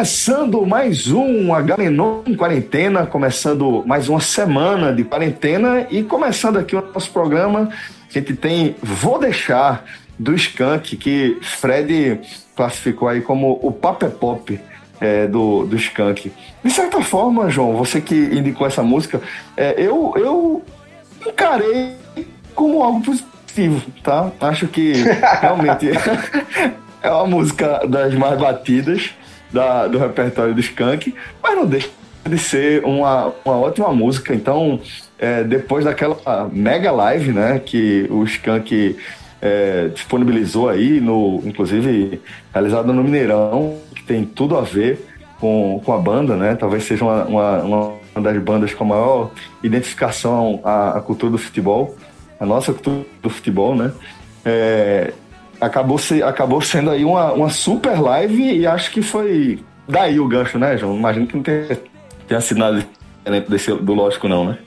Começando mais um Agamenon em quarentena, começando mais uma semana de quarentena e começando aqui o nosso programa, a gente tem Vou Deixar do Skank, que Fred classificou aí como o Pop é Pop é, do, do Skank. De certa forma, João, você que indicou essa música, é, eu, eu encarei como algo positivo, tá? Acho que realmente é uma música das mais batidas da- do repertório do Skank, mas não deixa de ser uma, uma ótima música. Então, é, depois daquela mega live, né, que o Skank é, disponibilizou aí, no, inclusive realizada no Mineirão, que tem tudo a ver com, com a banda, né? Talvez seja uma, uma, uma das bandas com a maior identificação à, à cultura do futebol, a nossa cultura do futebol, né? É, acabou, se, acabou sendo aí uma, uma super live e acho que foi daí o gancho, né, João? Imagino que não tenha, tenha sido nada desse, do lógico, não, né?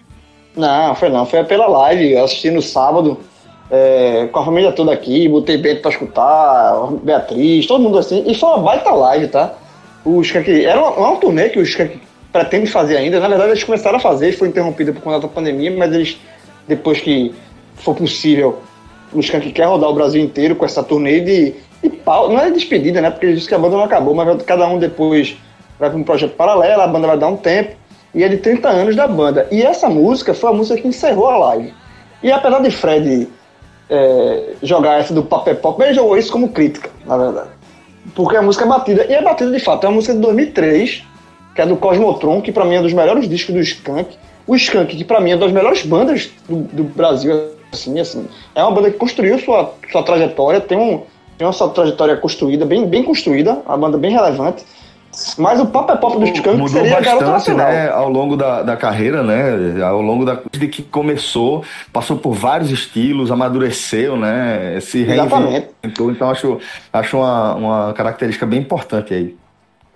Não, foi não. Foi pela live. Eu assisti no sábado é, com a família toda aqui. Botei Bento pra escutar, Beatriz, todo mundo assim. E foi uma baita live, tá? O Skank, era uma, uma turnê que o Skank pretende fazer ainda. Na verdade, eles começaram a fazer, foi interrompida por conta da pandemia, mas eles, depois que for possível, o Skank quer rodar o Brasil inteiro com essa turnê de, de pau. Não é despedida, né? Porque eles disseram que a banda não acabou, mas cada um depois vai para um projeto paralelo, a banda vai dar um tempo. E é de 30 anos da banda. E essa música foi a música que encerrou a live. E apesar de Fred é, jogar essa do Papel Pop, ele jogou isso como crítica, na verdade. Porque a música é batida, e é batida de fato. É uma música de 2003, que é do Cosmotron, que pra mim é um dos melhores discos do Skank. O Skank, que pra mim é uma das melhores bandas do, do Brasil, assim, assim. É uma banda que construiu sua, sua trajetória, tem, um, tem uma sua trajetória construída, bem, bem construída, uma banda bem relevante. Mas o Pop é Pop do Skank seria Garota bastante, Nacional. né, ao longo da, da carreira, né, ao longo da desde que começou, passou por vários estilos, amadureceu, né, se reinventou, então acho, acho uma, uma característica bem importante aí.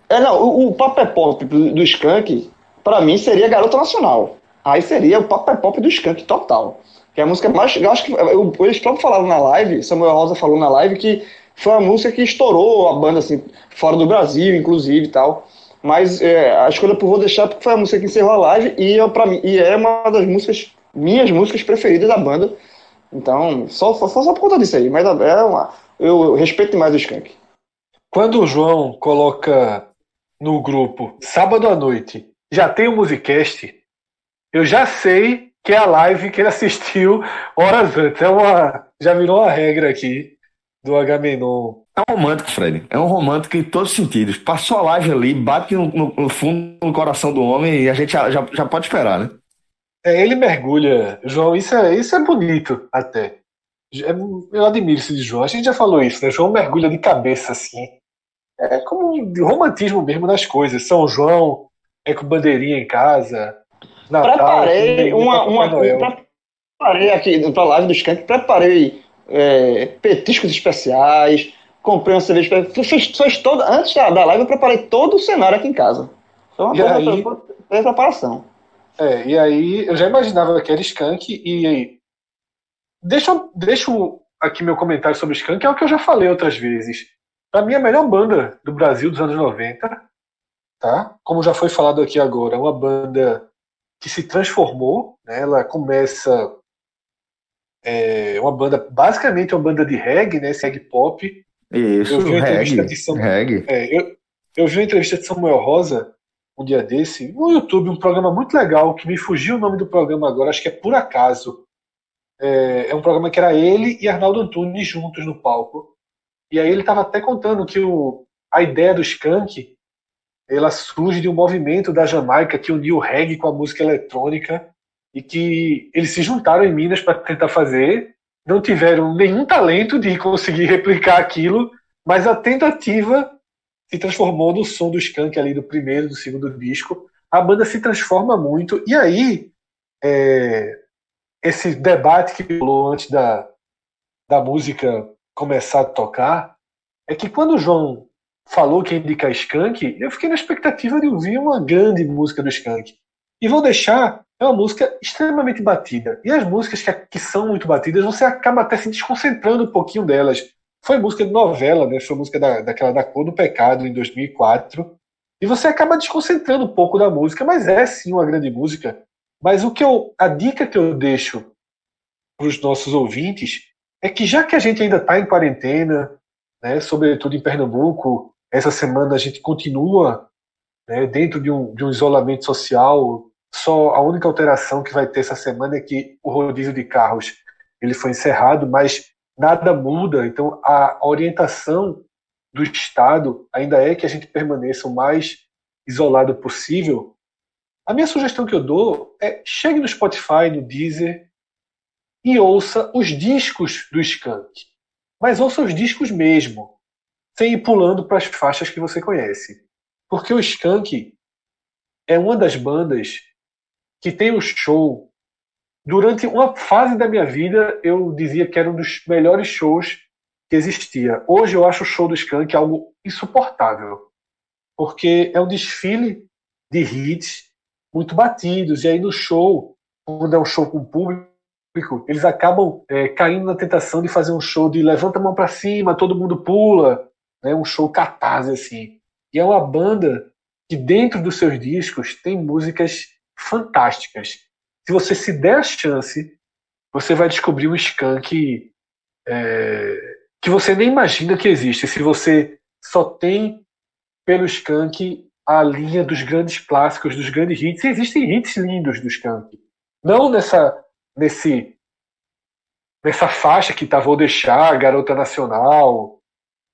É, não, o, o Pop é Pop do, Skank, pra mim, seria Garota Nacional. Aí seria o Pop é Pop do Skank total. Que é a música mais. Eu acho que. Eu, eles próprios falaram na live, Samuel Rosa falou na live que foi a música que estourou a banda, assim, fora do Brasil, inclusive e tal. Mas é, a escolha por Vou Deixar porque foi a música que encerrou a live e, eu, pra mim, e é uma das músicas, minhas músicas preferidas da banda. Então, só, só, só por conta disso aí. Mas é uma, eu respeito demais o Skank. Quando o João coloca no grupo sábado à noite, já tem o Musicast, eu já sei que é a live que ele assistiu horas antes. É uma, já virou uma regra aqui do Agamenon. É um romântico, Fred. É um romântico em todos os sentidos. Passou a live ali, bate no, no- no fundo no coração do homem e a gente já, já, já pode esperar, né? É, ele mergulha, João, isso é, isso é bonito até. É- eu admiro isso de João. A gente já falou isso, né? João mergulha de cabeça assim. É como um romantismo mesmo das coisas. São João, é com bandeirinha em casa. Natal, preparei com- uma, uma preparei aqui pra live do Skank, preparei é, petiscos especiais, comprei uma cerveja, fiz toda, antes da, da live eu preparei todo o cenário aqui em casa. Foi uma coisa aí? foi- foi preparação. É, e aí eu já imaginava que era Skank e aí, deixa, deixa aqui meu comentário sobre Skank, é o que eu já falei outras vezes. Pra mim, a melhor banda do Brasil dos anos 90, tá? Como já foi falado aqui agora, uma banda que se transformou, né? Ela começa é uma banda, basicamente uma banda de reggae, né? Reggae pop. Isso, Eu vi uma entrevista reggae. de São- reggae. É, eu, eu vi uma entrevista de Samuel Rosa um dia desse, no YouTube, um programa muito legal, que me fugiu o nome do programa agora, acho que é Por Acaso. É, é um programa que era ele e Arnaldo Antunes juntos no palco. E aí ele estava até contando que o, a ideia do Skank ela surge de um movimento da Jamaica que uniu o reggae com a música eletrônica e que eles se juntaram em Minas para tentar fazer, não tiveram nenhum talento de conseguir replicar aquilo, mas a tentativa se transformou no som do Skank ali do primeiro, do segundo disco. A banda se transforma muito e aí é, esse debate que rolou antes da, da música começar a tocar é que quando o João falou que ia indicar Skank, eu fiquei na expectativa de ouvir uma grande música do Skank. E vou deixar, é uma música extremamente batida. E as músicas que, que são muito batidas, você acaba até se desconcentrando um pouquinho delas. Foi música de novela, né? Foi música da, daquela da Cor do Pecado, em 2004. E você acaba desconcentrando um pouco da música, mas é sim uma grande música. Mas o que eu, a dica que eu deixo para os nossos ouvintes é que já que a gente ainda está em quarentena, né, sobretudo em Pernambuco, essa semana a gente continua né, dentro de um, de um isolamento social. Só a única alteração que vai ter essa semana é que o rodízio de carros ele foi encerrado, mas nada muda. Então a orientação do Estado ainda é que a gente permaneça o mais isolado possível. A minha sugestão que eu dou é chegue no Spotify, no Deezer e ouça os discos do Skank. Mas ouça os discos mesmo, sem ir pulando para as faixas que você conhece. Porque o Skank é uma das bandas que tem o show. Durante uma fase da minha vida, eu dizia que era um dos melhores shows que existia. Hoje eu acho o show do Skank algo insuportável. Porque é um desfile de hits muito batidos. E aí no show, quando é um show com público, eles acabam é, caindo na tentação de fazer um show de levanta a mão para cima, todo mundo pula, né, um show catarse assim. E é uma banda que dentro dos seus discos tem músicas fantásticas. Se você se der a chance, você vai descobrir um Skank é, que você nem imagina que existe. Se você só tem pelo Skank a linha dos grandes clássicos, dos grandes hits, e existem hits lindos do Skank. Não nessa nesse nessa faixa que tá Vou Deixar, Garota Nacional,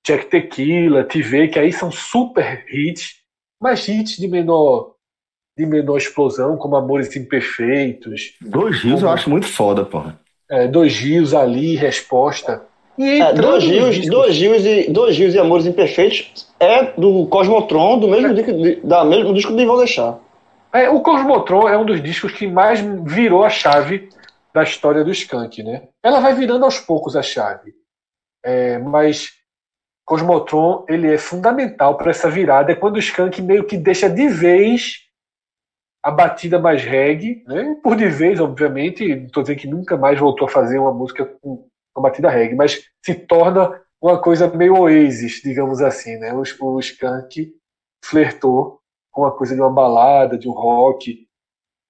Jack Tequila, TV, que aí são super hits, mas hits de menor de menor explosão, como Amores Imperfeitos, Dois rios eu acho muito foda, porra. é, Dois Rios ali, Resposta. E É, dois, rios, dois, rios e, dois Rios e Amores Imperfeitos é do Cosmotron, do mesmo, disco, de- da mesmo disco de Vou Deixar. É, o Cosmotron é um dos discos que mais virou a chave da história do Skank, né? Ela vai virando aos poucos a chave. É, mas Cosmotron, ele é fundamental para essa virada. É quando o Skank meio que deixa de vez a batida mais reggae, né? Por de vez, obviamente, não estou dizendo que nunca mais voltou a fazer uma música com, com batida reggae, mas se torna uma coisa meio Oasis, digamos assim, né? O, o Skank flertou com a coisa de uma balada, de um rock,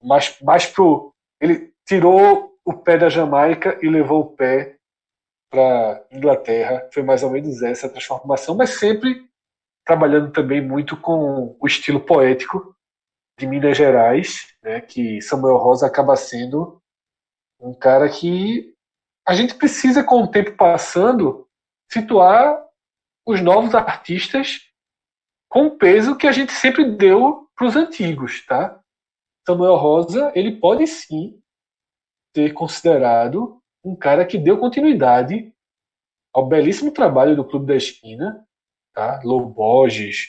mais, mais pro. Ele tirou o pé da Jamaica e levou o pé para Inglaterra. Foi mais ou menos essa transformação, mas sempre trabalhando também muito com o estilo poético de Minas Gerais, né, que Samuel Rosa acaba sendo um cara que a gente precisa, com o tempo passando, situar os novos artistas com o peso que a gente sempre deu para os antigos, tá? Samuel Rosa, ele pode sim ser considerado um cara que deu continuidade ao belíssimo trabalho do Clube da Esquina, tá? Lou Borges,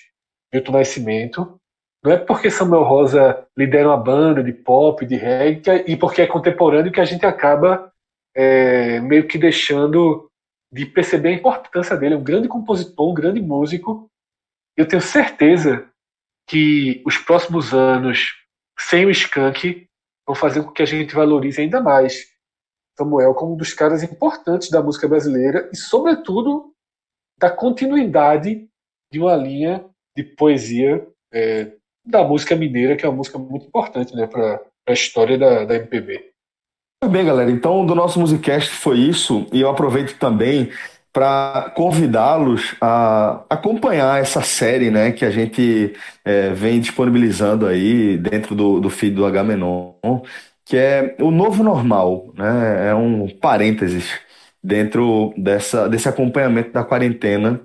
Milton Nascimento. Não é porque Samuel Rosa lidera uma banda de pop, de reggae, é- e porque é contemporâneo que a gente acaba é, meio que deixando de perceber a importância dele. É um grande compositor, um grande músico. Eu tenho certeza que os próximos anos, sem o Skank, vão fazer com que a gente valorize ainda mais Samuel como um dos caras importantes da música brasileira e, sobretudo, da continuidade de uma linha de poesia é, da música mineira, que é uma música muito importante né, para a história da, da MPB. Bem, galera, então do nosso Musicast foi isso, e eu aproveito também para convidá-los a acompanhar essa série né, que a gente é, vem disponibilizando aí dentro do, do feed do Agamenon, que é o novo normal, né? É um parênteses dentro dessa, desse acompanhamento da quarentena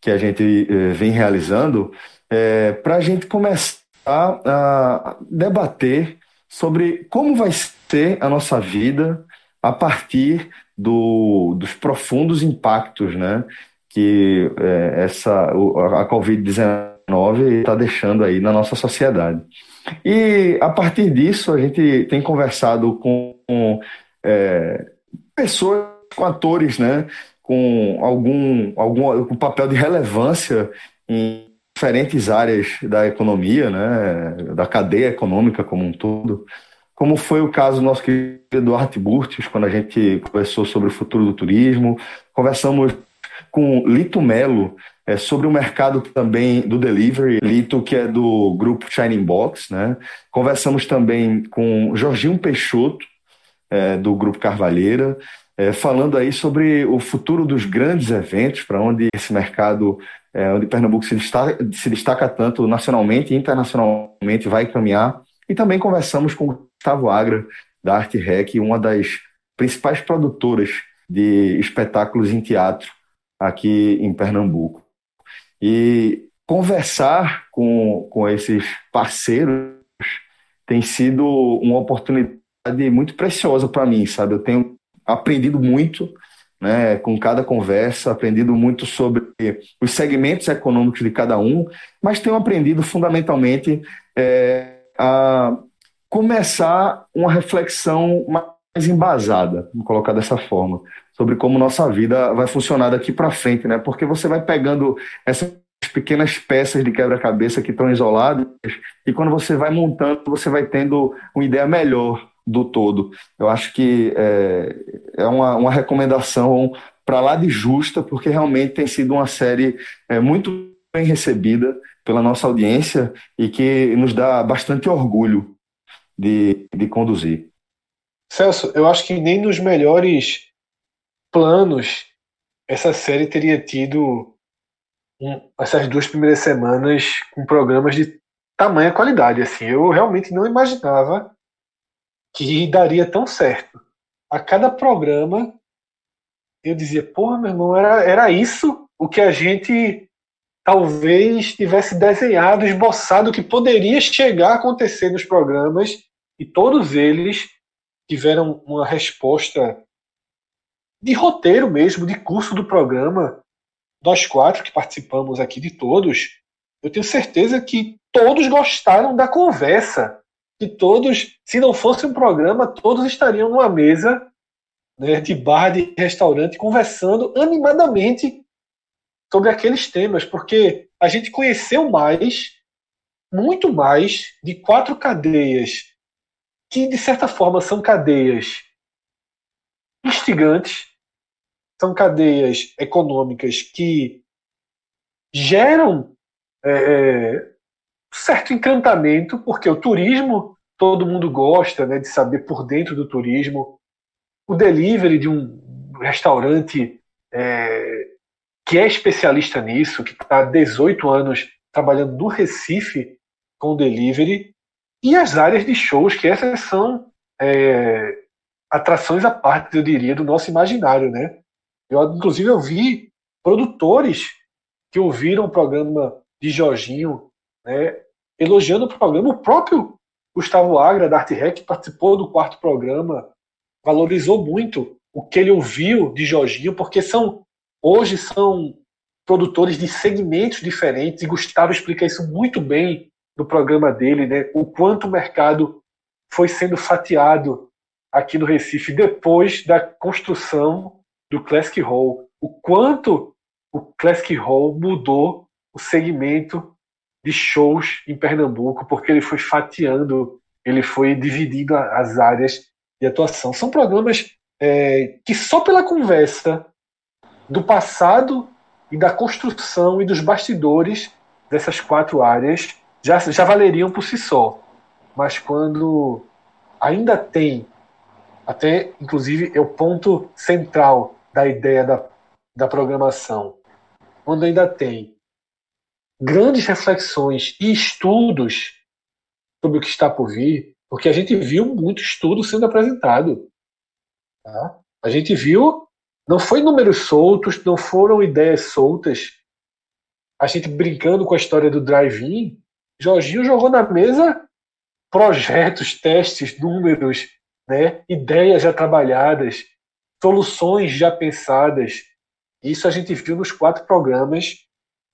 que a gente eh, vem realizando, é, para a gente começar a debater sobre como vai ser a nossa vida a partir do, dos profundos impactos né, que é, essa, a Covid-19 está deixando aí na nossa sociedade. E a partir disso, a gente tem conversado com, com é, pessoas, com atores, né, com algum, algum com papel de relevância em diferentes áreas da economia, né, da cadeia econômica como um todo, como foi o caso do nosso querido Eduardo Burtius, quando a gente conversou sobre o futuro do turismo, conversamos com Lito Melo é, sobre o mercado também do delivery, Lito, que é do grupo Shining Box, né? Conversamos também com Jorginho Peixoto, é, do grupo Carvalheira, é, falando aí sobre o futuro dos grandes eventos, para onde esse mercado, é, onde Pernambuco se destaca, se destaca tanto nacionalmente e internacionalmente, vai caminhar. E também conversamos com Gustavo Agra, da Arte Rec, uma das principais produtoras de espetáculos em teatro aqui em Pernambuco. E conversar com, com esses parceiros tem sido uma oportunidade muito preciosa para mim, sabe? Eu tenho aprendido muito né, com cada conversa, aprendido muito sobre os segmentos econômicos de cada um, mas tenho aprendido fundamentalmente é, a começar uma reflexão mais embasada, vou colocar dessa forma, sobre como nossa vida vai funcionar daqui para frente, né? Porque você vai pegando essas pequenas peças de quebra-cabeça que estão isoladas e quando você vai montando, você vai tendo uma ideia melhor do todo. Eu acho que é, é uma, uma recomendação para lá de justa, porque realmente tem sido uma série é, muito bem recebida pela nossa audiência e que nos dá bastante orgulho de, de conduzir. Celso, eu acho que nem nos melhores planos essa série teria tido um, essas duas primeiras semanas com programas de tamanha qualidade. Assim, eu realmente não imaginava que daria tão certo. A cada programa eu dizia, porra, meu irmão, era, era isso o que a gente talvez tivesse desenhado, esboçado que poderia chegar a acontecer nos programas e todos eles tiveram uma resposta de roteiro mesmo, de curso do programa, nós quatro que participamos aqui de todos, eu tenho certeza que todos gostaram da conversa que todos, se não fosse um programa, todos estariam numa mesa né, de bar, de restaurante, conversando animadamente sobre aqueles temas, porque a gente conheceu mais, muito mais, de quatro cadeias que, de certa forma, são cadeias instigantes, são cadeias econômicas que geram é, é certo encantamento, porque o turismo, todo mundo gosta né, de saber por dentro do turismo. O delivery de um restaurante é, que é especialista nisso, que está há 18 anos trabalhando no Recife com delivery, e as áreas de shows, que essas são é, atrações à parte, eu diria, do nosso imaginário. Né? Eu, inclusive, eu vi produtores que ouviram o programa de Jorginho né, elogiando o programa. O próprio Gustavo Agra, da Arte Rec, participou do quarto programa, valorizou muito o que ele ouviu de Jorginho, porque são hoje são produtores de segmentos diferentes, e Gustavo explica isso muito bem no programa dele, né? o quanto o mercado foi sendo fatiado aqui no Recife depois da construção do Classic Hall, o quanto o Classic Hall mudou o segmento de shows em Pernambuco, porque ele foi fatiando, ele foi dividindo as áreas de atuação. São programas é, que só pela conversa do passado e da construção e dos bastidores dessas quatro áreas já, já valeriam por si só. Mas quando ainda tem até inclusive é o ponto central da ideia da, da programação, onde ainda tem grandes reflexões e estudos sobre o que está por vir, porque a gente viu muito estudo sendo apresentado. Tá? A gente viu, não foi números soltos, não foram ideias soltas. A gente brincando com a história do drive-in, Jorginho jogou na mesa projetos, testes, números, né? ideias já trabalhadas, soluções já pensadas. Isso a gente viu nos quatro programas.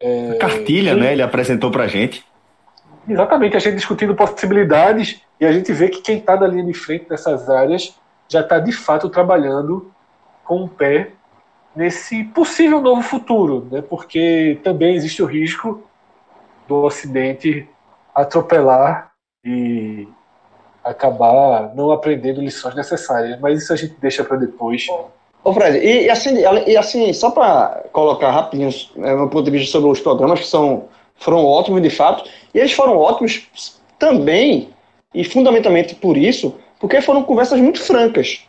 É... Cartilha, né? Ele apresentou para a gente. Exatamente, a gente discutindo possibilidades e a gente vê que quem está na linha de frente nessas áreas já está de fato trabalhando com o pé nesse possível novo futuro, né? porque também existe o risco do Ocidente atropelar e acabar não aprendendo lições necessárias, mas isso a gente deixa para depois. Ô Fred, e, assim, e assim, só para colocar rapidinho é, meu ponto de vista sobre os programas que são, foram ótimos de fato, e eles foram ótimos também, e fundamentalmente por isso, porque foram conversas muito francas,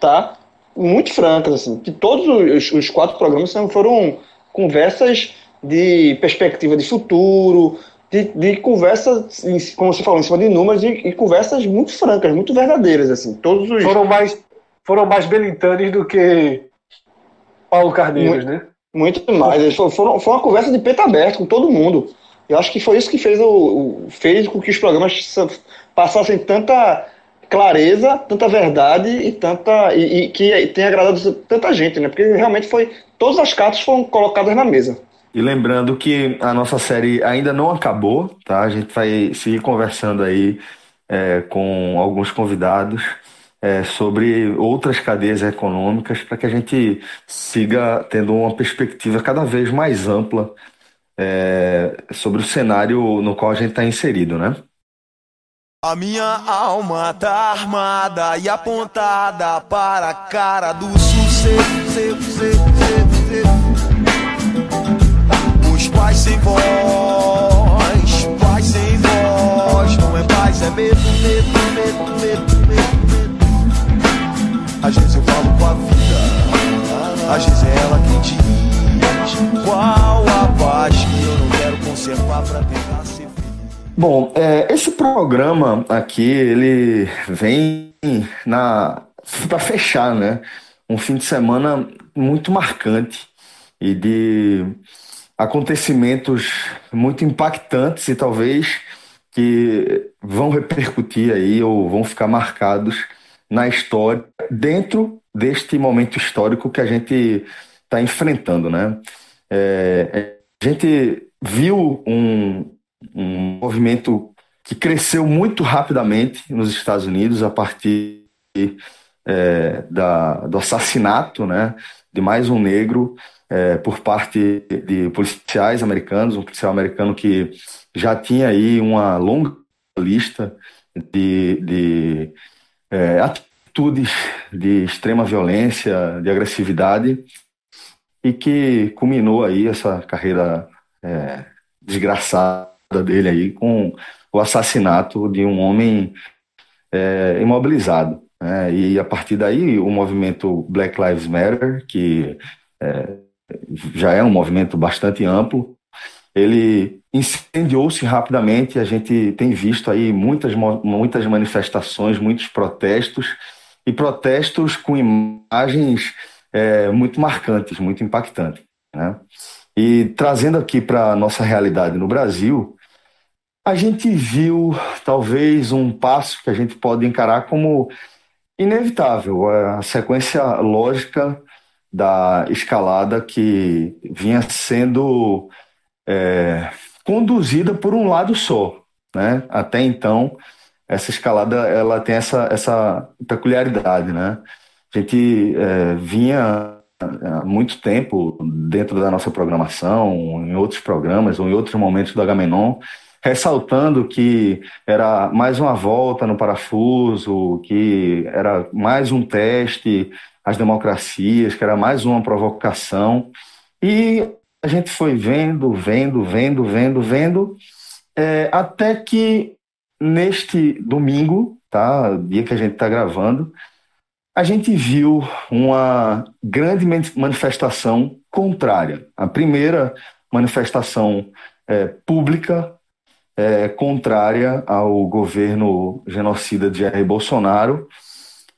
tá? Muito francas, assim, que todos os, os quatro programas foram conversas de perspectiva de futuro, de, de conversas, como você falou, em cima de números, e, e, conversas muito francas, muito verdadeiras, assim. Todos os... Foram mais, foram mais belintanes do que Paulo Carneiros, muito, né? Muito mais. Eles foram, foi uma conversa de peito aberto com todo mundo. Eu acho que foi isso que fez, o, fez com que os programas passassem tanta clareza, tanta verdade e tanta e, e que tem agradado tanta gente, né? Porque realmente foi todas as cartas foram colocadas na mesa. E lembrando que a nossa série ainda não acabou, tá? A gente vai seguir conversando aí é, com alguns convidados é, sobre outras cadeias econômicas para que a gente siga tendo uma perspectiva cada vez mais ampla é, sobre o cenário no qual a gente está inserido, né? A minha alma tá armada e apontada para a cara do sucesso. Paz sem voz, paz sem voz, não é paz, é medo, medo, medo, medo, medo, medo. Às vezes eu falo com a vida, às vezes é ela quem diz qual a paz que eu não quero conservar pra tentar ser Bom, é, esse programa aqui, ele vem na para fechar, né? Um fim de semana muito marcante e de acontecimentos muito impactantes e talvez que vão repercutir aí ou vão ficar marcados na história dentro deste momento histórico que a gente está enfrentando, né? É, a gente viu um, um movimento que cresceu muito rapidamente nos Estados Unidos a partir é, da, do assassinato, né, de mais um negro é, por parte de policiais americanos, um policial americano que já tinha aí uma longa lista de, de é, atitudes de extrema violência, de agressividade, e que culminou aí essa carreira é, desgraçada dele aí com o assassinato de um homem é, imobilizado. Né? E a partir daí o movimento Black Lives Matter, que é, já é um movimento bastante amplo. Ele incendiou-se rapidamente, a gente tem visto aí muitas, muitas manifestações, muitos protestos, e protestos com imagens é, muito marcantes, muito impactantes. Né? E trazendo aqui para a nossa realidade no Brasil, a gente viu talvez um passo que a gente pode encarar como inevitável, a sequência lógica da escalada que vinha sendo é, conduzida por um lado só, né? Até então essa escalada ela tem essa, essa peculiaridade, né? A gente é, vinha há muito tempo dentro da nossa programação, em outros programas ou em outros momentos do Agamenon, ressaltando que era mais uma volta no parafuso, que era mais um teste as democracias, que era mais uma provocação. E a gente foi vendo, vendo, vendo, vendo, vendo, é, até que neste domingo, tá, dia que a gente está gravando, a gente viu uma grande manifestação contrária. A primeira manifestação é, pública é, contrária ao governo genocida de Jair Bolsonaro,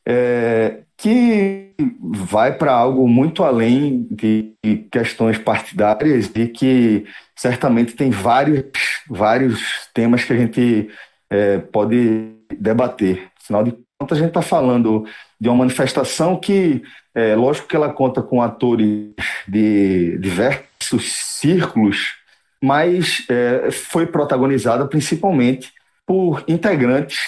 é, que vai para algo muito além de questões partidárias e que certamente tem vários, vários temas que a gente é, pode debater. Afinal de contas, a gente está falando de uma manifestação que, é, lógico que ela conta com atores de diversos círculos, mas é, foi protagonizada principalmente por integrantes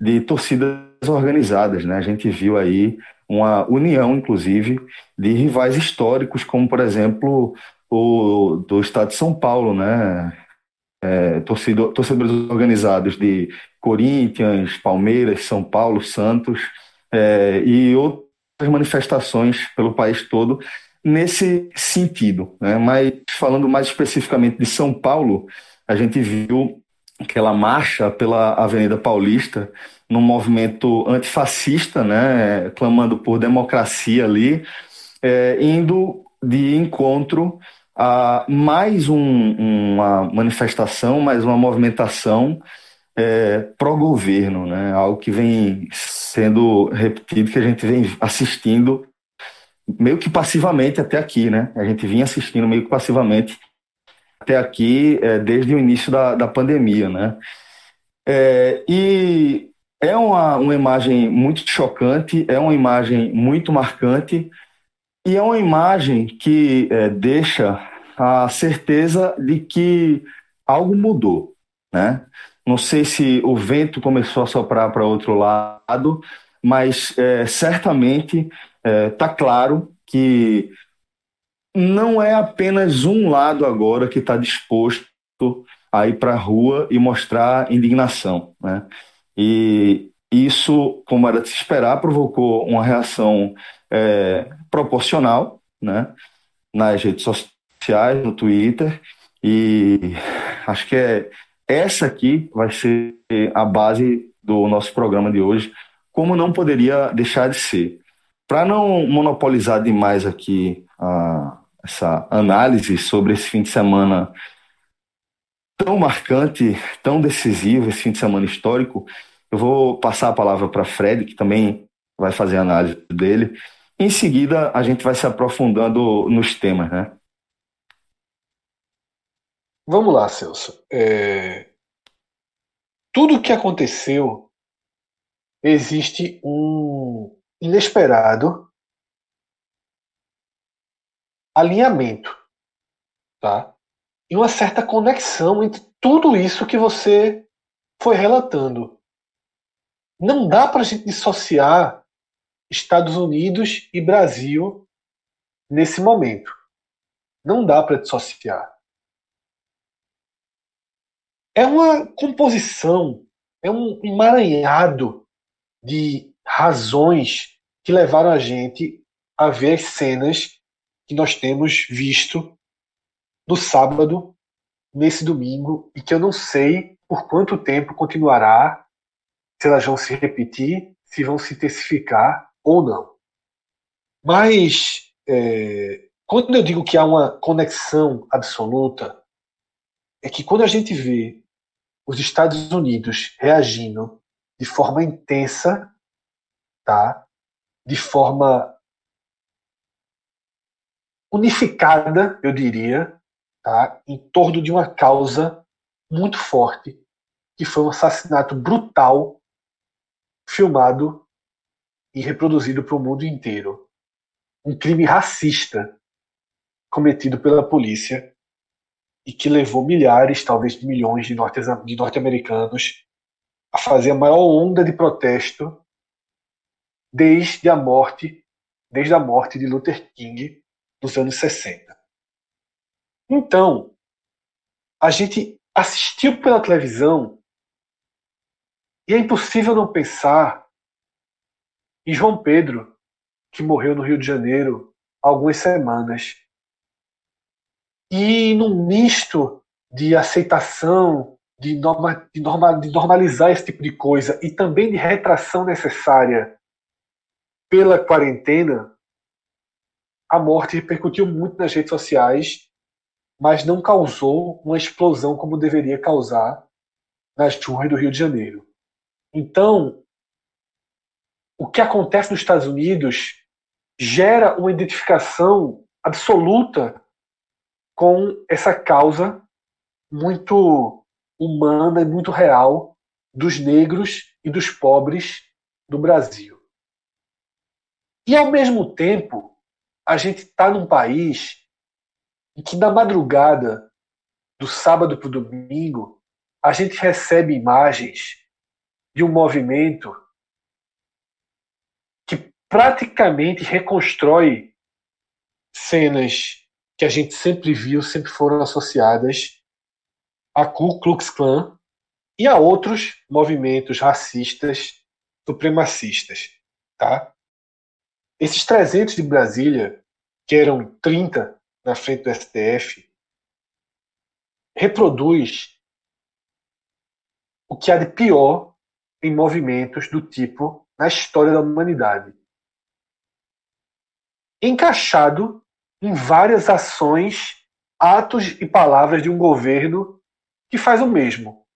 de torcidas organizadas. Né? A gente viu aí uma união, inclusive, de rivais históricos, como, por exemplo, o do Estado de São Paulo, né? É, torcedor, torcedores organizados de Corinthians, Palmeiras, São Paulo, Santos é, e outras manifestações pelo país todo nesse sentido. Né? Mas falando mais especificamente de São Paulo, a gente viu aquela marcha pela Avenida Paulista num movimento antifascista, né, clamando por democracia ali, é, indo de encontro a mais um, uma manifestação, mais uma movimentação é, pró-governo, né, algo que vem sendo repetido, que a gente vem assistindo meio que passivamente até aqui, né? A gente vinha assistindo meio que passivamente até aqui é, desde o início da, da pandemia, né? É, e é uma, uma imagem muito chocante, é uma imagem muito marcante e é uma imagem que é, deixa a certeza de que algo mudou, né? Não sei se o vento começou a soprar para outro lado, mas é, certamente está é, claro que não é apenas um lado agora que está disposto a ir para a rua e mostrar indignação. Né? E isso, como era de se esperar, provocou uma reação é, proporcional né? nas redes sociais, no Twitter, e acho que é essa aqui vai ser a base do nosso programa de hoje, como não poderia deixar de ser. Para não monopolizar demais aqui a, essa análise sobre esse fim de semana tão marcante, tão decisivo, esse fim de semana histórico, eu vou passar a palavra para Fred, que também vai fazer a análise dele. Em seguida, a gente vai se aprofundando nos temas, né? Vamos lá, Celso. É... Tudo o que aconteceu existe um inesperado alinhamento, tá? E uma certa conexão entre tudo isso que você foi relatando. Não dá para a gente dissociar Estados Unidos e Brasil nesse momento. Não dá para dissociar. É uma composição, é um emaranhado de razões que levaram a gente a ver as cenas que nós temos visto no sábado, nesse domingo, e que eu não sei por quanto tempo continuará, se elas vão se repetir, se vão se intensificar ou não. Mas, é, quando eu digo que há uma conexão absoluta, é que quando a gente vê os Estados Unidos reagindo de forma intensa tá? de forma unificada, eu diria, tá? em torno de uma causa muito forte, que foi um assassinato brutal, filmado e reproduzido para o mundo inteiro. Um crime racista cometido pela polícia e que levou milhares, talvez milhões de norte-americanos a fazer a maior onda de protesto desde a morte, desde a morte de Luther King nos anos 60. Então, a gente assistiu pela televisão e é impossível não pensar em João Pedro, que morreu no Rio de Janeiro há algumas semanas. E num misto de aceitação, de, norma, de, norma, de normalizar esse tipo de coisa e também de retração necessária pela quarentena, a morte repercutiu muito nas redes sociais, mas não causou uma explosão como deveria causar nas ruas do Rio de Janeiro. Então, o que acontece nos Estados Unidos gera uma identificação absoluta com essa causa muito humana e muito real dos negros e dos pobres do Brasil. E, ao mesmo tempo, a gente está num país em que, na madrugada do sábado para o domingo, a gente recebe imagens de um movimento que praticamente reconstrói cenas que a gente sempre viu, sempre foram associadas a Ku Klux Klan e a outros movimentos racistas supremacistas, tá? Esses 300 de Brasília, que eram 30 na frente do STF, reproduz o que há de pior em movimentos do tipo na história da humanidade. Encaixado em várias ações, atos e palavras de um governo que faz o mesmo.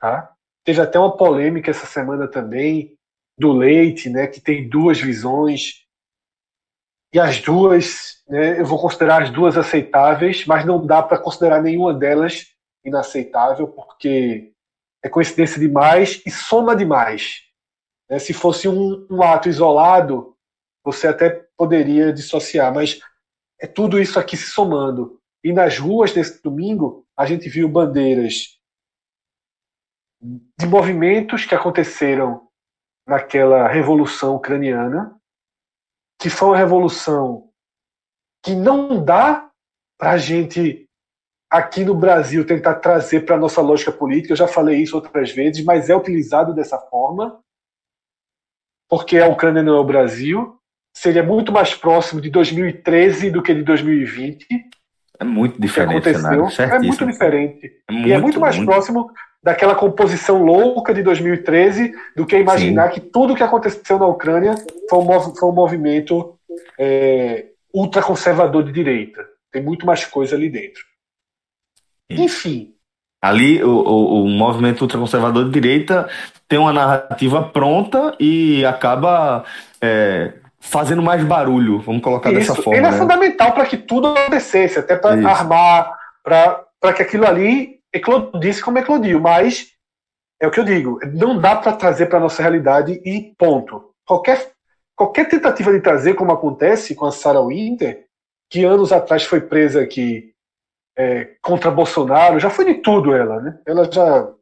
Tá? Teve até uma polêmica essa semana também do Leite, né, que tem duas visões. E as duas, né, eu vou considerar as duas aceitáveis, mas não dá para considerar nenhuma delas inaceitável, porque é coincidência demais e soma demais. Né? Se fosse um, um ato isolado, você até poderia dissociar, mas é tudo isso aqui se somando. E nas ruas desse domingo, a gente viu bandeiras de movimentos que aconteceram naquela revolução ucraniana, que foi uma revolução que não dá para a gente aqui no Brasil tentar trazer para a nossa lógica política. Eu já falei isso outras vezes, mas é utilizado dessa forma, porque a Ucrânia não é o Brasil. Seria muito mais próximo de 2013 do que de 2020. É muito diferente. Aconteceu. É muito diferente. É muito, e é muito mais muito... próximo daquela composição louca de 2013 do que imaginar Sim. que tudo o que aconteceu na Ucrânia foi um, foi um movimento é, ultraconservador de direita. Tem muito mais coisa ali dentro. Sim. Enfim. Ali, o, o, o movimento ultraconservador de direita tem uma narrativa pronta e acaba é, fazendo mais barulho, vamos colocar Isso. dessa forma. Ele é né? fundamental para que tudo acontecesse, até para armar, para que aquilo ali eclodisse como eclodiu, mas é o que eu digo, não dá para trazer para nossa realidade e ponto. Qualquer, qualquer tentativa de trazer, como acontece com a Sarah Winter, que anos atrás foi presa aqui é, contra Bolsonaro, já foi de tudo ela, né? Ela já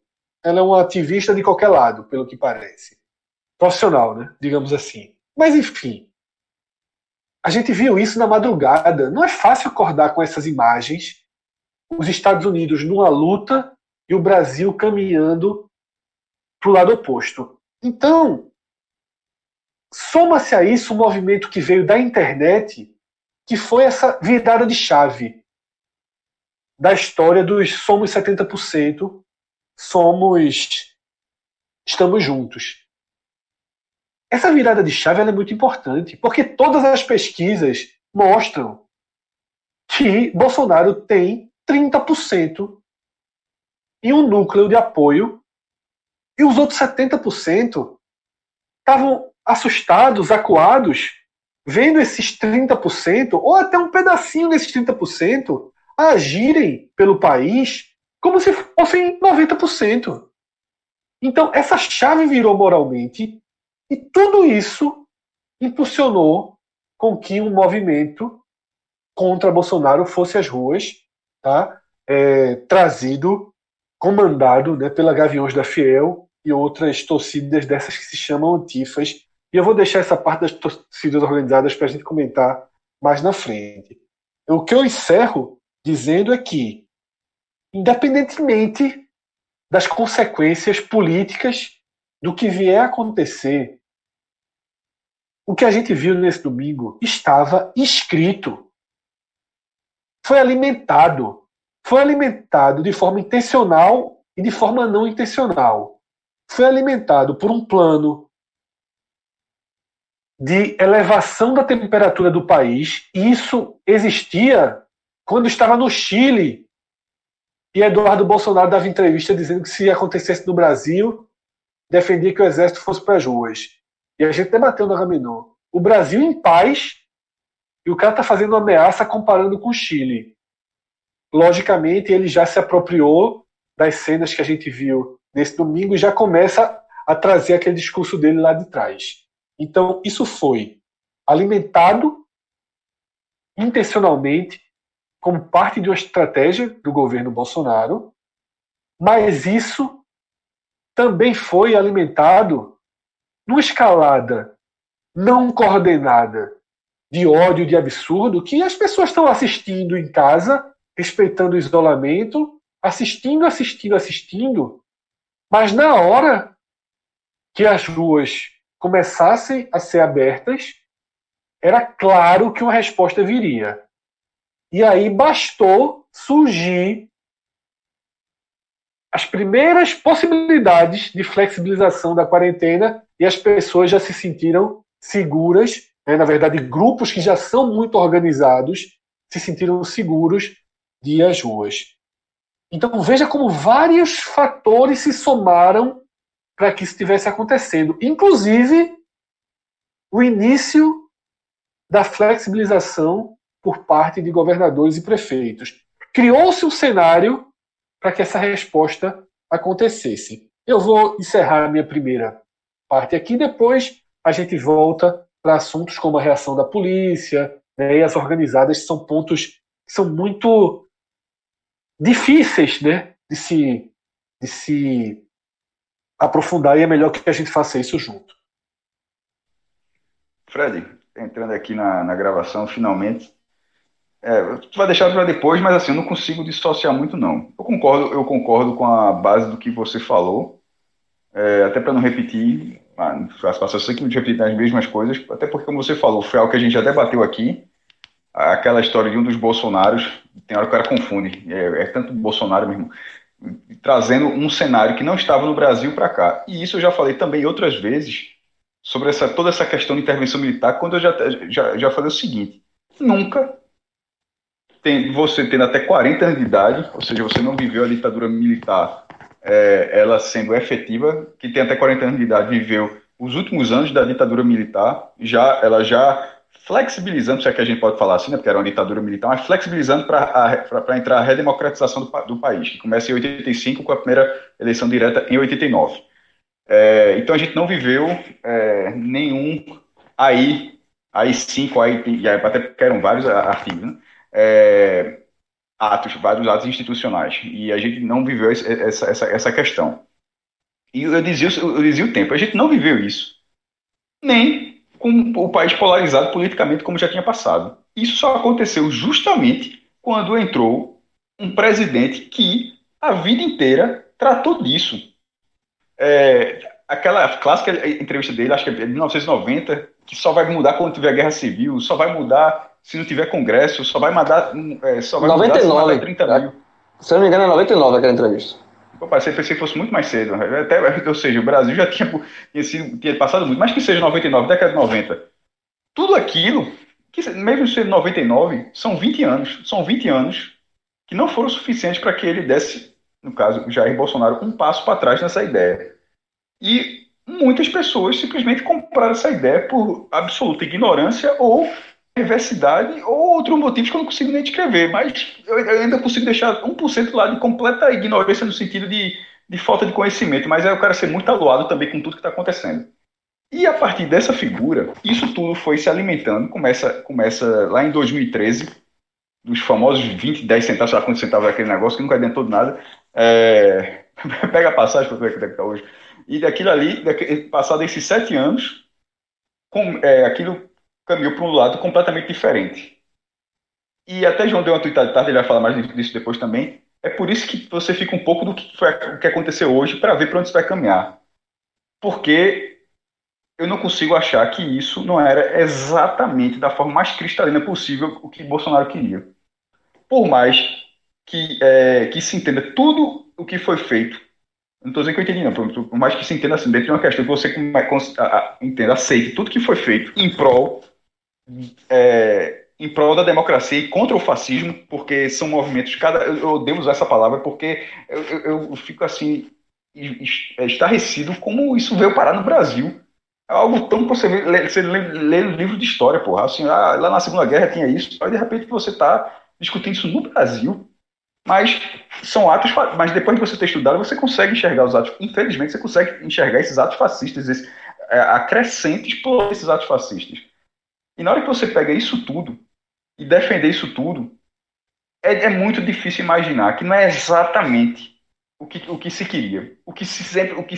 ela é uma ativista de qualquer lado, pelo que parece. Profissional, né? Digamos assim. Mas enfim, a gente viu isso na madrugada. Não é fácil acordar com essas imagens os Estados Unidos numa luta e o Brasil caminhando para o lado oposto. Então, soma-se a isso o movimento que veio da internet, que foi essa virada de chave da história dos somos 70%, somos estamos juntos. Essa virada de chave é muito importante, porque todas as pesquisas mostram que Bolsonaro tem 30% em um núcleo de apoio e os outros 70% estavam assustados, acuados, vendo esses 30% ou até um pedacinho desses 30% agirem pelo país como se fossem 90%. Então, essa chave virou moralmente e tudo isso impulsionou com que um movimento contra Bolsonaro fosse às ruas tá? É, trazido, comandado né, pela Gaviões da Fiel e outras torcidas dessas que se chamam antifas. E eu vou deixar essa parte das torcidas organizadas para a gente comentar mais na frente. O que eu encerro dizendo é que, independentemente das consequências políticas do que vier a acontecer, o que a gente viu nesse domingo estava escrito foi alimentado. Foi alimentado de forma intencional e de forma não intencional. Foi alimentado por um plano de elevação da temperatura do país. E isso existia quando estava no Chile. E Eduardo Bolsonaro dava entrevista dizendo que se acontecesse no Brasil, defendia que o exército fosse para as ruas. E a gente debateu no Agamenon. O Brasil em paz e o cara está fazendo ameaça comparando com o Chile. Logicamente, ele já se apropriou das cenas que a gente viu nesse domingo e já começa a trazer aquele discurso dele lá de trás. Então, isso foi alimentado intencionalmente como parte de uma estratégia do governo Bolsonaro, mas isso também foi alimentado numa escalada não coordenada de ódio, de absurdo, que as pessoas estão assistindo em casa, respeitando o isolamento, assistindo, assistindo, assistindo, mas na hora que as ruas começassem a ser abertas, era claro que uma resposta viria. E aí bastou surgir as primeiras possibilidades de flexibilização da quarentena e as pessoas já se sentiram seguras, né? na verdade, grupos que já são muito organizados se sentiram seguros de ir às ruas. Então veja como vários fatores se somaram para que isso estivesse acontecendo, inclusive o início da flexibilização por parte de governadores e prefeitos. Criou-se um cenário para que essa resposta acontecesse. Eu vou encerrar a minha primeira parte aqui, depois a gente volta para assuntos como a reação da polícia né, e as organizadas, são pontos que são muito difíceis né, de, se, de se aprofundar e é melhor que a gente faça isso junto. Fred, entrando aqui na, na gravação, finalmente. É, tu vai deixar para depois, mas assim, eu não consigo dissociar muito não. Eu concordo, eu concordo com a base do que você falou, é, até para não repetir, as pessoas sempre repetem as mesmas coisas, até porque, como você falou, foi algo que a gente já debateu aqui, aquela história de um dos Bolsonaros, tem hora que o cara confunde, é, é tanto Bolsonaro mesmo, trazendo um cenário que não estava no Brasil para cá. E isso eu já falei também outras vezes, sobre essa, toda essa questão de intervenção militar, quando eu já, já, já falei o seguinte, nunca tem, você tendo até 40 anos de idade, ou seja, você não viveu a ditadura militar é, ela sendo efetiva, que tem até 40 anos de idade, viveu os últimos anos da ditadura militar, já ela já flexibilizando, se é que a gente pode falar assim, né, porque era uma ditadura militar, mas flexibilizando para entrar a redemocratização do, do, país, que começa em 85 com a primeira eleição direta em 89. É, então a gente não viveu é, nenhum aí, aí cinco, aí, e até porque eram vários artigos, né, é, atos, vários atos institucionais. E a gente não viveu essa, essa, essa questão. E eu dizia, eu dizia o tempo, a gente não viveu isso. Nem com o país polarizado politicamente como já tinha passado. Isso só aconteceu justamente quando entrou um presidente que a vida inteira tratou disso. É, aquela clássica entrevista dele, acho que é de 1990, que só vai mudar quando tiver guerra civil, só vai mudar se não tiver congresso, só vai mandar. É, só vai 99, mudar se 30 mil. Se eu não me engano, é 99 aquela entrevista. Pô, pensei que fosse muito mais cedo. Né? Até, ou seja, o Brasil já tinha, tinha, sido, tinha passado muito, mas que seja 99, década de 90. Tudo aquilo, que mesmo sendo 99, são 20 anos. São 20 anos que não foram suficientes para que ele desse, no caso, Jair Bolsonaro, um passo para trás nessa ideia. E muitas pessoas simplesmente compraram essa ideia por absoluta ignorância ou perversidade ou outros motivos que eu não consigo nem descrever, mas eu ainda consigo deixar 1% lá de completa ignorância no sentido de, de falta de conhecimento, mas é o cara ser muito aluado também com tudo que está acontecendo. E a partir dessa figura, isso tudo foi se alimentando, começa, começa lá em 2013, dos famosos 20, 10 centavos, lá quantos centavos aquele negócio, que nunca adiantou de nada. É... Pega a passagem para ver como é que está hoje. E daquilo ali, passado esses sete anos, com, é, aquilo caminhou para um lado completamente diferente. E até João deu uma tweetada tarde, ele vai falar mais disso depois também. É por isso que você fica um pouco do que, foi, o que aconteceu hoje para ver para onde isso vai caminhar. Porque eu não consigo achar que isso não era exatamente da forma mais cristalina possível o que Bolsonaro queria. Por mais que, é, que se entenda tudo o que foi feito Não estou dizendo que eu entendi, não. Por, mais que se entenda assim, dentro de uma questão que você entenda, aceite tudo que foi feito em prol, é, em prol da democracia e contra o fascismo, porque são movimentos. Cada, eu, devo usar essa palavra porque eu, eu, eu fico assim estarrecido como isso veio parar no Brasil. É algo tão você, vê, você lê, lê livro de história, porra. Assim, ah, lá na Segunda Guerra tinha isso, aí de repente você está discutindo isso no Brasil. Mas são atos, mas depois de você ter estudado, você consegue enxergar os atos. Infelizmente, você consegue enxergar esses atos fascistas, é, acrescentes por esses atos fascistas. E na hora que você pega isso tudo e defender isso tudo, é, é muito difícil imaginar que não é exatamente o que, o que se queria. O que se sempre. O que,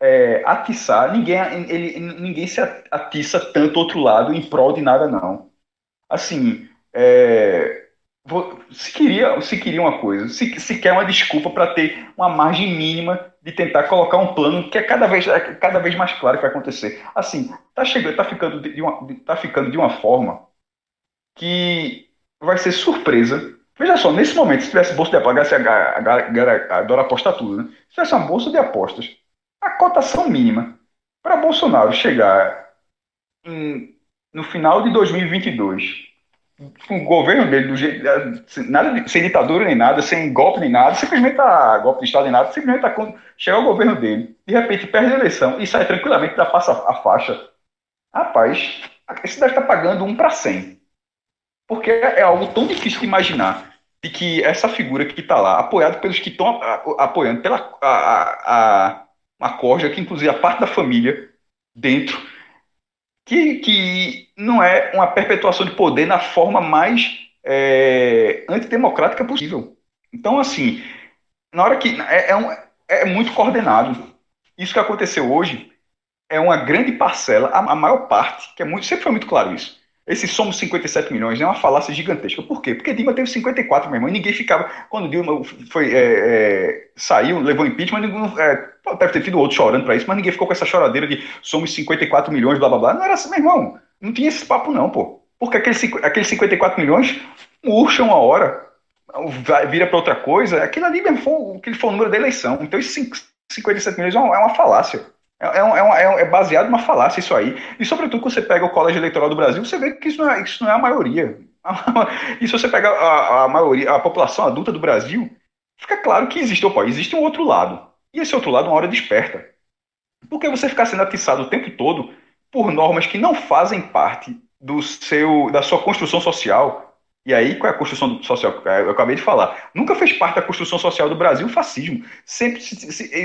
é, atiçar, ninguém, ele, ninguém se atiça tanto outro lado em prol de nada, não. Assim, é, se queria, se queria uma coisa, se, se quer uma desculpa para ter uma margem mínima de tentar colocar um plano que é cada vez, é cada vez mais claro que vai acontecer. Assim, tá chegando, tá ficando de uma, tá ficando de uma forma que vai ser surpresa. Veja só, nesse momento, se tivesse bolsa de apostas, a galera adora apostar tudo, né? Se tivesse uma bolsa de apostas, a cotação mínima para Bolsonaro chegar em, no final de 2022 com o governo dele, do jeito, nada de, sem ditadura nem nada, sem golpe nem nada, simplesmente tá golpe de Estado nem nada, simplesmente tá, chega o governo dele, de repente perde a eleição e sai tranquilamente da passa a faixa. Rapaz, a cidade está pagando um para 100. Porque é algo tão difícil de imaginar de que essa figura que está lá, apoiado pelos que estão apoiando, pela a, a, a, corja, que inclusive a parte da família dentro, que, que não é uma perpetuação de poder na forma mais é, antidemocrática possível. Então, assim, na hora que. É, é, um, é muito coordenado. Isso que aconteceu hoje é uma grande parcela, a, a maior parte, que é muito, sempre foi muito claro isso esses somos 57 milhões é uma falácia gigantesca. Por quê? Porque Dilma teve 54, meu irmão, e ninguém ficava. Quando Dilma foi, é, é, saiu, levou impeachment, é, deve ter tido outro chorando para isso, mas ninguém ficou com essa choradeira de somos 54 milhões, blá blá blá. Não era assim, meu irmão. Não tinha esse papo, não, pô. Porque aqueles, aqueles 54 milhões murcham uma hora, vira para outra coisa. Aquilo ali mesmo foi, aquele foi o número da eleição. Então, esses 57 milhões é uma, é uma falácia. É, é, é, é, baseado numa falácia isso aí. E sobretudo quando você pega o colégio eleitoral do Brasil, você vê que isso não é, isso não é a maioria. E se você pega a, a maioria, a população adulta do Brasil, fica claro que existe, opa, existe um outro lado. E esse outro lado, uma hora desperta. Porque você ficar sendo atiçado o tempo todo por normas que não fazem parte do seu, da sua construção social, e aí, qual é a construção social? É, eu acabei de falar. Nunca fez parte da construção social do Brasil o fascismo. Sempre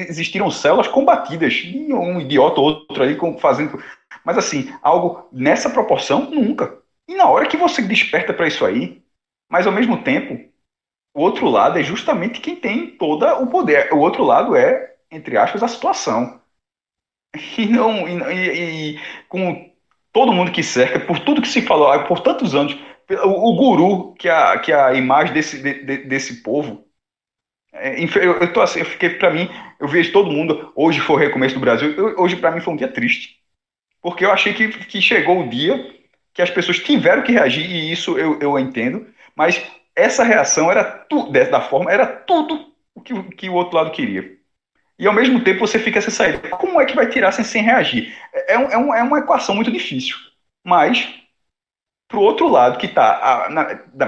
existiram células combatidas. Um idiota ou outro ali fazendo. Mas assim, algo nessa proporção, nunca. E na hora que você desperta para isso aí, mas ao mesmo tempo, o outro lado é justamente quem tem todo o poder. O outro lado é, entre aspas, a situação. E não. E, e, com todo mundo que cerca, por tudo que se falou, por tantos anos o, o guru, que a, que a imagem desse, de, desse povo, é, eu, eu, tô assim, eu fiquei, para mim, eu vejo todo mundo, hoje foi o recomeço do Brasil, eu, hoje para mim foi um dia triste. Porque eu achei que, que chegou o dia que as pessoas tiveram que reagir, e isso eu, eu entendo, mas essa reação era tudo, da forma, era tudo o que, que o outro lado queria. E ao mesmo tempo você fica sem sair. Como é que vai tirar sem, sem reagir? É, é, um, é uma equação muito difícil. Mas Pro outro lado, que está,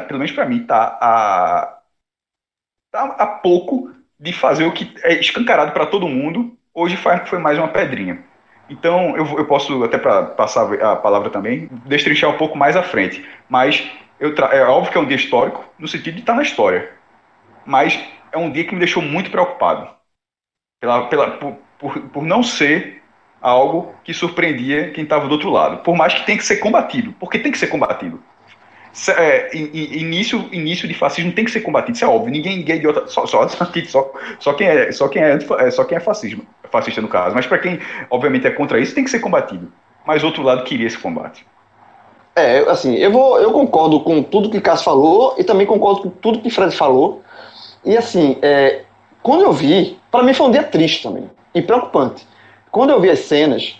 pelo menos para mim, está a, tá a pouco de fazer o que é escancarado para todo mundo, hoje foi, foi mais uma pedrinha. Então, eu, eu posso, até para passar a palavra também, destrinchar um pouco mais à frente. Mas eu é óbvio que é um dia histórico, no sentido de estar na história. Mas é um dia que me deixou muito preocupado. Pela, pela, por, por, por não ser algo que surpreendia quem estava do outro lado. Por mais que tenha que ser combatido, porque tem que ser combatido. É, início, início de fascismo tem que ser combatido, isso é óbvio. Ninguém, ninguém é idiota, só, só, só, só quem é, só quem é, é só quem é fascismo, fascista no caso. Mas para quem, obviamente, é contra isso, tem que ser combatido. Mas outro lado queria esse combate. É, assim, eu vou, eu concordo com tudo que Cássio falou e também concordo com tudo que Fred falou. E assim, é, quando eu vi, para mim foi um dia triste também e preocupante. Quando eu vi as cenas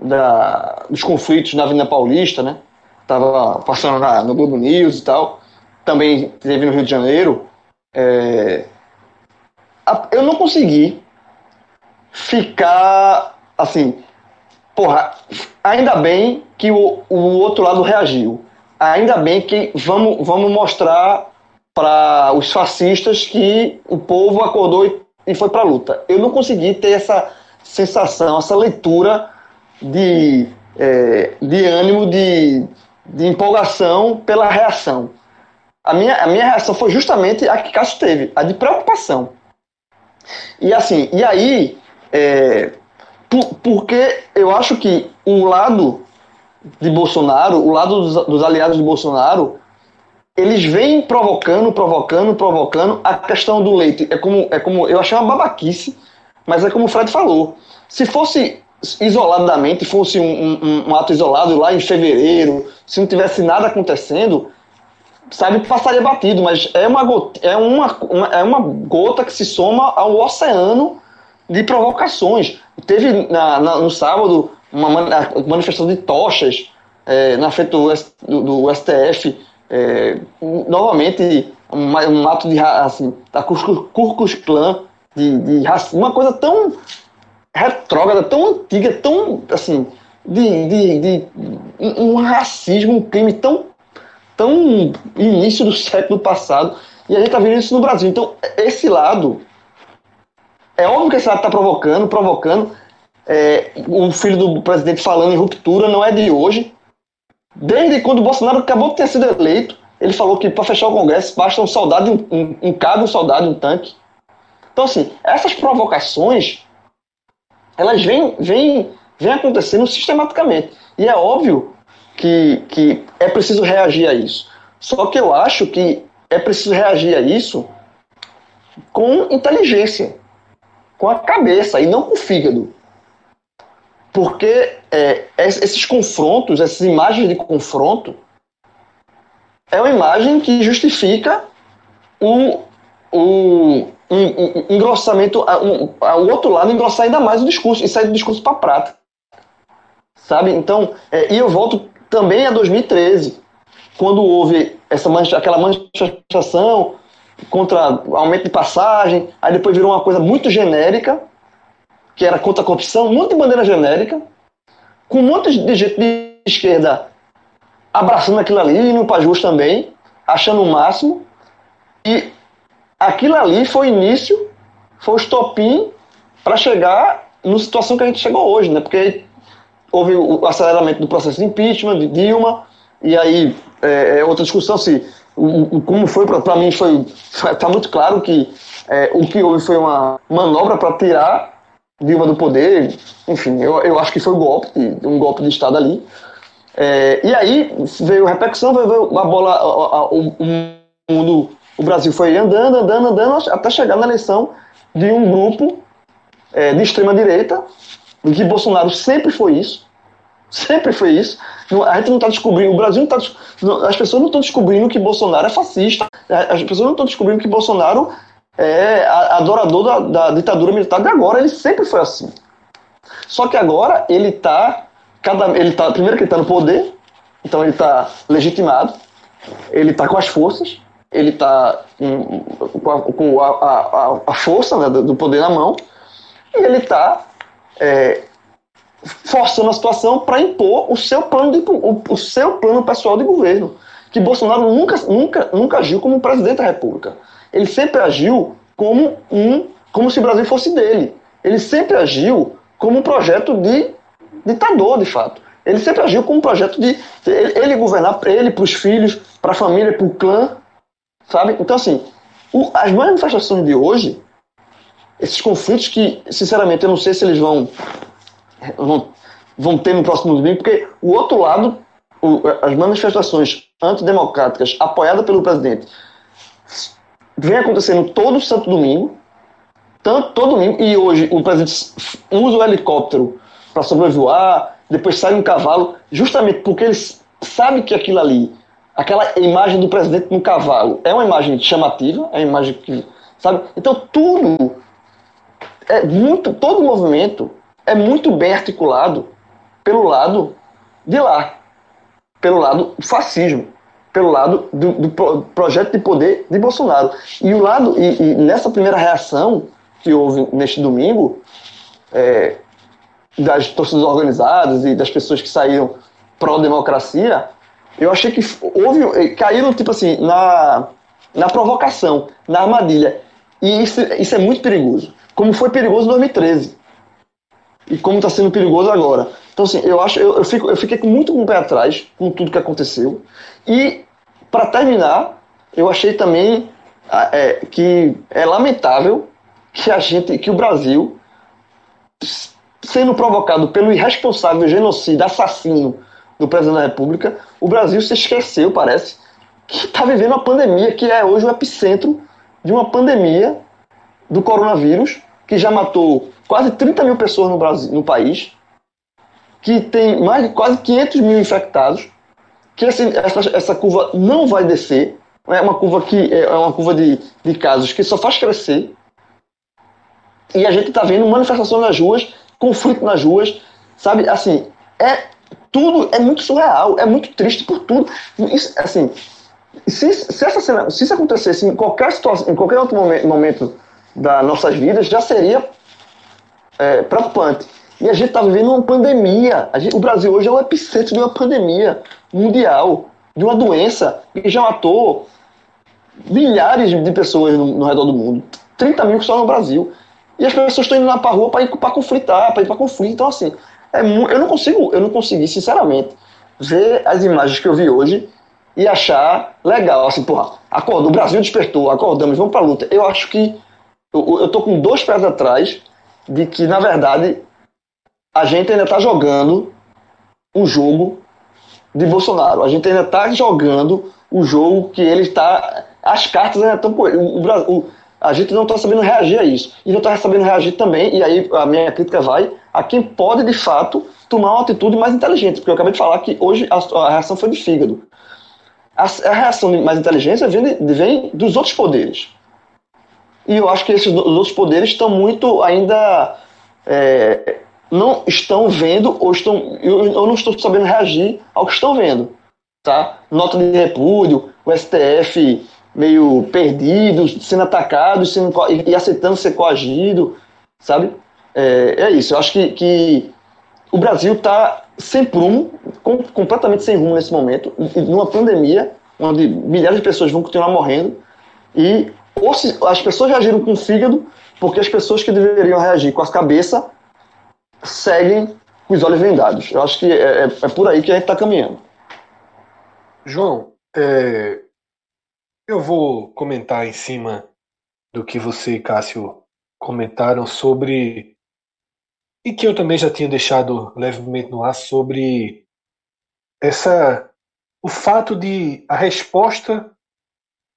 da, dos conflitos na Avenida Paulista, né? Tava passando na, no Globo News e tal. Também teve no Rio de Janeiro. É, a, eu não consegui ficar assim, porra, ainda bem que o, o outro lado reagiu. Ainda bem que vamos, vamos mostrar para os fascistas que o povo acordou e, e foi para a luta. Eu não consegui ter essa sensação, essa leitura de, é, de ânimo, de, de empolgação pela reação. A minha, a minha reação foi justamente a que Cássio teve, a de preocupação. E assim, e aí, é, por, porque eu acho que o lado de Bolsonaro, o lado dos, dos aliados de Bolsonaro, eles vêm provocando, provocando, provocando a questão do leite. É como, é como eu achei uma babaquice, mas é como o Fred falou. Se fosse isoladamente, fosse um, um, um ato isolado lá em fevereiro, se não tivesse nada acontecendo, sabe que passaria batido, mas é uma, gota, é, uma, é uma gota que se soma ao oceano de provocações. Teve na, na, no sábado uma manifestação de tochas é, na frente do, do, do STF, é, novamente um, um, ato de assim, da Curcus Clã, de, de uma coisa tão retrógrada, tão antiga, tão assim, de, de, de um racismo, um crime tão tão início do século passado, e a gente está vendo isso no Brasil. Então, esse lado, é óbvio que esse lado está provocando, provocando. É, o filho do presidente falando em ruptura não é de hoje. Desde quando o Bolsonaro acabou de ter sido eleito, ele falou que para fechar o Congresso basta um soldado, um, um, cabo, um soldado, um tanque. Então, assim, essas provocações, elas vêm, vêm, vêm acontecendo sistematicamente. E é óbvio que, que é preciso reagir a isso. Só que eu acho que é preciso reagir a isso com inteligência, com a cabeça e não com o fígado. Porque é, esses confrontos, essas imagens de confronto, é uma imagem que justifica o, o um, um, engrossamento, um, o outro lado engrossar ainda mais o discurso e sair do discurso para a prática. Sabe? Então, é, e eu volto também é 2013, quando houve essa mancha, aquela manifestação contra aumento de passagem, aí depois virou uma coisa muito genérica, que era contra a corrupção, monte de bandeira genérica, com um monte de gente de esquerda abraçando aquilo ali, no Pajus também, achando o máximo, e aquilo ali foi o início, foi o estopim para chegar na situação que a gente chegou hoje, né? Porque houve o aceleramento do processo de impeachment de Dilma, e aí é, é outra discussão se o, o como foi, para mim foi, está muito claro que é, o que houve foi uma manobra para tirar Dilma do poder, enfim, eu, eu acho que foi um golpe, um golpe de Estado ali. É, e aí veio a repercussão, veio a bola, a, a, o, o mundo, o Brasil foi andando, andando, andando, até chegar na eleição de um grupo é, de extrema direita, que Bolsonaro sempre foi isso, Sempre foi isso. A gente não está descobrindo, o Brasil não está. As pessoas não estão descobrindo que Bolsonaro é fascista. As pessoas não estão descobrindo que Bolsonaro é adorador da, da ditadura militar de agora. Ele sempre foi assim. Só que agora ele está. Cada, ele tá, primeiro que ele está no poder, então ele está legitimado, ele está com as forças, ele está com, a, com a, a, a, força né, do poder na mão, e ele está é, forçando a situação para impor o seu plano de, o, o, seu plano pessoal de governo. Que Bolsonaro nunca, nunca, nunca agiu como presidente da República. Ele sempre agiu como um, como se o Brasil fosse dele. Ele sempre agiu como um projeto de ditador, de fato. Ele sempre agiu como um projeto de ele, ele governar para ele, para os filhos, para a família, para o clã, sabe? Então assim, o, as manifestações de hoje, esses conflitos que, sinceramente, eu não sei se eles vão vão, vão ter no próximo domingo, porque o outro lado, o, as manifestações antidemocráticas apoiadas pelo presidente, vem acontecendo todo santo domingo, tanto todo domingo, e hoje o presidente usa o helicóptero para sobrevoar, depois sai um cavalo, justamente porque ele sabe que aquilo ali, aquela imagem do presidente no cavalo, é uma imagem chamativa, é uma imagem que, sabe? Então tudo é muito, todo movimento é muito bem articulado pelo lado de lá, pelo lado do fascismo, pelo lado do, do projeto de poder de Bolsonaro. E o lado e, e, nessa primeira reação que houve neste domingo, é, das torcidas organizadas e das pessoas que saíram pró-democracia, eu achei que houve, caíram, tipo assim, na, na provocação, na armadilha. E isso, isso é muito perigoso. Como foi perigoso em 2013. E como está sendo perigoso agora. Então, assim, eu acho, eu, eu, fico, eu fiquei muito com o pé atrás com tudo que aconteceu. E, para terminar, eu achei também é, que é lamentável que a gente, que o Brasil, sendo provocado pelo irresponsável genocida, assassino do presidente da República, o Brasil se esqueceu, parece, que está vivendo uma pandemia que é hoje o epicentro de uma pandemia do coronavírus, que já matou quase 30 mil pessoas no, Brasil, no país, que tem mais de quase 500 mil infectados, que esse, essa, essa curva não vai descer, é uma curva que é uma curva de, de casos que só faz crescer. E a gente está vendo manifestações nas ruas, conflito nas ruas, sabe? Assim, é tudo é muito surreal, é muito triste por tudo. Isso, assim, se, se, essa cena, se isso acontecesse em qualquer situação, em qualquer outro momento, momento das nossas vidas, já seria é, preocupante. E a gente está vivendo uma pandemia. Gente, o Brasil hoje é o epicentro de uma pandemia mundial, de uma doença que já matou milhares de pessoas no, no redor do mundo. 30 mil só no Brasil. E as pessoas estão indo lá para rua para ir para conflitar, para ir para conflito. Então, assim, é eu não consigo, eu não consegui, sinceramente, ver as imagens que eu vi hoje e achar legal. Assim, porra, acorda, o Brasil despertou, acordamos, vamos para a luta. Eu acho que eu, eu tô com dois pés atrás de que, na verdade, a gente ainda está jogando um jogo de Bolsonaro. A gente ainda está jogando o jogo que ele está. As cartas ainda estão por ele. O, o, a gente não está sabendo reagir a isso. E não está sabendo reagir também, e aí a minha crítica vai a quem pode, de fato, tomar uma atitude mais inteligente. Porque eu acabei de falar que hoje a, a reação foi de fígado. A, a reação de mais inteligência vem, de, vem dos outros poderes. E eu acho que esses outros poderes estão muito ainda. É, não estão vendo ou estão. Eu, eu não estou sabendo reagir ao que estão vendo. Tá? Nota de repúdio, o STF meio perdido, sendo atacado sendo, e, e aceitando ser coagido, sabe? É, é isso. Eu acho que, que o Brasil está sem prumo, com, completamente sem rumo nesse momento, numa pandemia onde milhares de pessoas vão continuar morrendo e ou se, as pessoas reagiram com o fígado porque as pessoas que deveriam reagir com a cabeça seguem com os olhos vendados. Eu acho que é, é, é por aí que a gente está caminhando. João, é, eu vou comentar em cima do que você e Cássio comentaram sobre. E que eu também já tinha deixado levemente no ar sobre essa o fato de a resposta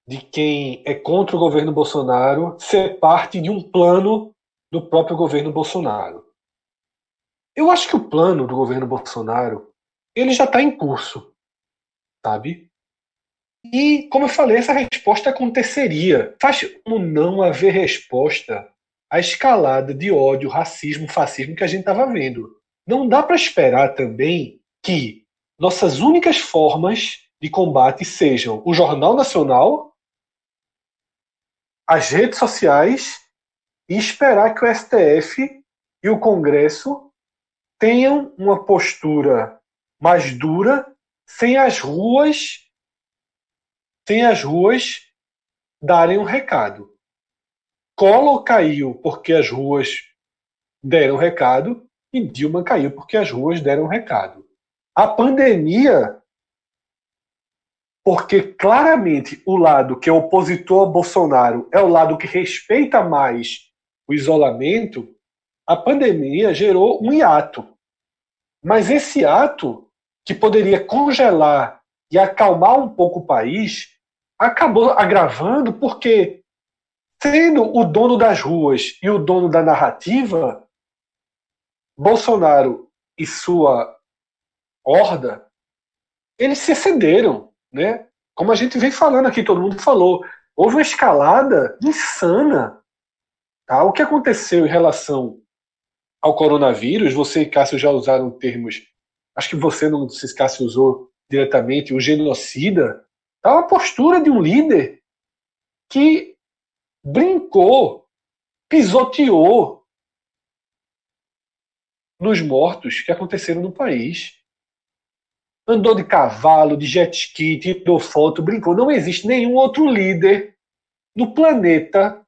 de quem é contra o governo Bolsonaro ser parte de um plano do próprio governo Bolsonaro. Eu acho que o plano do governo Bolsonaro ele já está em curso, sabe? E, como eu falei, essa resposta aconteceria. Faz como não haver resposta à escalada de ódio, racismo, fascismo que a gente estava vendo. Não dá para esperar também que nossas únicas formas de combate sejam o Jornal Nacional as redes sociais e esperar que o STF e o Congresso tenham uma postura mais dura, sem as ruas, sem as ruas darem um recado. Collor caiu porque as ruas deram recado e Dilma caiu porque as ruas deram recado. A pandemia porque claramente o lado que é opositor a Bolsonaro é o lado que respeita mais o isolamento, a pandemia gerou um hiato. Mas esse ato, que poderia congelar e acalmar um pouco o país, acabou agravando porque, sendo o dono das ruas e o dono da narrativa, Bolsonaro e sua horda, eles se excederam né? Como a gente vem falando aqui, todo mundo falou, houve uma escalada insana. Tá? O que aconteceu em relação ao coronavírus, você e Cássio já usaram termos, acho que você não se Cássio usou diretamente, o genocida, tá uma postura de um líder que brincou, pisoteou nos mortos que aconteceram no país. Andou de cavalo, de jet ski, tirou foto, brincou. Não existe nenhum outro líder no planeta,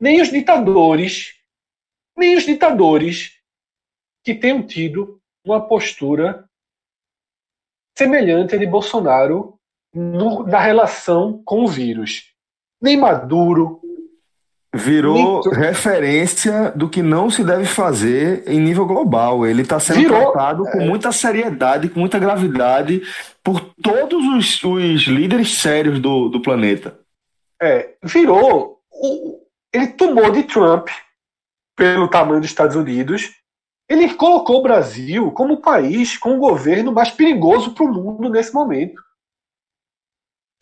nem os ditadores, nem os ditadores que tenham tido uma postura semelhante à de Bolsonaro no, na relação com o vírus. Nem Maduro, Virou referência do que não se deve fazer em nível global. Ele está sendo Virou, tratado com é. muita seriedade, com muita gravidade por todos os, os líderes sérios do, do planeta. É, virou. Ele tomou de Trump pelo tamanho dos Estados Unidos. Ele colocou o Brasil como o país com o governo mais perigoso para o mundo nesse momento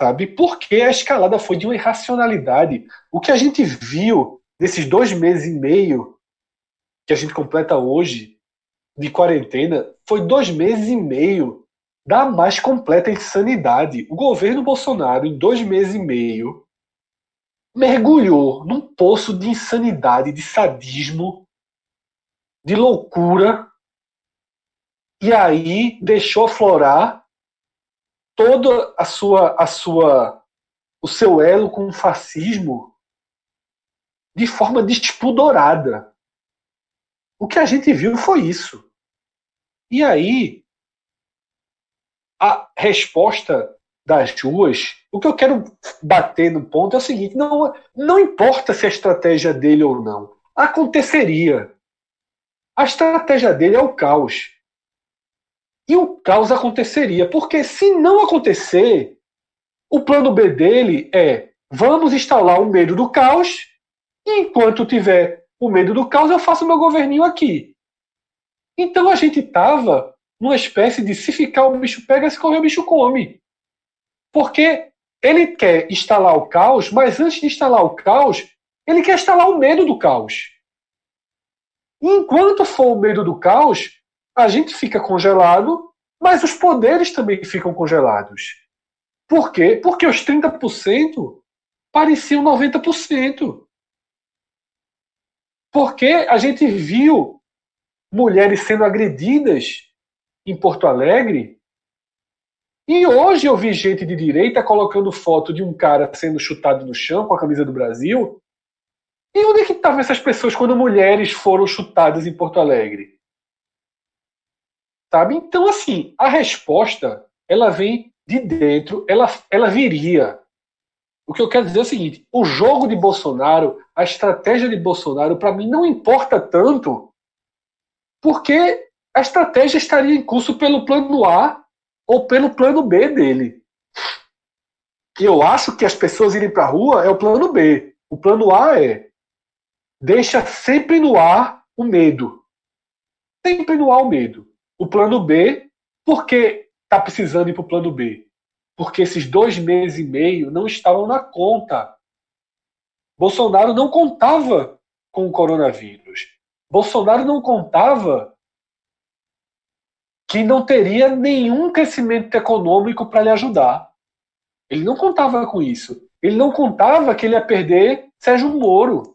sabe? Porque a escalada foi de uma irracionalidade. O que a gente viu nesses dois meses e meio que a gente completa hoje de quarentena foi dois meses e meio da mais completa insanidade. O governo Bolsonaro, em dois meses e meio, mergulhou num poço de insanidade, de sadismo, de loucura, e aí deixou aflorar toda a sua, a sua, o seu elo com o fascismo de forma despudorada. O que a gente viu foi isso. E aí, a resposta das ruas, o que eu quero bater no ponto é o seguinte: não, não importa se a estratégia dele ou não, aconteceria. A estratégia dele é o caos e o caos aconteceria. Porque se não acontecer, o plano B dele é: vamos instalar o medo do caos, e enquanto tiver o medo do caos, eu faço meu governinho aqui. Então a gente estava numa espécie de se ficar o bicho pega, se correr o bicho come. Porque ele quer instalar o caos, mas antes de instalar o caos, ele quer instalar o medo do caos. Enquanto for o medo do caos, a gente fica congelado, mas os poderes também ficam congelados. Por quê? Porque os 30% pareciam 90%. Porque a gente viu mulheres sendo agredidas em Porto Alegre. E hoje eu vi gente de direita colocando foto de um cara sendo chutado no chão com a camisa do Brasil. E onde é que estavam essas pessoas quando mulheres foram chutadas em Porto Alegre? Sabe? Então, assim, a resposta ela vem de dentro, ela, ela viria. O que eu quero dizer é o seguinte: o jogo de Bolsonaro, a estratégia de Bolsonaro, para mim, não importa tanto, porque a estratégia estaria em curso pelo plano A ou pelo plano B dele. E eu acho que as pessoas irem para a rua é o plano B. O plano A é deixa sempre no ar o medo. Sempre no ar o medo. O plano B, por que está precisando ir para o plano B? Porque esses dois meses e meio não estavam na conta. Bolsonaro não contava com o coronavírus. Bolsonaro não contava que não teria nenhum crescimento econômico para lhe ajudar. Ele não contava com isso. Ele não contava que ele ia perder Sérgio Moro,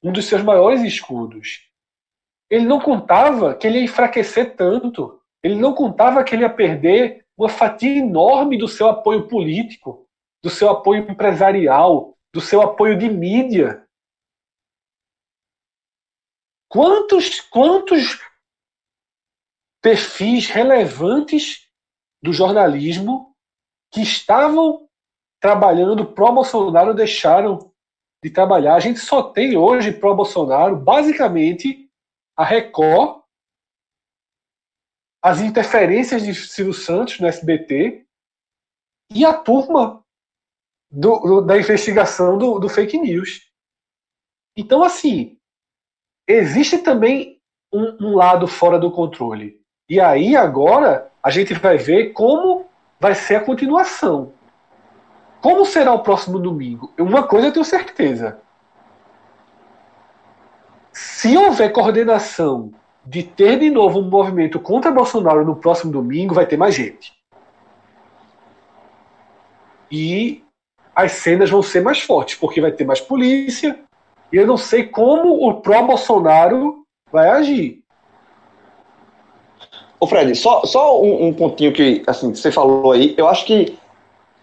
um dos seus maiores escudos. Ele não contava que ele ia enfraquecer tanto. Ele não contava que ele ia perder uma fatia enorme do seu apoio político, do seu apoio empresarial, do seu apoio de mídia. Quantos, quantos perfis relevantes do jornalismo que estavam trabalhando pró-Bolsonaro deixaram de trabalhar? A gente só tem hoje pró-Bolsonaro, basicamente, a Record, as interferências de Silvio Santos no SBT e a turma do, do, da investigação do, do fake news. Então, assim, existe também um, um lado fora do controle. E aí, agora, a gente vai ver como vai ser a continuação. Como será o próximo domingo? Uma coisa eu tenho certeza: se houver coordenação de ter de novo um movimento contra Bolsonaro no próximo domingo, vai ter mais gente. E as cenas vão ser mais fortes, porque vai ter mais polícia. E eu não sei como o pró-Bolsonaro vai agir. Ô Fred, só, só um, um pontinho que assim, você falou aí, eu acho que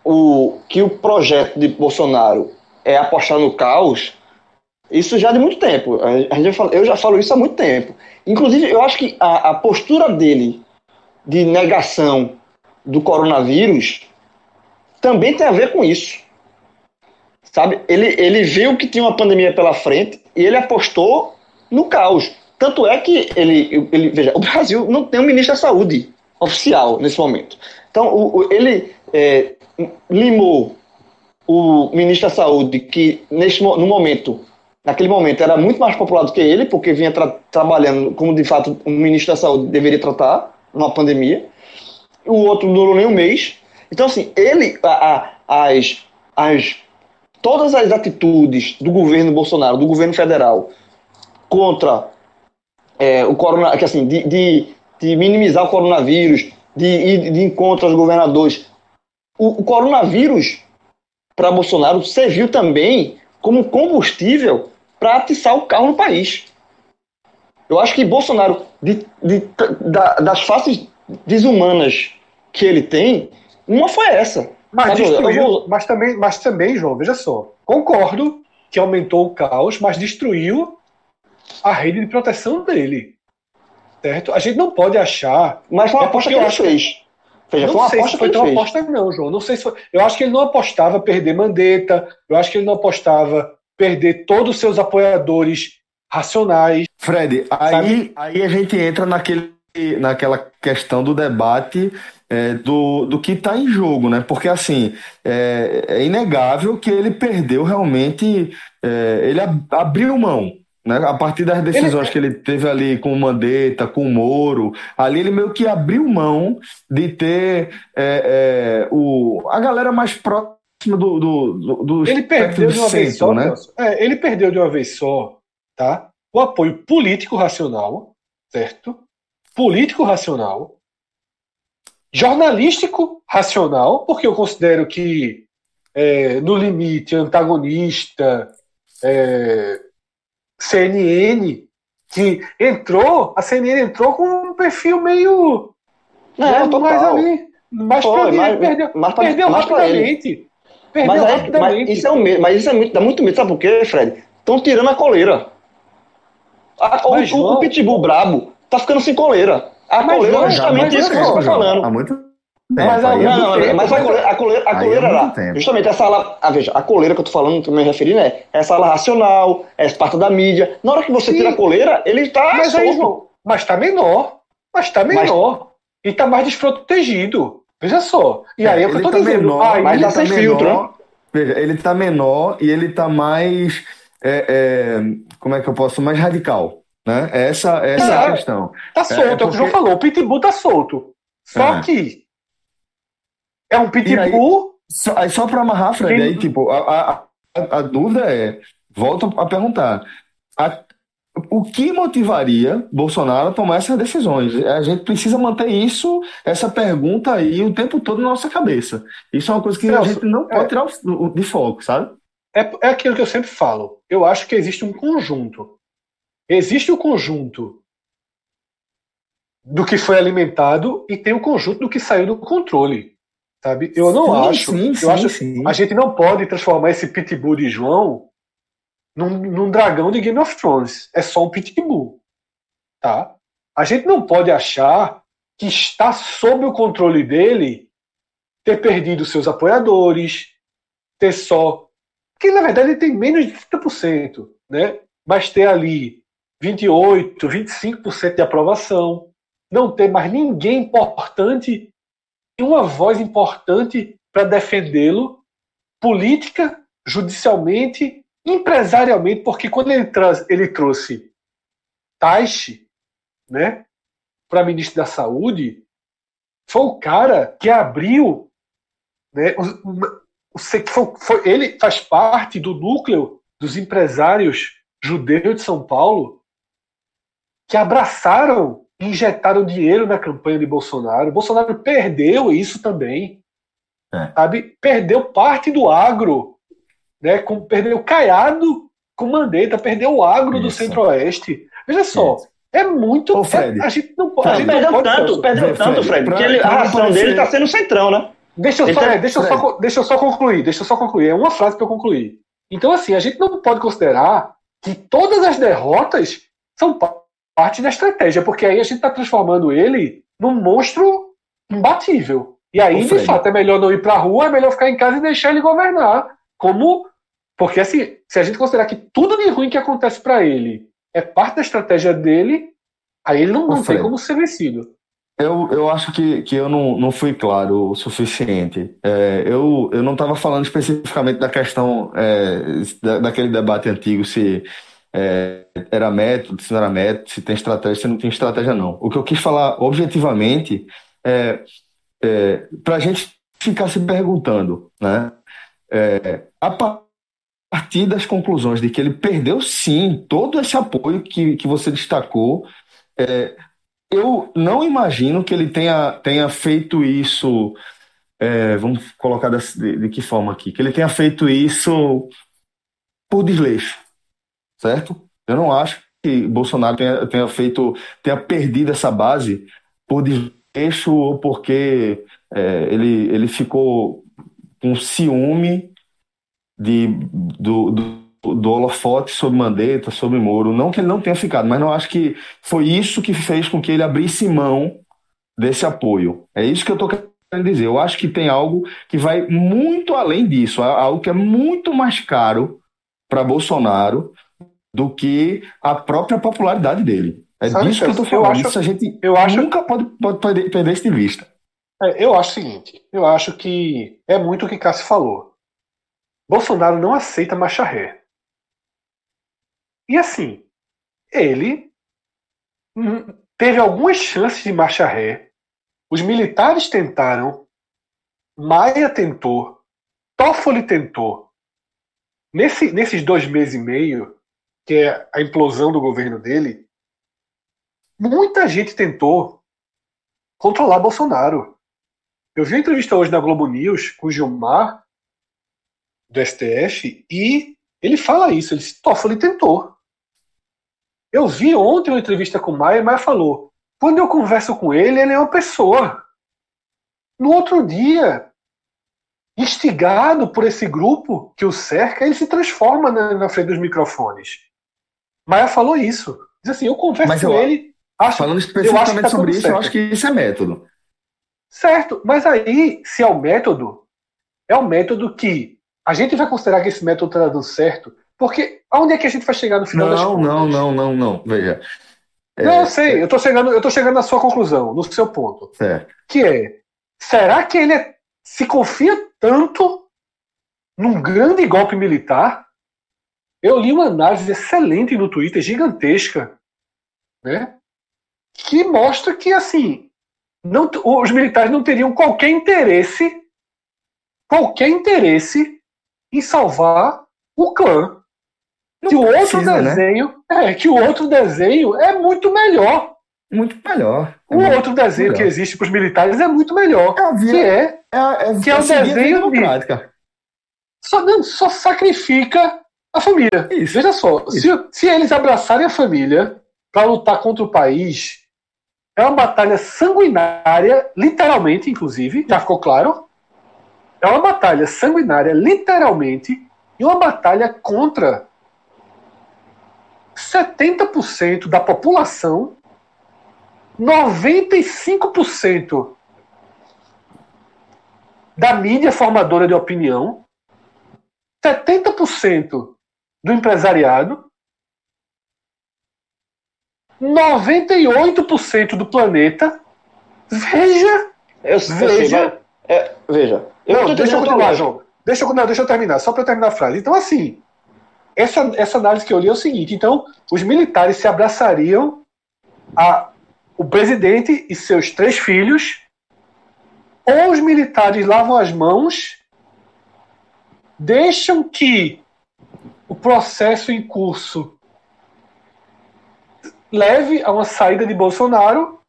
o, que o projeto de Bolsonaro é apostar no caos, isso já de muito tempo. A gente fala- eu já falo isso há muito tempo. Inclusive, eu acho que a, a postura dele de negação do coronavírus também tem a ver com isso. Sabe? Ele, ele viu que tinha uma pandemia pela frente e ele apostou no caos. Tanto é que ele, ele veja, o Brasil não tem um ministro da saúde oficial nesse momento. Então, o, o- ele é, limou o ministro da saúde, que neste, no momento, naquele momento, era muito mais popular do que ele, porque vinha tra- trabalhando como de fato um ministro da saúde deveria tratar numa pandemia. O outro não durou nem um mês. Então, assim, ele, a- a- as, as, todas as atitudes do governo Bolsonaro, do governo federal, contra é, o corona, que assim, de, de, de minimizar o coronavírus, de ir de encontro aos governadores. O, o coronavírus, para Bolsonaro, serviu também como combustível para atiçar o carro no país. Eu acho que Bolsonaro, de, de- da- das faces desumanas que ele tem, uma foi essa. Mas, destruiu, vou- mas, também, mas também, João, veja só. Concordo que aumentou o caos, mas destruiu a rede de proteção dele. Certo? A gente não pode achar. Mas foi uma É aposta que ele acho- fez. Foi não uma sei aposta se foi tão fez. aposta, não, João. Não sei se foi. Eu acho que ele não apostava perder Mandetta. Eu acho que ele não apostava perder todos os seus apoiadores racionais. Fred, aí, aí a gente entra naquele, naquela questão do debate é, do, do que está em jogo, né? Porque assim é, é inegável que ele perdeu realmente, é, ele ab- abriu mão. Né? A partir das decisões que ele teve ali com o Mandetta, com o Moro, ali ele meio que abriu mão de ter é, é, o, a galera mais próxima do, do, do, do Ele perdeu de uma vez centro, só, né? É, ele perdeu de uma vez só, tá? O apoio político racional, certo? Político racional, jornalístico racional, porque eu considero que é, no limite antagonista, é, CNN que entrou, a CNN entrou com um perfil meio Não, né, total. mais ali, mais Foi, pra mim, mas- perdeu, mas perdeu mas rapidamente. Perdeu Mas, aí- mas isso é um medo, mas isso é muito, dá muito medo, sabe por quê, Fred? Estão tirando a coleira. A- o, Mas, o- João- o Pitbull brabo tá ficando sem coleira. A Mas, coleira é justamente mas isso que você só, tá falando. Há muito tempo. Mas há aí é Não, não, não, mas a coleira, a coleira, a coleira é lá, justamente essa ala, ah, veja, a coleira que eu tô falando, que eu me referindo é essa ala racional, é parte da mídia. Na hora que você Sim. tira a coleira, ele tá Mas aí. João, mas tá menor. Mas tá menor. E tá mais desprotegido. Veja só. E aí é o que eu tô tá dizendo. menor, Aí- ele tá sem menor, filtro, Veja, ele tá menor e ele tá mais, é, é, como é que eu posso, mais radical, né? Essa, essa é Tá. a questão. Tá solto, é, o que o porque- João falou. O Pitbull tá solto. Só É. que é um Pitbull. Só, aí só para amarrar, Fred, Tem- aí, tipo, a, a, a, a dúvida é, volto a perguntar, a- o que motivaria Bolsonaro a tomar essas decisões? A gente precisa manter isso, essa pergunta aí o tempo todo na nossa cabeça. Isso é uma coisa que a gente não pode é. tirar de foco, sabe? É, é aquilo que eu sempre falo. Eu acho que existe um conjunto. Existe o conjunto do que foi alimentado e tem o conjunto do que saiu do controle. Sabe? Eu não Sim, acho. sim, eu sim, acho sim. a gente não pode transformar esse pitbull de João num, num dragão de Game of Thrones. É só um pitbull. Tá? A gente não pode achar que está sob o controle dele ter perdido seus apoiadores, ter só. Que na verdade ele tem menos de 30%, né? mas ter ali 28%, 25% de aprovação, não ter mais ninguém importante uma voz importante para defendê-lo, política, judicialmente, empresarialmente, porque quando ele, ele trouxe Taishi né, para ministro da Saúde, foi o cara que abriu. Né, o, o, foi, foi, ele faz parte do núcleo dos empresários judeus de São Paulo que abraçaram injetaram dinheiro na campanha de Bolsonaro. Bolsonaro perdeu isso também. É. Sabe? Perdeu parte do agro. Né? Com, perdeu Caiado com Mandetta, perdeu o agro do Isso. Centro-Oeste. Veja só, Isso. É muito. Ô, Fred. é- a gente não pode. a Mas gente não perdeu pode tanto, perdeu Fred, tanto, Fred, porque ele- a ração parecer- dele tá sendo centrão, né? Deixa eu, só, tá- é, deixa, eu só, deixa eu só concluir, deixa eu só concluir. É uma frase para eu concluir. Então, assim, a gente não pode considerar que todas as derrotas são pa- parte da estratégia, porque aí a gente está transformando ele num monstro imbatível. E aí, Ô, de Fred. fato, é melhor não ir para a rua, é melhor ficar em casa e deixar ele governar. Como. Porque, assim, se a gente considerar que tudo de ruim que acontece para ele é parte da estratégia dele, aí ele não, não tem como ser vencido. Eu, eu acho que, que eu não, não fui claro o suficiente. É, eu, eu não estava falando especificamente da questão é, da- daquele debate antigo se é, era método, se não era método, se tem estratégia, se não tem estratégia, não. O que eu quis falar objetivamente é, é para a gente ficar se perguntando, né? É, a pa- partir das conclusões de que ele perdeu sim todo esse apoio que, que você destacou. é, eu não imagino que ele tenha, tenha feito isso. é, vamos colocar de, de que forma aqui? Que ele tenha feito isso por desleixo, certo? Eu não acho que Bolsonaro tenha, tenha feito, tenha perdido essa base por desleixo ou porque é, ele, ele ficou com ciúme de, do, do, do holofote sobre Mandetta, sobre Moro. Não que ele não tenha ficado, mas não acho que foi isso que fez com que ele abrisse mão desse apoio. É isso que eu estou querendo dizer. Eu acho que tem algo que vai muito além disso, algo que é muito mais caro para Bolsonaro do que a própria popularidade dele. É Sabe, disso que eu estou Celso, eu falando. acho- isso a gente eu acho- nunca pode, pode perder, perder isso de vista. É, eu acho o seguinte, eu acho que é muito o que Cássio falou. Bolsonaro não aceita marcha ré. E assim, ele hum, teve algumas chances de marcha ré. Os militares tentaram, Maia tentou, Toffoli tentou. Nesse, nesses dois meses e meio, que é a implosão do governo dele, muita gente tentou controlar Bolsonaro. Eu vi uma entrevista hoje na Globo News com o Gilmar, do STF, e ele fala isso. Ele disse: Toffoli tentou. Eu vi ontem uma entrevista com o Maia, e Maia falou: quando eu converso com ele, ele é uma pessoa. No outro dia, instigado por esse grupo que o cerca, ele se transforma na, na frente dos microfones. Maia falou isso. Diz assim: eu converso Mas com eu- ele. Acho, Falando eu que especificamente tá sobre isso, eu certo. acho que isso é método. Certo, mas aí, se é o método, é o método que a gente vai considerar que esse método está dando certo, porque aonde é que a gente vai chegar no final das Não, contas? não, não, não, não. Veja. É, Não, eu sei, eu tô chegando, eu tô chegando na sua conclusão, no seu ponto, certo. que é, será que ele é- se confia tanto num grande golpe militar? Eu li uma análise excelente no Twitter, gigantesca, né? Que mostra que assim, não, os militares não teriam qualquer interesse, qualquer interesse em salvar o clã. que o outro né? desenho, é que o outro desenho é muito melhor. Muito melhor. É O muito outro desenho melhor. que existe para os militares é muito melhor. É via- Que é É, é, que é o desenho de- democrática. só, não, só sacrifica a família. Isso. Veja só, se, se eles abraçarem a família para lutar contra o país, é uma batalha sanguinária, literalmente, inclusive, já ficou claro? É uma batalha sanguinária, literalmente, e uma batalha contra 70% da população, 95% da mídia formadora de opinião, 70% do empresariado, 98% do planeta. Veja. Eu, eu sei, Veja. mas, é, veja. Não, tô deixa eu continuar, João. Deixa eu, não, deixa eu terminar, só para terminar a frase. Então, assim, essa, essa análise que eu li é o seguinte: então, os militares se abraçariam a o presidente e seus três filhos, ou os militares lavam as mãos, deixam que o processo em curso leve a uma saída de Bolsonaro,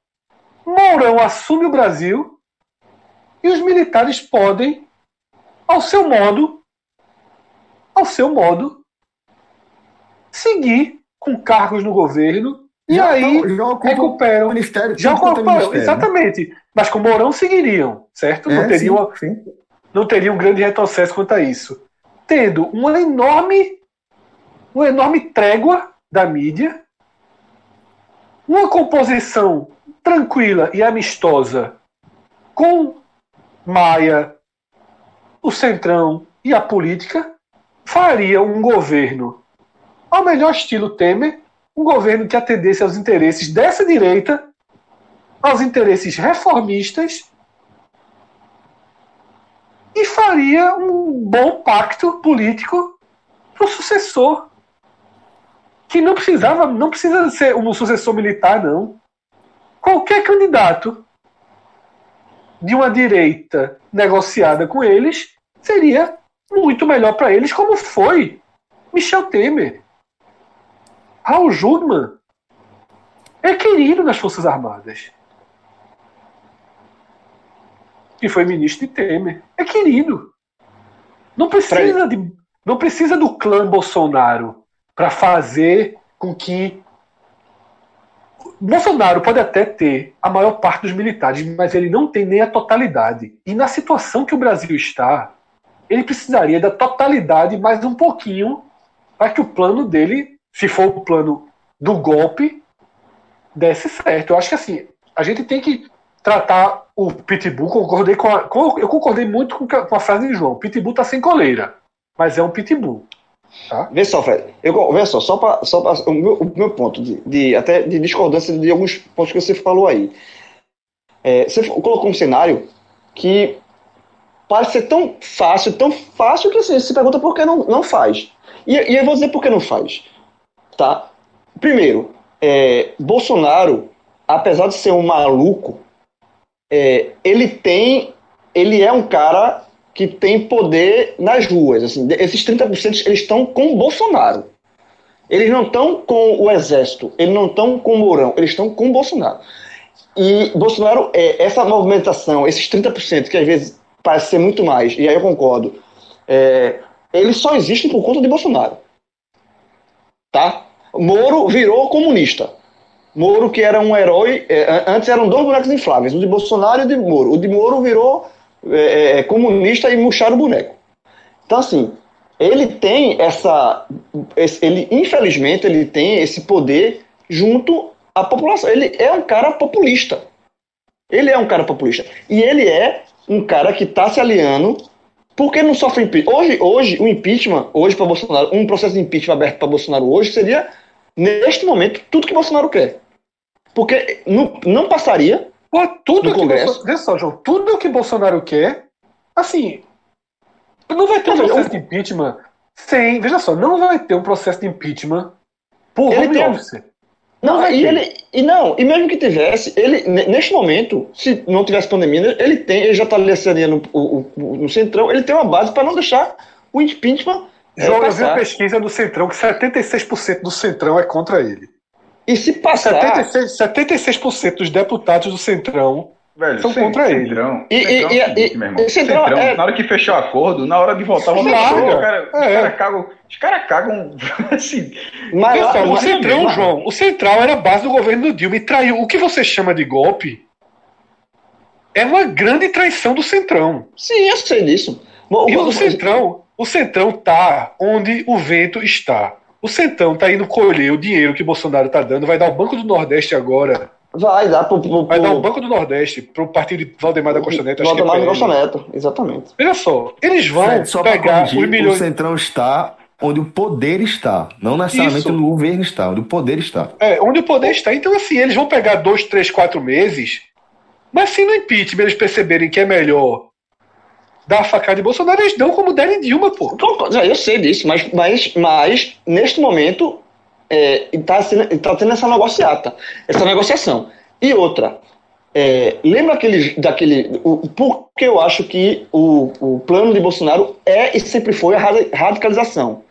Mourão assume o Brasil e os militares podem, ao seu modo, ao seu modo, seguir com cargos no governo E Já aí não- já recuperam. o ministério. Já é ocuparam, ministério, exatamente. Mas com o Mourão seguiriam, certo? né? não, É, teriam, sim, sim. não teria um grande retrocesso quanto a isso. Tendo uma enorme, uma enorme trégua da mídia, uma composição tranquila e amistosa com Maia, o Centrão e a política, faria um governo ao melhor estilo Temer, um governo que atendesse aos interesses dessa direita, aos interesses reformistas e faria um bom pacto político para o sucessor. Que não precisava, não precisa ser um sucessor militar, não. Qualquer candidato de uma direita negociada com eles seria muito melhor para eles, como foi Michel Temer. Raul Jungmann é querido nas Forças Armadas. Que foi ministro de Temer. É querido. Não precisa, de, não precisa do clã Bolsonaro para fazer com que. Bolsonaro pode até ter a maior parte dos militares, mas ele não tem nem a totalidade. E na situação que o Brasil está, ele precisaria da totalidade mais um pouquinho para que o plano dele, se for o plano do golpe, desse certo. Eu acho que assim, a gente tem que tratar o Pitbull, concordei com, a, eu concordei muito com, a- frase de João. Pitbull tá sem coleira, mas é um Pitbull. Vê só, Fred. Eu, vê só, só para só pra, o, meu, o meu ponto de, de- até de discordância de alguns pontos que você falou aí. É, você colocou um cenário que parece ser tão fácil, tão fácil que assim, se pergunta por que não, não faz. E, e eu vou dizer por que não faz. Tá? Primeiro, é, Bolsonaro, apesar de ser um maluco, é, ele tem. Ele é um cara que tem poder nas ruas. Assim, esses 30% eles estão com o Bolsonaro. Eles não estão com o exército, eles não estão com o Mourão, eles estão com o Bolsonaro. E Bolsonaro, é, essa movimentação, esses 30%, que às vezes parece ser muito mais, e aí eu concordo, é, eles só existem por conta de Bolsonaro. Tá? Moro virou comunista. Moro, que era um herói, é, an- antes eram dois bonecos infláveis, o de Bolsonaro e o de Moro. O de Moro virou é, é, comunista e murcharam o boneco. Então, assim, ele tem essa. ele, infelizmente, ele tem esse poder junto à população. Ele é um cara populista. Ele é um cara populista. E ele é um cara que está se aliando porque não sofre impeachment. Hoje, hoje o impeachment, hoje para Bolsonaro, um processo de impeachment aberto para Bolsonaro hoje seria, neste momento, tudo que Bolsonaro quer. Porque não, não passaria Pô, tudo No que Congresso. Bolso- Vê só, João, tudo que Bolsonaro quer, assim, não vai ter um processo de impeachment sem. Veja só, não vai ter um processo de impeachment por Ele home tem- office. Não, vai e ele e não, e mesmo que tivesse, ele ne- neste momento, se não tivesse pandemia, ele tem, ele já está licenciando o, o, no centrão, ele tem uma base para não deixar o impeachment é, João, eu vi uma pesquisa do Centrão que 76% do Centrão é contra ele. E se passar, 76%, 76% dos deputados do Centrão Velho, São contra ele. Centrão, E- Centrão e- é o e- seguinte, e- meu irmão. e Centrão Centrão, é- na hora que fechar o acordo, na hora de voltar, vamos Larga. os caras É. caras cagam, os caras cagam assim. mas, Pessoal, o mas- Centrão, mas- João, o Central era a base do governo do Dilma e traiu. O que você chama de golpe é uma grande traição do Centrão. Sim, eu sei disso. O- E o- o Centrão, o Centrão tá onde o vento está. O Centrão tá indo colher o dinheiro que Bolsonaro tá dando, vai dar o Banco do Nordeste agora. vai dar pro, pro, Vai dar o Banco do Nordeste pro partido de Valdemar da Costa Neto. é Valdemar da PL. Costa Neto, exatamente. Olha só, eles vão Fred, só pegar corrigir, os milhões. o Centrão está onde o poder está, não necessariamente Isso. onde o governo está, onde o poder está. É, onde o poder está. Então, assim, eles vão pegar dois, três, quatro meses, mas se no impeachment eles perceberem que é melhor dar a facada de Bolsonaro, eles dão como derem Dilma, pô. Eu sei disso, mas, mas, mas neste momento está tá tendo essa negociata, essa negociação. E outra, é, lembra aquele, daquele. O, por que eu acho que o, o plano de Bolsonaro é e sempre foi a radi- radicalização?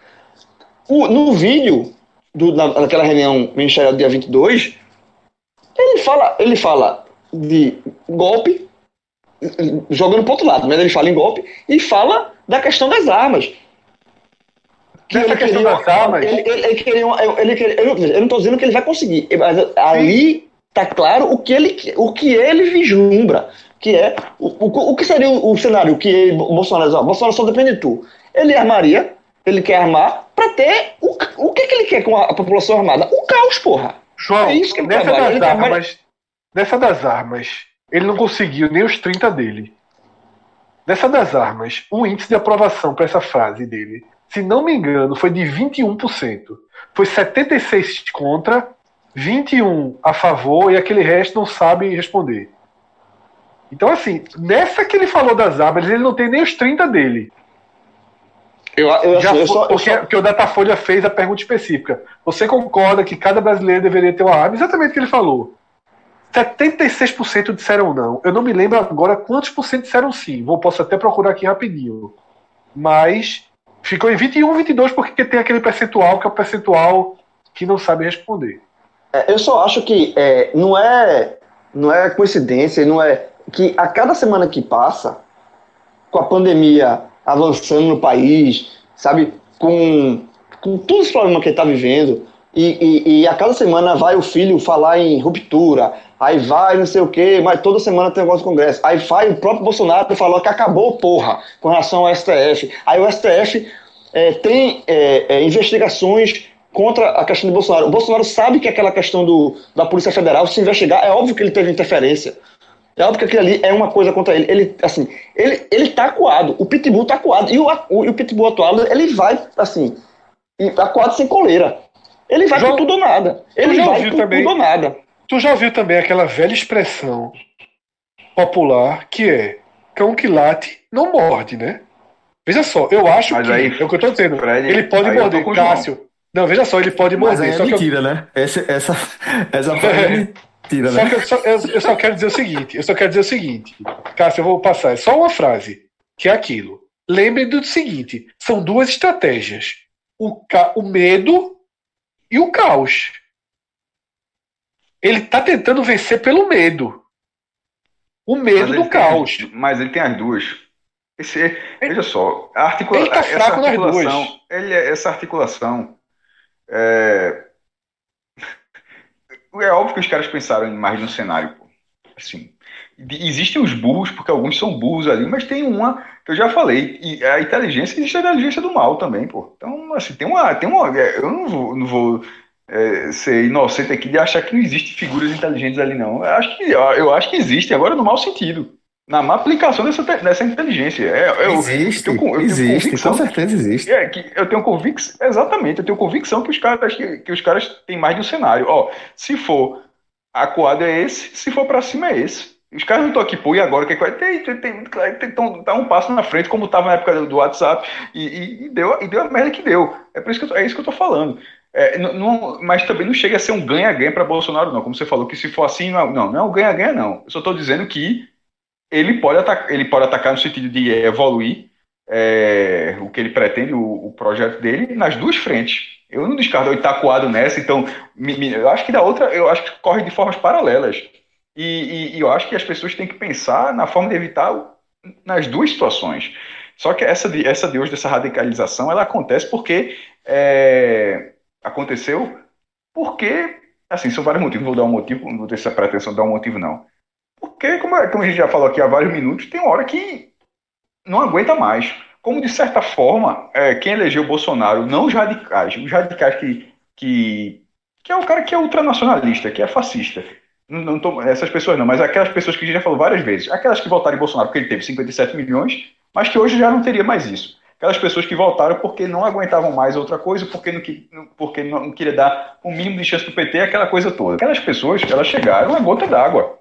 O- no vídeo do, da, daquela reunião ministerial do dia 22, ele fala, ele fala de golpe, jogando para outro lado, mas ele fala em golpe e fala da questão das armas. que Nessa ele questão queria, das armas- ele, ele, ele queria, ele queria- eu, não, eu não tô dizendo que ele vai conseguir, mas ali tá claro o que ele, o que ele vislumbra, que é o, o, o que seria o, o cenário que ele, o Bolsonaro, ó, Bolsonaro só depende de tu. Ele armaria, ele quer armar para ter o, o que, que ele quer com a, a população armada? O caos, porra. João, É isso que ele nessa trabalha, das ele trabalha- armas, nessa das armas, ele não conseguiu nem os 30 dele. Nessa das armas, o índice de aprovação para essa frase dele, se não me engano, foi de 21%. Foi 76 contra, 21 a favor e aquele resto não sabe responder. Então, assim, nessa que ele falou das armas, ele não tem nem os 30 dele. Eu, eu, Já assim, eu só, eu porque, só- porque o Datafolha fez a pergunta específica. Você concorda que cada brasileiro deveria ter uma arma? Exatamente o que ele falou. 76% disseram não. Eu não me lembro agora quantos por cento disseram sim. Vou, posso até procurar aqui rapidinho. Mas ficou em 21, 22 porque tem aquele percentual que é o percentual que não sabe responder. É, eu só acho que é, não é não é coincidência, não é que a cada semana que passa, com a pandemia avançando no país, sabe, com, com todos os problemas que ele está vivendo, e, e, e a cada semana vai o filho falar em ruptura, aí vai não sei o quê, mas toda semana tem um negócio do Congresso, aí vai o próprio Bolsonaro falou que acabou, porra, com relação ao STF. Aí o STF é, tem é, é, investigações contra a questão do Bolsonaro. O Bolsonaro sabe que aquela questão do, da Polícia Federal, se investigar, é óbvio que ele teve interferência. É óbvio que aquilo ali é uma coisa contra ele. Ele, assim, ele, ele tá acuado. O Pitbull tá acuado. E o, o, e o Pitbull atual, ele vai, assim, e acuado sem coleira. Ele vai João, por tudo ou nada. Ele já vai por também? tudo ou nada. Tu já ouviu também aquela velha expressão popular que é cão que late não morde, né? Veja só, eu acho Mas que aí, é o que eu tô dizendo. Fred, ele pode eu morder. Cássio. Não, veja só, ele pode Mas morder. aí é só que eu- mentira, né? Essa, essa, essa frase é mentira, Só né? que eu só, eu, eu só quero dizer o seguinte, eu só quero dizer o seguinte, Cássio, eu vou passar é só uma frase, que é aquilo. Lembre do seguinte, são duas estratégias. O, ca, o medo e o caos. Ele tá tentando vencer pelo medo. O Mas medo ele do tem- caos. Mas ele tem as duas. Esse, veja só, a articula, Ele tá essa fraco nas articulação, duas. ele, é- essa articulação é, é óbvio que os caras pensaram em mais de um cenário, pô. Assim, existem os burros, porque alguns são burros ali, mas tem uma que eu já falei, e a inteligência existe a inteligência do mal também, pô. Então, assim, tem uma, tem uma, é, eu não vou, não vou é, ser inocente aqui de achar que não existe figuras inteligentes ali, não. Eu acho que, eu acho que existe, agora no mau sentido. Na má aplicação dessa, dessa inteligência. É, eu, existe, eu eu existe, com certeza existe. é, que eu tenho convicção, exatamente, eu tenho convicção que os caras, que, que os caras têm mais de um cenário. Ó, se for acuado é esse, se for pra cima é esse. Os caras não estão aqui, pô, e agora que é tem, tem, tem, tem, tão- tá um passo na frente, como tava na época do, WhatsApp, e, e- e deu, e deu a merda que deu. É, por isso que eu é isso que eu tô falando. É, não- não- mas também não chega a ser um ganha-ganha para Bolsonaro, não. Como você falou, que se for assim, não, não, não é um ganha-ganha, não. Eu só estou dizendo que ele pode, atacar, ele pode atacar no sentido de evoluir é, o que ele pretende, o, o projeto dele, nas duas frentes. Eu não descarto ele estar acuado nessa, então me- me- eu acho que da outra, eu acho que corre de formas paralelas. E, e- e eu acho que as pessoas têm que pensar na forma de evitar o- nas duas situações. Só que essa de, essa de hoje, dessa radicalização, ela acontece porque é, aconteceu porque, assim, são vários motivos, vou dar um motivo, não vou ter essa pretensão de dar um motivo, não. Porque, como, é- como a gente já falou aqui há vários minutos, tem uma hora que não aguenta mais. Como, de certa forma, é, quem elegeu o Bolsonaro, não os radicais, os radicais que, que, que é o cara que é ultranacionalista, que é fascista. Não, não tô- essas pessoas não, mas aquelas pessoas que a gente já falou várias vezes, aquelas que votaram em Bolsonaro porque ele teve 57 milhões, mas que hoje já não teria mais isso. Aquelas pessoas que votaram porque não aguentavam mais outra coisa, porque não, que- não- porque não queria dar o mínimo de chance do PT, aquela coisa toda. Aquelas pessoas, elas chegaram a gota d'água,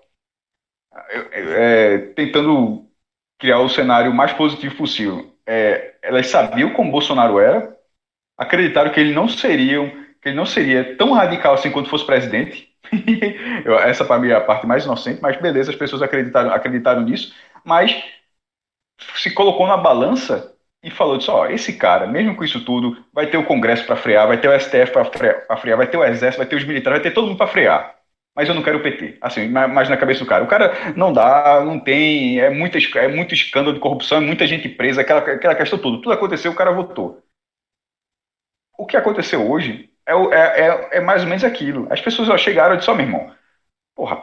é, tentando criar o cenário mais positivo possível. É, elas sabiam como Bolsonaro era, acreditaram que ele não seria, que ele não seria tão radical assim quando fosse presidente. Essa para mim é a parte mais inocente, mas beleza, as pessoas acreditaram, acreditaram nisso, mas se colocou na balança e falou disso, ó, esse cara, mesmo com isso tudo, vai ter o Congresso para frear, vai ter o STF para frear, frear, vai ter o Exército, vai ter os militares, vai ter todo mundo para frear. Mas eu não quero o PT. Assim, ma- mas na cabeça do cara. O cara não dá, não tem, é muito, es- é muito escândalo de corrupção, é muita gente presa, aquela, aquela questão toda. Tudo aconteceu, o cara votou. o que aconteceu hoje é, é, é, é mais ou menos aquilo. As pessoas ó, chegaram e disseram, ó, meu irmão, porra,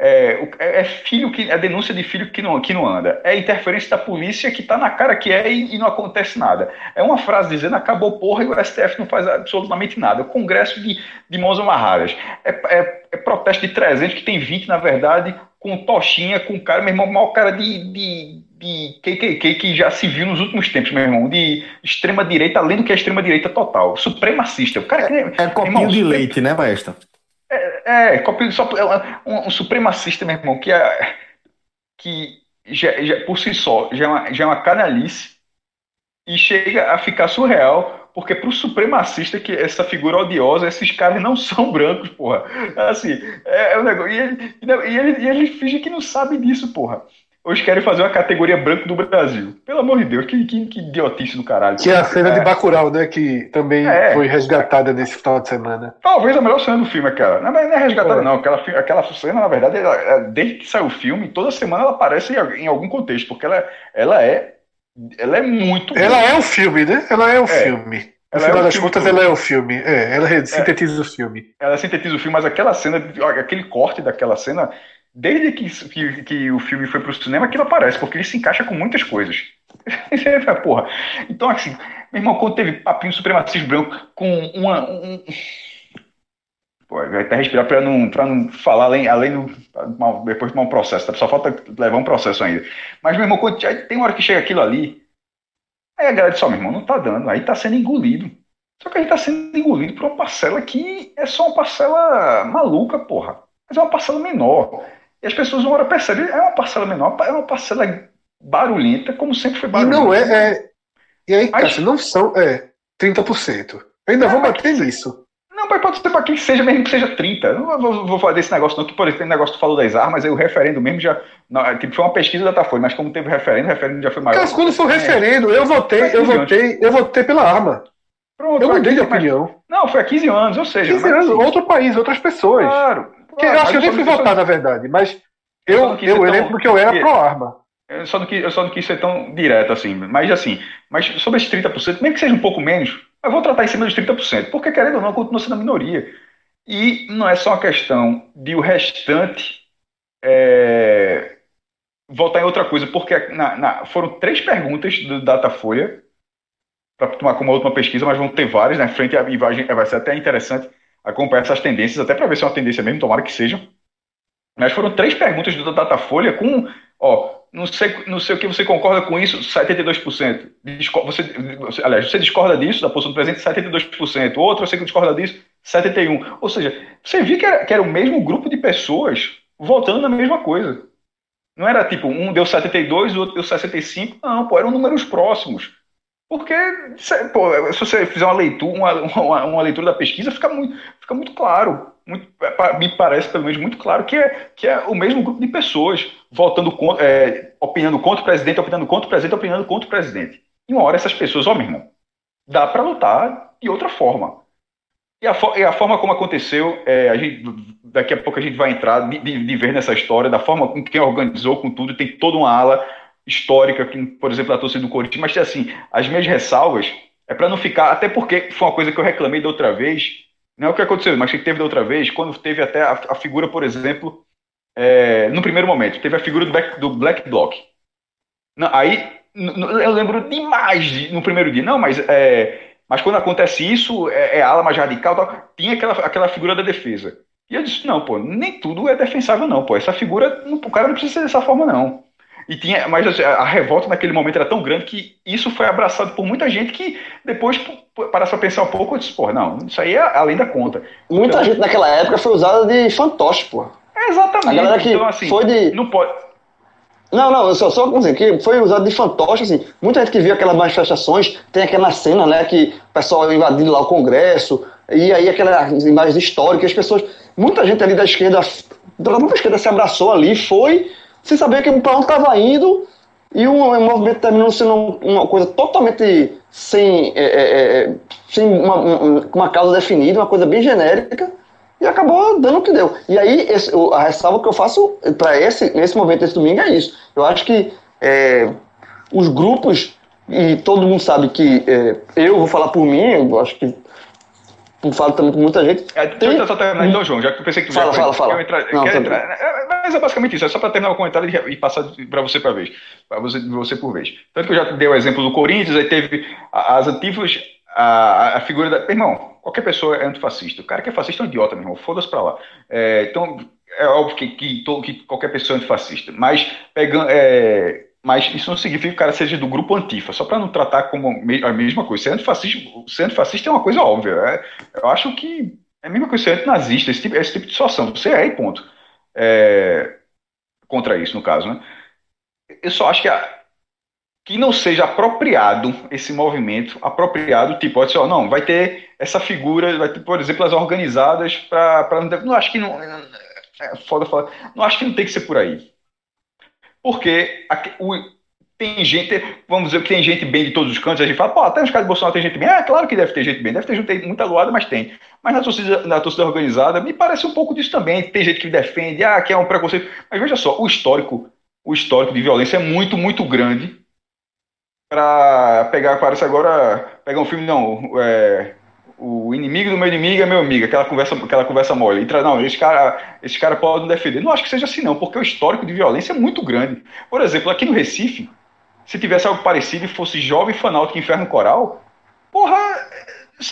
é, é- é filho que. É denúncia de filho que não, que não anda. É interferência da polícia que tá na cara que é e, e não acontece nada. É uma frase dizendo acabou porra e o STF não faz absolutamente nada. É o Congresso de, de mãos amarradas. É, é- é protesto de 300 que tem 20, na verdade, com tochinha, com cara, meu irmão, maior cara de, de, de KKK que já se viu nos últimos tempos, meu irmão. De extrema-direita, além do que é extrema-direita total. Supremacista. O cara que. É copinho irmão, de supre- leite, né, maestro? É, copia- só, é um, um supremacista, meu irmão, que, é, que já, já- por si só já é, uma, já é uma canalice e chega a ficar surreal, porque pro supremacista, que essa figura odiosa, esses caras não são brancos, porra. Assim, é, é um negócio. E ele, e ele, e ele finge que não sabe disso, porra. Hoje querem fazer uma categoria branco do Brasil. Pelo amor de Deus, que, que, que idiotice do caralho. Que é a cena de É. Bacurau, né? Que também É. foi resgatada nesse final de semana. Talvez a melhor cena do filme, aquela. Não, mas não é resgatada, É. não. Aquela, aquela cena, na verdade, ela- desde que saiu o filme, toda semana ela aparece em, em algum contexto, porque ela, ela é. Ela é muito. Ela boa. é o filme, né? Ela é o É. filme. No Ela é final o das contas, todo. ela é o filme. É, ela sintetiza o filme. Ela sintetiza o filme, mas aquela cena, aquele corte daquela cena, desde que, que, que o filme foi pro cinema, aquilo aparece, porque ele se encaixa com muitas coisas. Porra. Então, assim, meu irmão, quando teve papinho supremacista branco com uma. Um... Pô, vai até respirar pra não, pra não falar além, além do. Depois de tomar um processo, tá? só falta levar um processo ainda. Mas, meu irmão, quando, tem uma hora que chega aquilo ali, aí a galera diz: Ó, meu irmão, não tá dando, aí tá sendo engolido. Só que a gente tá sendo engolido por uma parcela que é só uma parcela maluca, porra. Mas é uma parcela menor. E as pessoas uma hora percebem, é uma parcela menor, é uma parcela barulhenta, como sempre foi E barulhenta. não é. é- E aí, Mas- Cássio, não são. É, 30%. Eu ainda É, vou mas bater que- nisso. Não, mas pode ser para quem seja, mesmo que seja 30. Eu não vou, vou fazer esse negócio, não, que por exemplo, tem negócio que tu falou das armas, aí o referendo mesmo já. Não, tipo, foi uma pesquisa da Datafolha, mas como teve referendo, o referendo já foi maior. Cássio, quando for É. referendo, eu votei, eu Foi votei, eu votei pela arma. Pronto, Eu foi mudei de 15, mas- opinião. Não, foi há 15 anos, ou seja. 15 mas, anos, assim, outro país, outras pessoas. Claro. Que eu claro, acho que eu nem fui não- votar, na verdade, mas Eu eu, eu, lembro que eu era pró-arma. Eu só, não quis, eu só não quis ser tão direto assim. Mas assim, mas sobre esses 30%, mesmo que seja um pouco menos, eu vou tratar em cima dos 30%, porque querendo ou não, continua sendo a minoria. E não é só uma questão de o restante é, votar em outra coisa, porque na- na- foram três perguntas do Datafolha, para tomar como última pesquisa, mas vão ter várias, né? Frente e vai, vai ser até interessante acompanhar essas tendências, até para ver se é uma tendência mesmo, tomara que seja. Mas foram três perguntas do Datafolha com, ó, não sei, não sei o que você concorda com isso, 72%. Disco- você, você, aliás, você discorda disso, da posição do presidente, 72%. Outro, você que discorda disso, 71%. Ou seja, você viu que era, que era o mesmo grupo de pessoas votando na mesma coisa. Não era tipo, um deu 72, o outro deu 65. Não, pô, eram números próximos. Porque, pô, se você fizer uma leitura, uma, uma, uma leitura da pesquisa, fica muito, fica muito claro. Muito, é, me parece, pelo menos, muito claro que é, que é o mesmo grupo de pessoas votando contra, é, opinando contra o presidente, opinando contra o presidente, opinando contra o presidente. E uma hora essas pessoas, ó, meu irmão, dá para lutar de outra forma. E a, e a forma como aconteceu, é, a gente, daqui a pouco a gente vai entrar de, de, de ver nessa história, da forma com quem organizou, com tudo, tem toda uma ala histórica, que, por exemplo, da torcida do Corinthians, mas assim, as minhas ressalvas é para não ficar, até porque foi uma coisa que eu reclamei da outra vez, não é o que aconteceu, mas que teve da outra vez, quando teve até a, a figura, por exemplo, é, no primeiro momento, teve a figura do Black, do Black. Não, aí, eu lembro demais de- no primeiro dia, não, mas é, mas quando acontece isso, é, é ala mais radical, tal, tinha aquela, aquela figura da defesa. E eu disse, não, pô, nem tudo é defensável, não, pô. Essa figura, o cara não precisa ser dessa forma, não. E tinha, mas assim, a, a revolta naquele momento era tão grande que isso foi abraçado por muita gente que depois p- parasse pra pensar um pouco e disse, pô, não, isso aí é além da conta. Muita Então- gente naquela época foi usada de fantoche, pô. É exatamente. A galera que então, assim, foi de. não pode. Não, não, só, só assim, que foi usado de fantoche, assim. Muita gente que viu aquelas manifestações, tem aquela cena, né, que o pessoal invadindo lá o Congresso, e aí aquelas imagens históricas, as pessoas. Muita gente ali da esquerda, da própria esquerda se abraçou ali, foi, sem saber que para onde estava indo, e o movimento terminou sendo uma coisa totalmente sem, é, é, é, sem uma, um- uma causa definida, uma coisa bem genérica, e acabou dando o que deu. E aí, esse- a ressalva que eu faço para esse, nesse momento, desse domingo, é isso. Eu acho que é, os grupos e todo mundo sabe que é, eu vou falar por mim, eu acho que eu falo também com muita gente. É, deixa eu só terminar então, João, já que eu pensei que tu Fala, já fala, fala. entrar- Não, quer entrar- é, Mas é basicamente isso, é só para terminar o comentário e- e passar para você para vez, para você, você por vez. Tanto que eu já dei o exemplo do Corinthians, aí teve as antífonas, a, a figura da. Irmão, qualquer pessoa é antifascista. O cara que é fascista é um idiota, meu irmão, foda-se pra lá. É, então, é óbvio que, que, que qualquer pessoa é antifascista, mas pegando. é, mas isso não significa que o cara seja do grupo antifa, só para não tratar como a mesma coisa. Ser antifascista, ser antifascista é uma coisa óbvia. é- eu acho que é a mesma coisa ser antinazista, esse tipo, esse tipo de situação. Você é e ponto. É, contra isso, no caso, né? Eu só acho que, a- que não seja apropriado esse movimento, apropriado, tipo, pode ser, ó, não, vai ter essa figura, vai ter, por exemplo, as organizadas para. Não, não acho que não. É foda falar. Não acho que não tem que ser por aí. Porque aqui- o- tem gente, vamos dizer que tem gente bem de todos os cantos, a gente fala, pô, até nos caras de Bolsonaro tem gente bem. Ah, claro que deve ter gente bem, deve ter gente muita loada, mas tem. Mas na torcida, na torcida organizada, me parece um pouco disso também. Tem gente que defende, ah, que é um preconceito. Mas veja só, o histórico, o histórico de violência é muito, muito grande para pegar, parece agora, pegar um filme, não, é, o inimigo do meu inimigo é meu amigo, aquela conversa, aquela conversa mole. Entra, não, esse cara, esse cara pode defender. Não acho que seja assim, não, porque o histórico de violência é muito grande. Por exemplo, aqui no Recife, se tivesse algo parecido e fosse jovem fanático Inferno Coral, porra,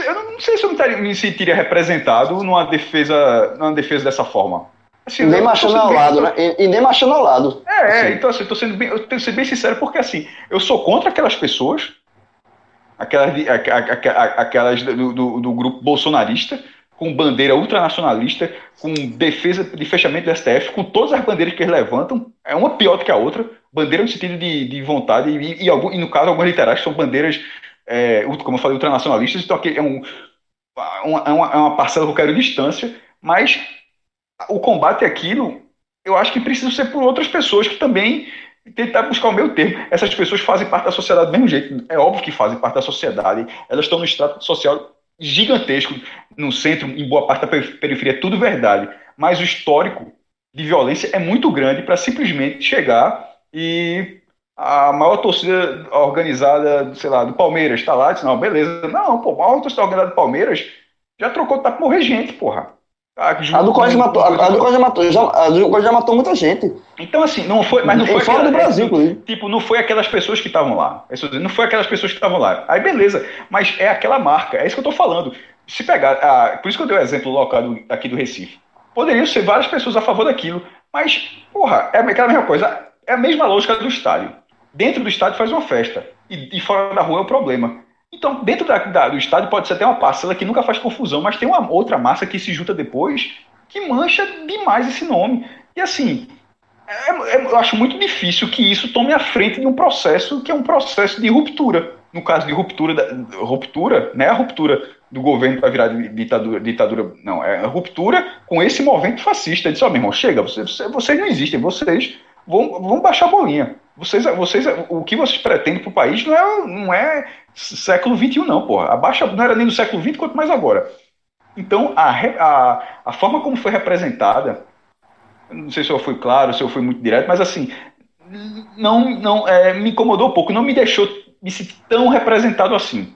eu não sei se eu me sentiria representado numa defesa, numa defesa dessa forma. Assim, nem sendo ao bem- lado, né? E, e nem marchando ao lado. é, é, Assim. então assim, eu tô sendo bem, eu tenho que ser bem sincero, porque assim, eu sou contra aquelas pessoas, aquelas, aquelas do, do- do grupo bolsonarista, com bandeira ultranacionalista, com defesa de fechamento do STF, com todas as bandeiras que eles levantam, é uma pior do que a outra, bandeira no sentido de, de vontade, e, e, algum- e no caso algumas literais são bandeiras, é, como eu falei, ultranacionalistas, então aqui é, um, uma, é uma- é uma parcela que eu quero distância, mas o combate àquilo, eu acho que precisa ser por outras pessoas que também tentar buscar o meu termo. Essas pessoas fazem parte da sociedade do mesmo jeito. É óbvio que fazem parte da sociedade. Elas estão no extrato social gigantesco, no centro, em boa parte da perif- periferia, tudo verdade. Mas o histórico de violência é muito grande para simplesmente chegar e a maior torcida organizada, sei lá, do Palmeiras está lá, diz, não, beleza. Não, pô, a maior torcida organizada do Palmeiras já trocou, tá pra morrer gente, porra. A do Corinthians matou, a, a do Corinthians matou, já, a do Corinthians já matou muita gente. Então, assim, não foi. Mas não foi fora aquela- do Brasil, inclusive. Tipo, não foi aquelas pessoas que estavam lá. É Não foi aquelas pessoas que estavam lá. Aí, beleza. Mas é aquela marca. É isso que eu tô falando. Se pegar. ah, por isso que eu dei o exemplo local do, aqui do Recife. Poderiam ser várias pessoas a favor daquilo. Mas, porra, é aquela mesma coisa. É a mesma lógica do estádio. Dentro do estádio faz uma festa. E, e fora da rua é o problema. Então, dentro da- da- do estádio pode ser até uma parcela que nunca faz confusão, mas tem uma outra massa que se junta depois que mancha demais esse nome. E assim, é- é- eu acho muito difícil que isso tome a frente de um processo que é um processo de ruptura. No caso de ruptura, da, ruptura, não é a ruptura do governo para virar di- ditadura, ditadura, não, é a ruptura com esse movimento fascista. Diz, ó, meu irmão, chega, vocês- vocês não existem, vocês vão, vão baixar a bolinha. Vocês, vocês, o que vocês pretendem para o país não é, não é século XXI, não, porra. Abaixa, não era nem do século XX, quanto mais agora. Então, a, a, a forma como foi representada, não sei se eu fui claro, se eu fui muito direto, mas assim, não, não é, me incomodou um pouco, não me deixou me sentir tão representado assim.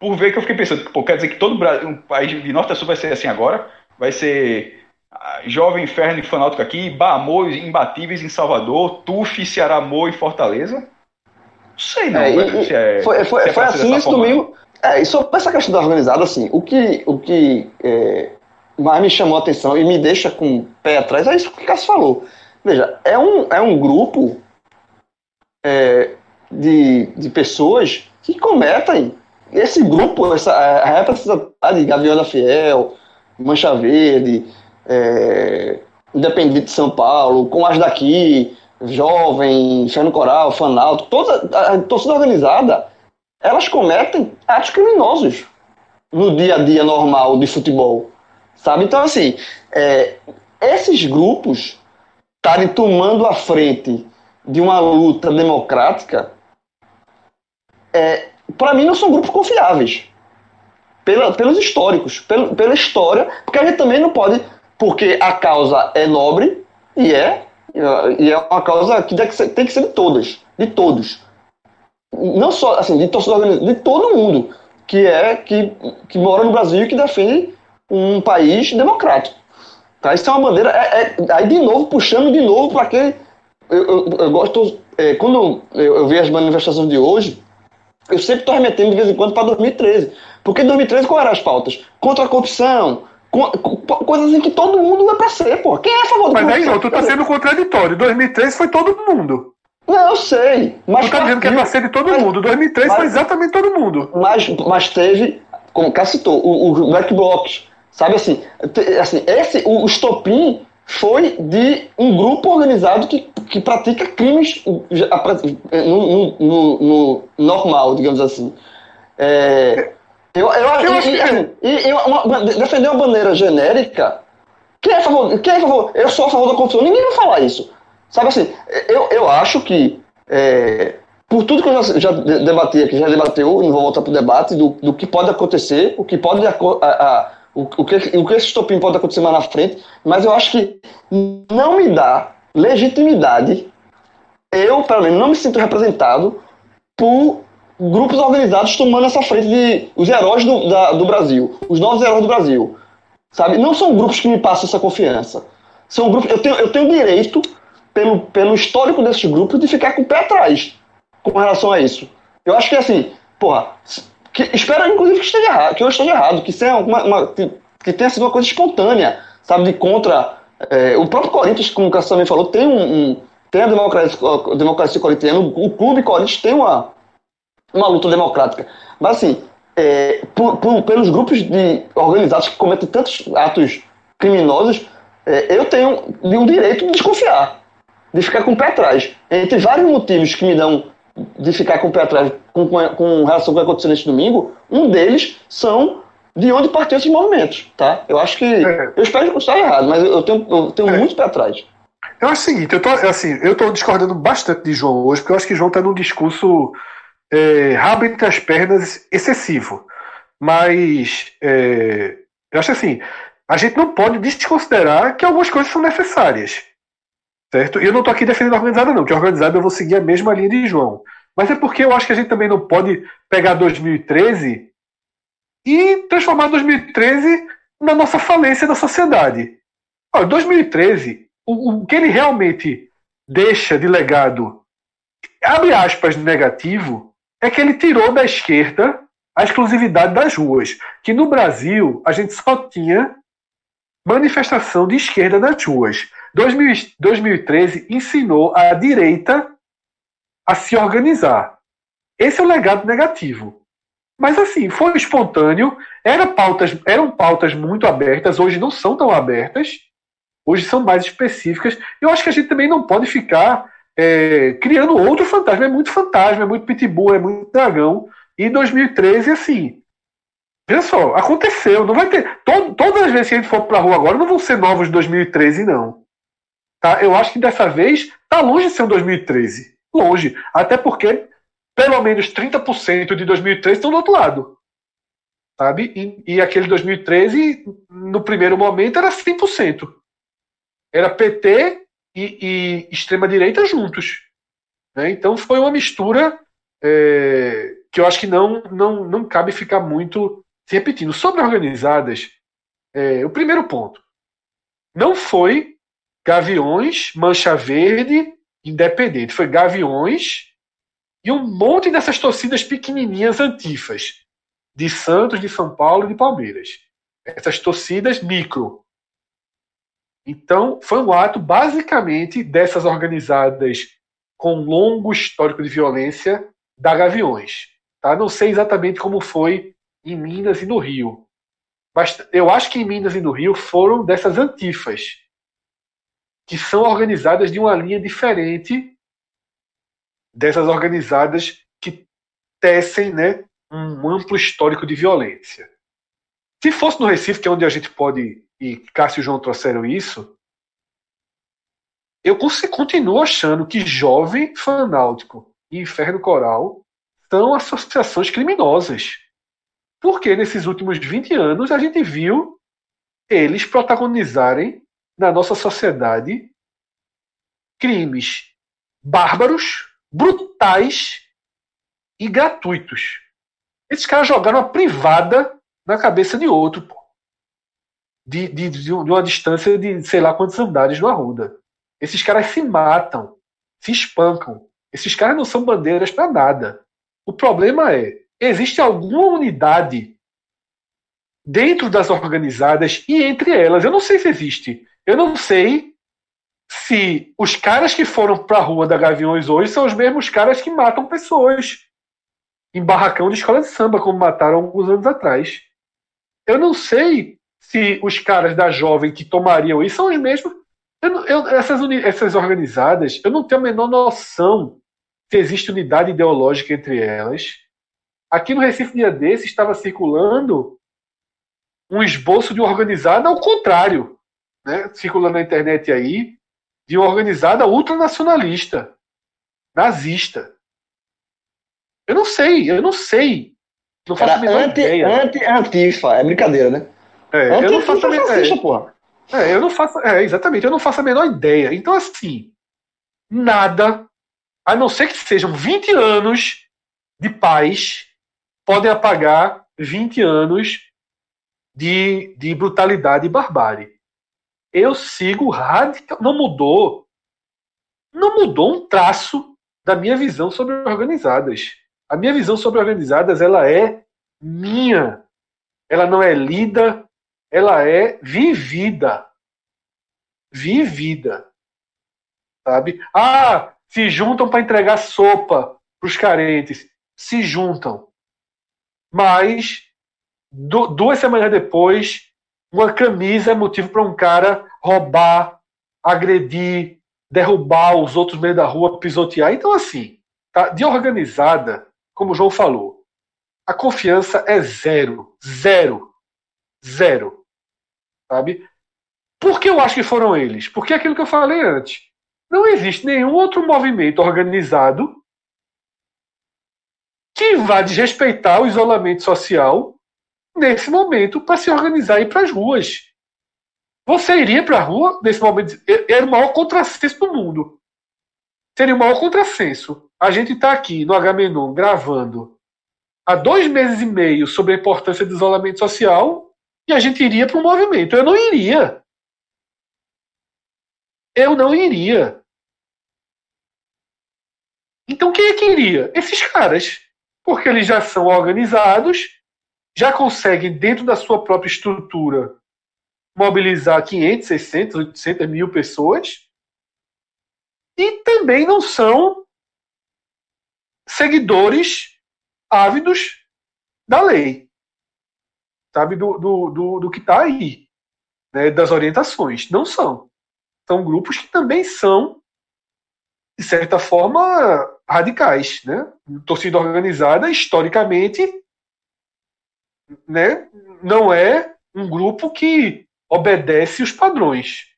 Por ver que eu fiquei pensando, pô, quer dizer que todo o Brasil, um país de norte a sul vai ser assim agora? Vai ser Jovem Inferno e Fanáutico aqui, Baamor imbatíveis em Salvador, Tuf, Ceará Amor em Fortaleza? Não sei não, É, e- velho, e se é- foi, foi, se é foi assim forma. domingo. É, e sobre essa questão da organizada, assim, o que, o que é, mais me chamou a atenção e me deixa com o pé atrás é isso que o Cássio falou. Veja, é um, é um grupo é, de, de pessoas que cometem esse grupo, essa, a representatividade, Gavião da Fiel, Mancha Verde, é, Independente de São Paulo, com as daqui, Jovem, Inferno Coral, Fanalto, toda a torcida organizada, elas cometem atos criminosos no dia a dia normal de futebol, sabe? Então, assim, é, esses grupos estarem tomando a frente de uma luta democrática, é, para mim não são grupos confiáveis. Pela, pelos históricos, pelo, pela história, porque a gente também não pode, porque a causa é nobre, e é, e é uma causa que tem que ser, que de todas, de todos. não só assim, de organizada, de todo mundo que é que, que mora no Brasil e que defende um país democrático. Tá? Isso é uma bandeira. É, é, aí de novo, puxando de novo para quem. Eu, eu, eu, gosto. É, quando eu, eu vi as manifestações de hoje, eu sempre estou remetendo de vez em quando para 2013. Porque em 2013 qual eram as pautas? Contra a corrupção, coisas em que todo mundo é para ser, pô. Quem é a favor do Mas aí não, tu tá sendo contraditório. 2013 foi todo mundo. Não, eu sei. Mas tu tá dizendo que é pra ser de todo mas, mundo. 2003 mas, foi exatamente todo mundo. Mas, mas teve, como o citou, o, o Black Blocs. Sabe assim, assim esse, o, o estopim foi de um grupo organizado que, que pratica crimes no, no, no, no normal, digamos assim. É, eu, eu, eu e, e, assim, e, uma, defender uma bandeira genérica. Quem é a favor? Quem é a favor? Eu sou a favor da corrupção. Ninguém vai falar isso. Sabe assim, eu, eu acho que, é, por tudo que eu já, já debati aqui, já debateu, não vou voltar para o debate, do, do que pode acontecer, o que pode. A, a, o, o, que, o que esse estopim pode acontecer mais na frente, mas eu acho que não me dá legitimidade, eu, pelo menos, não me sinto representado por grupos organizados tomando essa frente de os heróis do, da, do Brasil, os novos heróis do Brasil. Sabe? Não são grupos que me passam essa confiança. São grupos. Eu tenho, eu tenho direito pelo, pelo histórico desses grupos, de ficar com o pé atrás com relação a isso. Eu acho que assim, porra, que, espero inclusive que esteja errado, que eu esteja errado, que seja uma, uma que, que, tenha sido uma coisa espontânea, sabe, de contra. É, o próprio Corinthians, como o Cássio também falou, tem um, um tem a democracia, democracia corintiana, o clube Corinthians tem uma, uma luta democrática. Mas assim, é, por, por, pelos grupos de organizados que cometem tantos atos criminosos, é, eu tenho um direito de desconfiar de ficar com o pé atrás. Entre vários motivos que me dão de ficar com o pé atrás com, com, com relação ao que aconteceu neste domingo, um deles são de onde partiu esses movimentos, tá? Eu acho que. É. Eu espero que estar errado, mas eu tenho, eu tenho é. muito pé atrás. Eu acho o seguinte, eu tô, assim, eu tô discordando bastante de João hoje, porque eu acho que João está num discurso é, rabo entre as pernas excessivo. Mas é, eu acho assim, a gente não pode desconsiderar que algumas coisas são necessárias. Certo? E eu não estou aqui defendendo a organizada, não, que a organizada eu vou seguir a mesma linha de João. Mas é porque eu acho que a gente também não pode pegar 2013 e transformar 2013 na nossa falência da sociedade. Olha, 2013, o, o que ele realmente deixa de legado, abre aspas, negativo, é que ele tirou da esquerda a exclusividade das ruas. Que no Brasil a gente só tinha manifestação de esquerda nas ruas. 2013 ensinou a direita a se organizar. Esse é o legado negativo. Mas assim, foi espontâneo, era pautas, eram pautas muito abertas, hoje não são tão abertas, hoje são mais específicas. Eu acho que a gente também não pode ficar é, criando outro fantasma. É muito fantasma, é muito pitbull, é muito dragão. E 2013, assim, veja só, aconteceu. Não vai ter. Todas as vezes que a gente for pra rua agora, não vão ser novos de 2013, não. Tá? Eu acho que dessa vez está longe de ser um 2013. Longe. Até porque pelo menos 30% de 2013 estão do outro lado. Sabe? E, e aquele 2013, no primeiro momento, era 100%. Era PT e, e extrema-direita juntos. Né? Então foi uma mistura é, que eu acho que não, não, não cabe ficar muito se repetindo. Sobre organizadas, é, o primeiro ponto. Não foi Gaviões, Mancha Verde, Independente. Foi Gaviões e um monte dessas torcidas pequenininhas antifas. De Santos, de São Paulo e de Palmeiras. Essas torcidas micro. Então, foi um ato basicamente dessas organizadas com longo histórico de violência da Gaviões. Tá? Não sei exatamente como foi em Minas e no Rio. Mas eu acho que em Minas e no Rio foram dessas antifas que são organizadas de uma linha diferente dessas organizadas que tecem né, um amplo histórico de violência. Se fosse no Recife, que é onde a gente pode, e Cássio e João trouxeram isso, eu continuo achando que Jovem Fanáutico e Inferno Coral são associações criminosas. Porque nesses últimos 20 anos a gente viu eles protagonizarem na nossa sociedade crimes bárbaros, brutais, e gratuitos. Esses caras jogaram uma privada na cabeça de outro, pô. De, de, de uma distância de sei lá quantos andares no Arruda. Esses caras se matam, se espancam. Esses caras não são bandeiras para nada. O problema é, existe alguma unidade dentro das organizadas e entre elas. Eu não sei se existe. Eu não sei se os caras que foram para a rua da Gaviões hoje são os mesmos caras que matam pessoas em barracão de escola de samba, como mataram alguns anos atrás. Eu não sei se os caras da jovem que tomariam isso são os mesmos. Eu, eu, essas, essas organizadas, eu não tenho a menor noção se existe unidade ideológica entre elas. Aqui no Recife, dia desse, estava circulando um esboço de uma organizada ao contrário, né? circulando na internet aí, de uma organizada ultranacionalista, nazista. Eu não sei, eu não sei. Não faço Era a menor anti, ideia. Anti-antifa, é brincadeira, né? É, anti eu não faço a menor ideia. porra. É, eu não faço. É, exatamente, eu não faço a menor ideia. Então, assim, nada, a não ser que sejam 20 anos de paz, podem apagar 20 anos de, de brutalidade e barbárie. Eu sigo radical. Não mudou. Não mudou um traço da minha visão sobre organizadas. A minha visão sobre organizadas, ela é minha. Ela não é lida, ela é vivida. Vivida. Sabe? Ah, se juntam para entregar sopa para os carentes. Se juntam. Mas, duas semanas depois, uma camisa é motivo para um cara roubar, agredir, derrubar os outros no meio da rua, pisotear. Então, assim, tá? de organizada, como o João falou, a confiança é zero. Zero. Zero. Sabe? Por que eu acho que foram eles? Porque é aquilo que eu falei antes. Não existe nenhum outro movimento organizado que vá desrespeitar o isolamento social nesse momento para se organizar e ir para as ruas. Você iria para a rua nesse momento? Era o maior contrassenso do mundo. Seria o maior contrassenso a gente está aqui no Agamenon gravando há dois meses e meio sobre a importância do isolamento social e a gente iria para um movimento. Eu não iria. Eu não iria. Então quem é que iria? Esses caras. Porque eles já são organizados, já conseguem, dentro da sua própria estrutura, mobilizar 500, 600, 800 mil pessoas. E também não são seguidores ávidos da lei, sabe, do, do, do, do que está aí, né, das orientações. Não são. São grupos que também são, de certa forma, radicais. Né? Torcida organizada, historicamente, né, não é um grupo que obedece os padrões.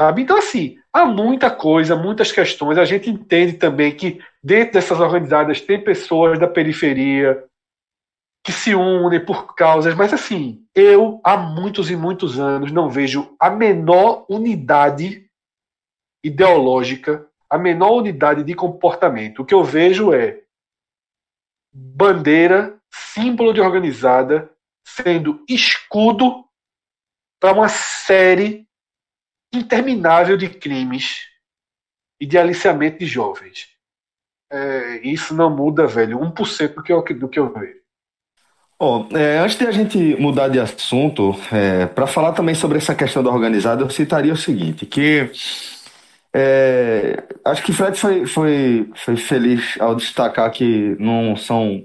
Sabe? Então, assim, há muita coisa, muitas questões. A gente entende também que dentro dessas organizadas tem pessoas da periferia que se unem por causas, mas assim, eu há muitos e muitos anos não vejo a menor unidade ideológica, a menor unidade de comportamento. O que eu vejo é bandeira, símbolo de organizada, sendo escudo para uma série interminável de crimes e de aliciamento de jovens. É, isso não muda, velho, 1% do que eu, do que eu vejo. Oh, é, antes de a gente mudar de assunto, é, para falar também sobre essa questão da organizada, eu citaria o seguinte, que é, acho que Fred foi, foi, foi feliz ao destacar que não são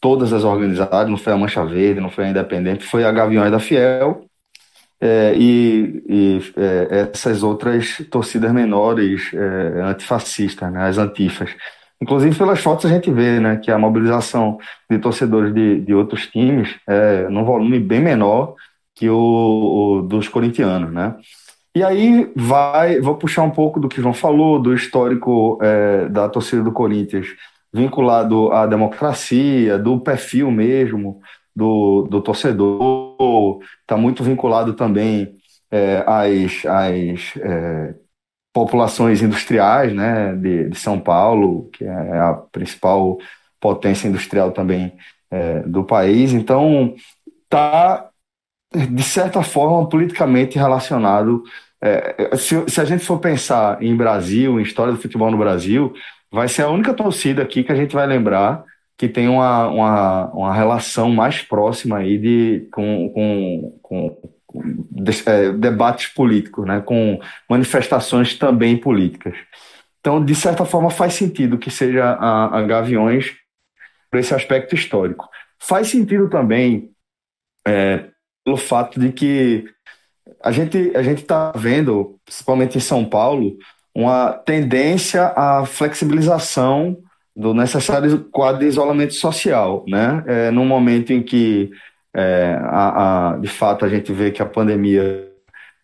todas as organizadas, não foi a Mancha Verde, não foi a Independente, foi a Gaviões da Fiel, é, e, e é, essas outras torcidas menores é, antifascistas, né, as antifas. Inclusive pelas fotos a gente vê né, que a mobilização de torcedores de, de outros times é num volume bem menor que o, o, dos corintianos, né? E aí vai, vou puxar um pouco do que João falou, do histórico é, da torcida do Corinthians vinculado à democracia, do perfil mesmo, do, do torcedor, está muito vinculado também é, às, às é, populações industriais né, de, de, São Paulo, que é a principal potência industrial também é, do país. Então, está, de certa forma, politicamente relacionado. É, se, se a gente for pensar em Brasil, em história do futebol no Brasil, vai ser a única torcida aqui que a gente vai lembrar que tem uma, uma, uma relação mais próxima aí de, com, com, com, é, debates políticos, né, com manifestações também políticas. Então, de certa forma, faz sentido que seja a, a Gaviões por esse aspecto histórico. Faz sentido também é, pelo fato de que a gente a gente está vendo, principalmente em São Paulo, uma tendência à flexibilização do necessário quadro de isolamento social, né? É, num momento em que, é, a, a, de fato, a gente vê que a pandemia,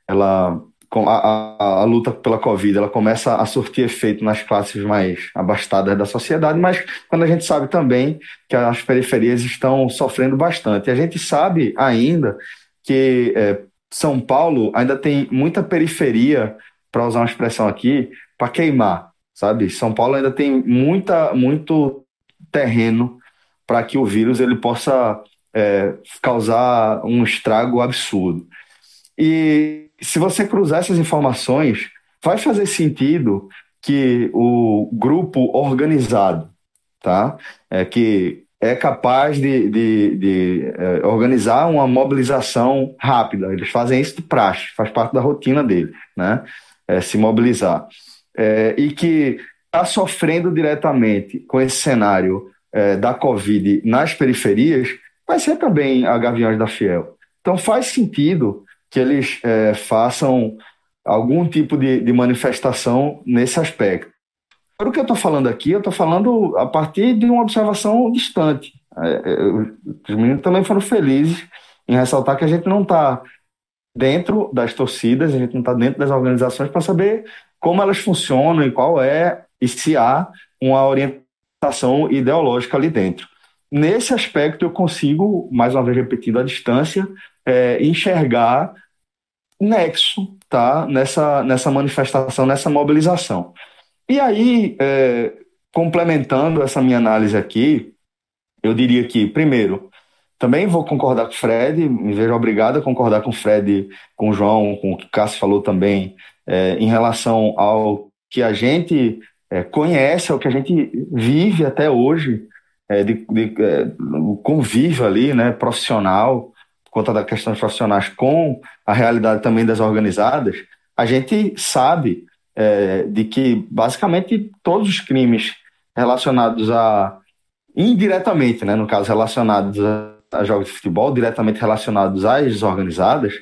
ela, a, a, luta pela Covid, ela começa a surtir efeito nas classes mais abastadas da sociedade, mas quando a gente sabe também que as periferias estão sofrendo bastante. A gente sabe ainda que é, São Paulo ainda tem muita periferia, para usar uma expressão aqui, para queimar sabe? São Paulo ainda tem muita, muito terreno para que o vírus ele possa é, causar um estrago absurdo. E se você cruzar essas informações, vai fazer sentido que o grupo organizado, tá? É que é capaz de, de, de é, organizar uma mobilização rápida. Eles fazem isso de praxe, faz parte da rotina dele, né? É, se mobilizar é, e que está sofrendo diretamente com esse cenário é, da Covid nas periferias, vai ser também a Gaviões da Fiel. Então faz sentido que eles é, façam algum tipo de, de, manifestação nesse aspecto. o que eu estou falando aqui, eu estou falando a partir de uma observação distante. É, é, os meninos também foram felizes em ressaltar que a gente não está dentro das torcidas, a gente não está dentro das organizações para saber como elas funcionam e qual é, e se há uma orientação ideológica ali dentro. Nesse aspecto, eu consigo, mais uma vez repetindo a distância, é, enxergar nexo tá? nessa, nessa manifestação, nessa mobilização. E aí, é, complementando essa minha análise aqui, eu diria que, primeiro, também vou concordar com o Fred, me vejo obrigado a concordar com o Fred, com o João, com o que o Cássio falou também, é, em relação ao que a gente é, conhece, ao que a gente vive até hoje, é, de, de é, convívio ali, né, profissional, por conta da questão dos profissionais com a realidade também das organizadas, a gente sabe é, de que basicamente todos os crimes relacionados a indiretamente, né, no caso relacionados a, a jogos de futebol, diretamente relacionados às organizadas,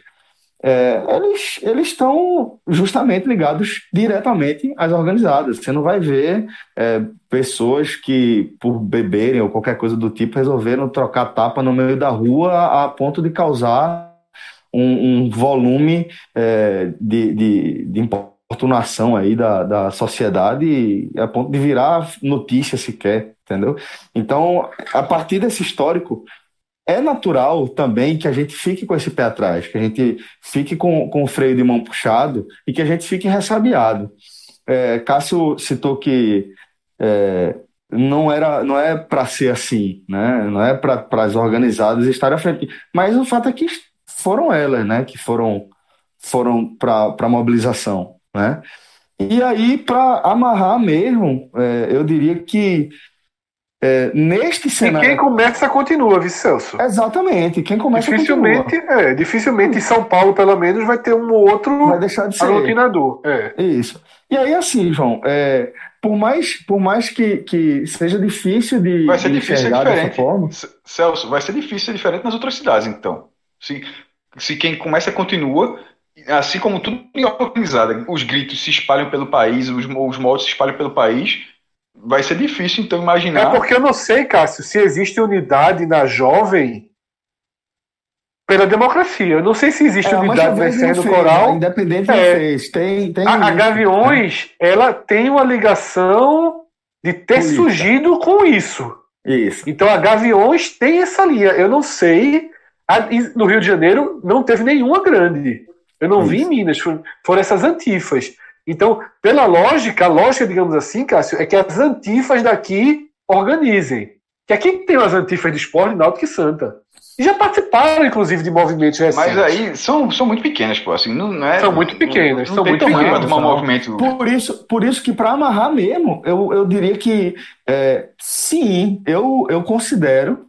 é, eles, eles estão justamente ligados diretamente às organizadas. Você não vai ver é, pessoas que, por beberem ou qualquer coisa do tipo, resolveram trocar tapa no meio da rua a ponto de causar um, um volume é, de, de, de importunação aí da, da sociedade a ponto de virar notícia sequer, entendeu? Então, a partir desse histórico, é natural também que a gente fique com esse pé atrás, que a gente fique com, com o freio de mão puxado e que a gente fique ressabiado. É, Cássio citou que é, não era não é para ser assim, né? não é para as organizadas estarem à frente. Mas o fato é que foram elas né? que foram, foram para a mobilização. Né? E aí, para amarrar mesmo, é, eu diria que é, neste cenário. E quem começa continua, viu, Celso? Exatamente, quem começa dificilmente, continua. É, dificilmente em São Paulo, pelo menos, vai ter um ou outro vai deixar de ser. aglutinador. É. Isso. E aí, assim, João, é, por mais, por mais que, que seja difícil de, vai ser de difícil enxergar diferente. forma. Celso, vai ser difícil ser diferente nas outras cidades, então. Se, se quem começa continua, assim como tudo organizado, os gritos se espalham pelo país, os, os moldes se espalham pelo país vai ser difícil, então, imaginar. É porque eu não sei, Cássio, se existe unidade na jovem pela democracia. Eu não sei se existe é, unidade vencendo o coral. Né? Independente é, fez. Tem, tem a, a Gaviões, é. ela tem uma ligação de ter Política. surgido com isso. Isso. Então a Gaviões tem essa linha. Eu não sei. no Rio de Janeiro não teve nenhuma grande. Eu não isso. vi em Minas. Foram essas antifas. Então, pela lógica, a lógica, digamos assim, Cássio, é que as antifas daqui organizem. que aqui tem as antifas de esporte, Náutico e Santa. E já participaram, inclusive, de movimentos recentes. Mas aí são, são muito pequenas, pô. Assim, não, não é, São muito pequenas, não, são tem muito pequenas, um não. movimento. Por isso, por isso que para amarrar mesmo, eu, eu diria que é, sim, eu, eu considero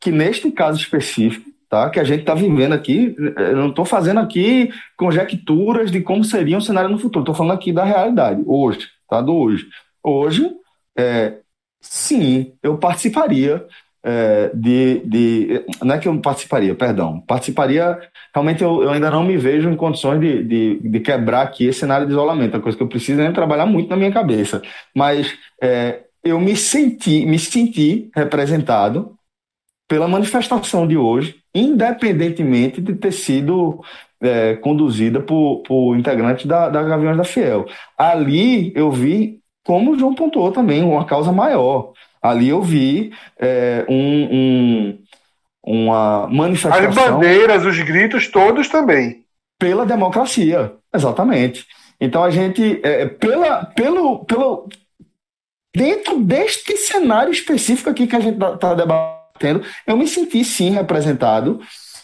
que neste caso específico, tá, que a gente está vivendo aqui, eu não estou fazendo aqui conjecturas de como seria um cenário no futuro, estou falando aqui da realidade, hoje, tá, do hoje. Hoje, é, sim, eu participaria é, de, de. Não é que eu participaria, perdão. Participaria. Realmente eu, eu ainda não me vejo em condições de, de, de quebrar aqui esse cenário de isolamento. É uma coisa que eu preciso ainda trabalhar muito na minha cabeça. Mas é, eu me senti, me senti representado pela manifestação de hoje, independentemente de ter sido é, conduzida por, por integrantes da, da Gaviões da Fiel. Ali eu vi, como o João pontuou também, uma causa maior. Ali eu vi é, um, um- uma As manifestação bandeiras, os gritos, todos também. pela democracia, exatamente. Então a gente, é, pela, pelo, pelo, dentro deste cenário específico aqui que a gente está debatendo, eu me senti sim representado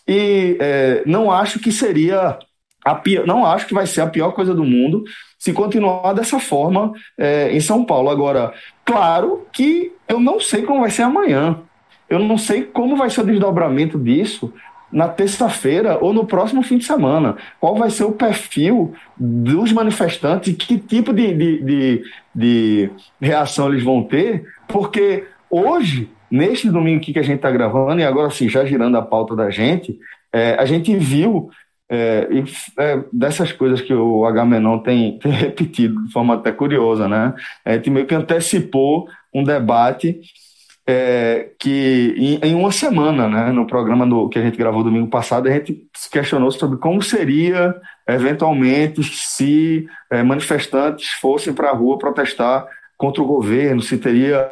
e é, não acho que seria a pior, não acho que vai ser a pior coisa do mundo se continuar dessa forma é, em São Paulo. Agora, claro que eu não sei como vai ser amanhã. Eu não sei como vai ser o desdobramento disso na terça-feira ou no próximo fim de semana. Qual vai ser o perfil dos manifestantes que tipo de, de, de, de reação eles vão ter? Porque hoje, neste domingo aqui que a gente está gravando, e agora assim, já girando a pauta da gente, é, a gente viu é, e, é, dessas coisas que o Agamenon tem, tem repetido de forma até curiosa, né? A gente meio que antecipou um debate é, que em, em uma semana, né, no programa do, que a gente gravou domingo passado, a gente se questionou sobre como seria, eventualmente, se é, manifestantes fossem para a rua protestar contra o governo, se teria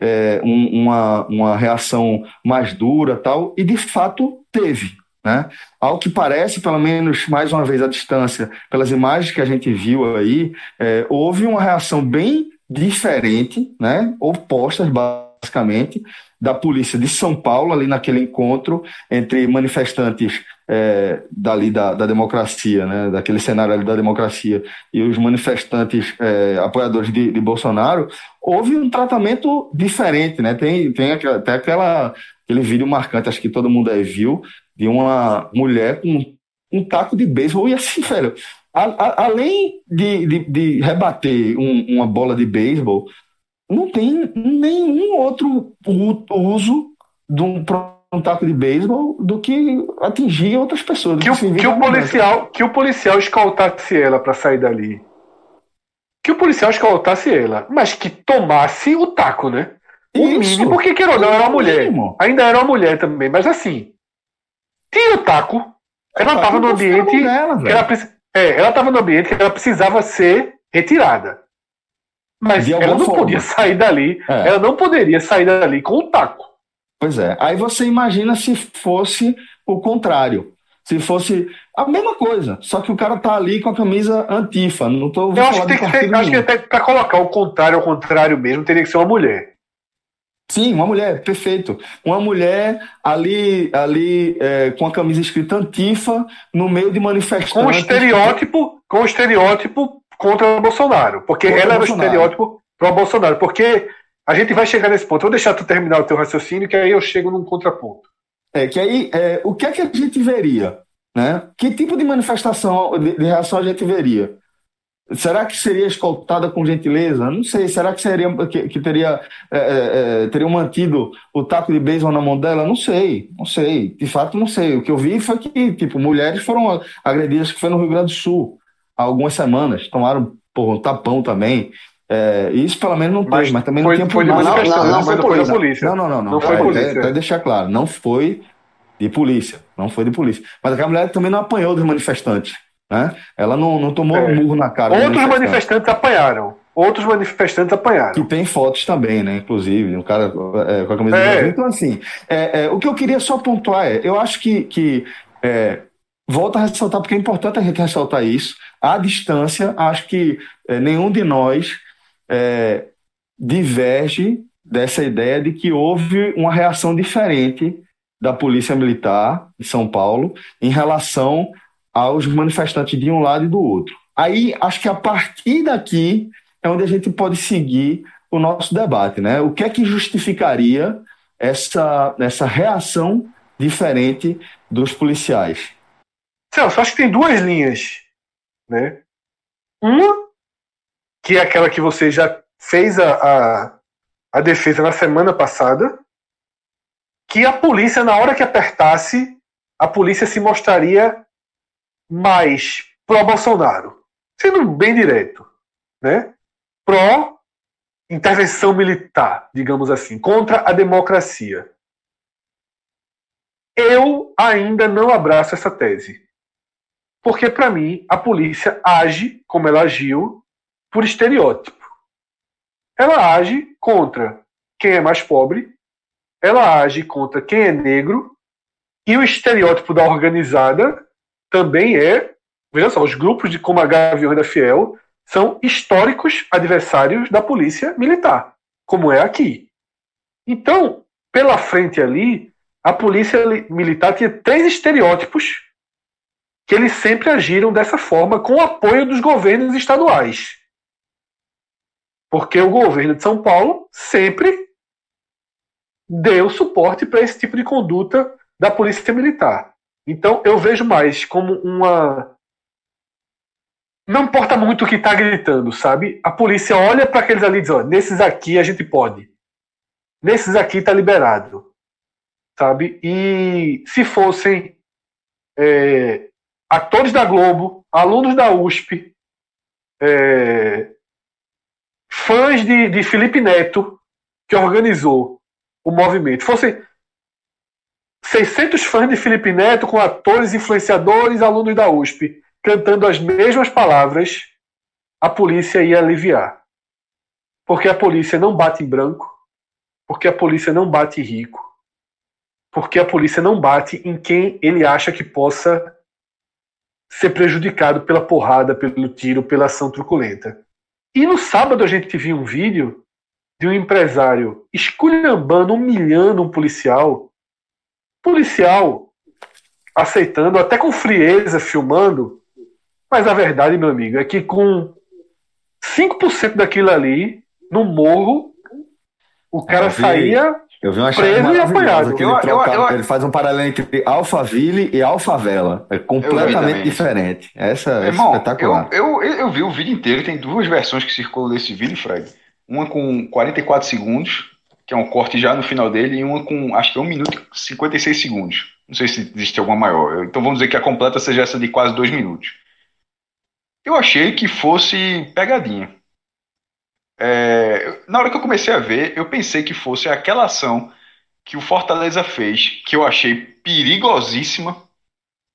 é, um- uma, uma reação mais dura tal, e de fato teve. Né? Ao que parece, pelo menos mais uma vez à distância, pelas imagens que a gente viu aí, é, houve uma reação bem diferente, né? opostas basicamente, da polícia de São Paulo, ali naquele encontro entre manifestantes é, dali da, da democracia, né? daquele cenário ali da democracia, e os manifestantes é, apoiadores de, de Bolsonaro, houve um tratamento diferente. Né? Tem, tem até aquela, aquele vídeo marcante, acho que todo mundo aí viu, de uma mulher com um taco de beisebol e assim, velho. a- a- além de, de, de rebater um- uma bola de beisebol, não tem nenhum outro uso de um, um taco de beisebol do que atingir outras pessoas. Que que de o policial, que o policial escoltasse ela para sair dali. Que o policial escoltasse ela, mas que tomasse o taco, né? O Isso. mínimo, porque queira ou não, era uma mulher. Ainda era uma mulher também, mas assim, tira o taco. Ela estava no ambiente dela, que ela, é, ela estava no ambiente que ela precisava ser retirada. Mas ela não forma. podia sair dali. É. Ela não poderia sair dali com o taco. Pois é. Aí você imagina se fosse o contrário. Se fosse a mesma coisa, só que o cara tá ali com a camisa antifa. Não tô Eu acho que, tem que ter, acho que até para colocar o contrário ao contrário mesmo, teria que ser uma mulher. Sim, uma mulher, perfeito. Uma mulher ali, ali é, com a camisa escrita Antifa, no meio de manifestantes. com o estereótipo, com o estereótipo contra o Bolsonaro, porque Contra ela era o estereótipo pro Bolsonaro, porque a gente vai chegar nesse ponto. Vou deixar tu terminar o teu raciocínio, que aí eu chego num contraponto. É, que aí, é, o que é que a gente veria? Né? Que tipo de manifestação, de, de reação a gente veria? Será que seria escoltada com gentileza? Não sei. Será que seria que, que teria é, é, é, teriam mantido o taco de beisebol na mão dela? Não sei, não sei. De fato, não sei. O que eu vi foi que tipo mulheres foram agredidas que foi no Rio Grande do Sul há algumas semanas, tomaram porra, um tapão também. É, isso pelo menos não Mas teve, mas também foi- não tinha foi manifestação, não, mas foi não foi polícia. polícia. Não, não, não, não. Não foi É, polícia. Até, até deixar claro, não foi de polícia, não foi de polícia. Mas aquela mulher também não apanhou dos manifestantes, né? Ela não, não tomou É. um murro na cara. Outros manifestantes apanharam. Outros manifestantes apanharam. Que tem fotos também, né? Inclusive, um cara é, com a camisa É. do. Então, assim, é, é, o que eu queria só pontuar é, eu acho que, que é, volta a ressaltar, porque é importante a gente ressaltar isso. À distância, acho que é, nenhum de nós é, diverge dessa ideia de que houve uma reação diferente da Polícia Militar de São Paulo em relação aos manifestantes de um lado e do outro. Aí, acho que a partir daqui é onde a gente pode seguir o nosso debate, né? O que é que justificaria essa, essa reação diferente dos policiais? Celso, acho que tem duas linhas, né? Uma, que é aquela que você já fez a, a, a defesa na semana passada, que a polícia, na hora que apertasse, a polícia se mostraria mais pró-Bolsonaro. Sendo bem direto, né? Pró intervenção militar, digamos assim, contra a democracia. Eu ainda não abraço essa tese. Porque, para mim, a polícia age como ela agiu por estereótipo. Ela age contra quem é mais pobre, ela age contra quem é negro, e o estereótipo da organizada também é. Veja só, os grupos de como a Gavião da Fiel são históricos adversários da polícia militar, como é aqui. Então, pela frente ali, a polícia militar tinha três estereótipos que eles sempre agiram dessa forma com o apoio dos governos estaduais. Porque o governo de São Paulo sempre deu suporte para esse tipo de conduta da polícia militar. Então eu vejo mais como uma. Não importa muito o que está gritando, sabe? A polícia olha para aqueles ali e diz: ó, nesses aqui a gente pode. Nesses aqui está liberado. Sabe? E se fossem é, atores da Globo, alunos da USP, é, fãs de, de Felipe Neto, que organizou o movimento, fossem 600 fãs de Felipe Neto com atores, influenciadores, alunos da USP, cantando as mesmas palavras, a polícia ia aliviar. Porque a polícia não bate em branco, porque a polícia não bate em rico, porque a polícia não bate em quem ele acha que possa ser prejudicado pela porrada, pelo tiro, pela ação truculenta. E no sábado a gente viu um vídeo de um empresário esculhambando, humilhando um policial. Policial aceitando, até com frieza, filmando. Mas a verdade, meu amigo, é que com 5% daquilo ali, no morro, o cara saía eu vi uma preso e apanhado. Que ele, eu, troca, eu, eu, ele, faz um paralelo entre Alphaville e Alfavela. É completamente diferente. Essa é Irmão, espetacular. Eu, eu, vi o vídeo inteiro, tem duas versões que circulam desse vídeo, Fred. Uma com 44 segundos, que é um corte já no final dele, e uma com acho que é 1 minuto e 56 segundos. Não sei se existe alguma maior. Então vamos dizer que a completa seja essa de quase 2 minutos. Eu achei que fosse pegadinha. É, na hora que eu comecei a ver, eu pensei que fosse aquela ação que o Fortaleza fez, que eu achei perigosíssima,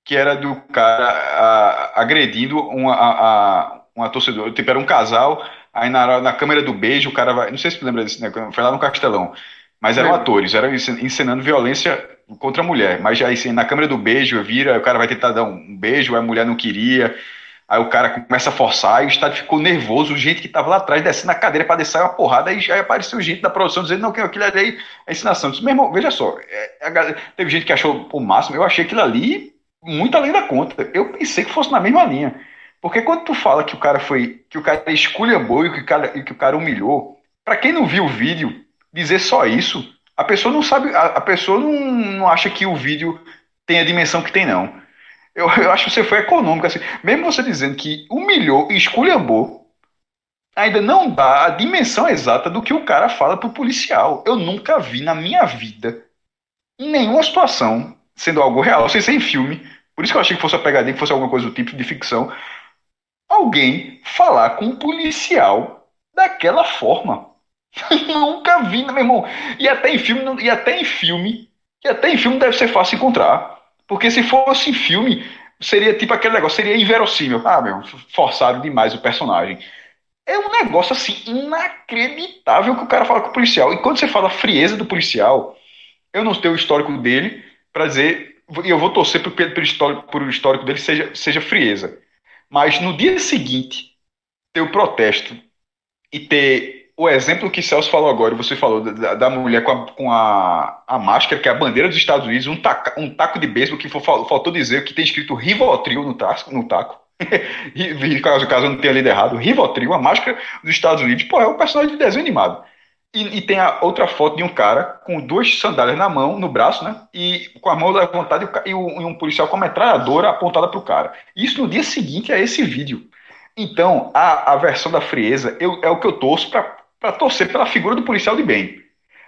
que era do cara a, agredindo uma, a, uma torcedora. Tipo, era um casal, aí na, na câmera do beijo, o cara vai. Não sei se você lembra disso, né? Foi lá no Castelão. Mas eram é. atores, eram encenando violência contra a mulher. Mas aí, assim, na câmera do beijo, vira, o cara vai tentar dar um beijo, a mulher não queria. Aí o cara começa a forçar, e o estádio ficou nervoso, gente que estava lá atrás descendo a cadeira para descer uma porrada, aí já apareceu gente da produção dizendo, não, aquilo ali é ensinação. disse, meu irmão, veja só, é, galera, teve gente que achou o máximo, eu achei aquilo ali muito além da conta. Eu pensei que fosse na mesma linha. Porque quando tu fala que o cara foi, que o cara esculhambou e que o cara, e que o cara humilhou, para quem não viu o vídeo, dizer só isso, a pessoa não sabe, a, a pessoa não, não acha que o vídeo tem a dimensão que tem, não. Eu, eu acho que você foi econômico. Assim. Mesmo você dizendo que humilhou e esculhambou, ainda não dá a dimensão exata do que o cara fala pro policial. Eu nunca vi na minha vida, em nenhuma situação, sendo algo real, sem ser em filme, por isso que eu achei que fosse a pegadinha, que fosse alguma coisa do tipo de ficção, alguém falar com um policial daquela forma. nunca vi, meu irmão. E até em filme, e até em filme, e até em filme deve ser fácil encontrar. Porque se fosse em filme, seria tipo aquele negócio, seria inverossímil. Ah, meu, forçado demais o personagem. É um negócio assim inacreditável que o cara fala com o policial. E quando você fala frieza do policial, eu não tenho o histórico dele para dizer, e eu vou torcer para o histórico, histórico dele seja, seja frieza. Mas no dia seguinte, ter o protesto e ter o exemplo que Celso falou agora, você falou da, da mulher com, a, com a, a máscara, que é a bandeira dos Estados Unidos, um, taca, um taco de beisebol que faltou dizer que tem escrito Rivotril no taco. No taco. caso, caso eu não tenha lido errado, Rivotril, a máscara dos Estados Unidos, pô, é um personagem de desenho animado. E, e, tem a outra foto de um cara com duas sandálias na mão, no braço, né? E com a mão levantada e, e um policial com a metralhadora apontada para o cara. Isso no dia seguinte a esse vídeo. Então, a, a versão da frieza eu, é o que eu torço para torcer pela figura do policial de bem.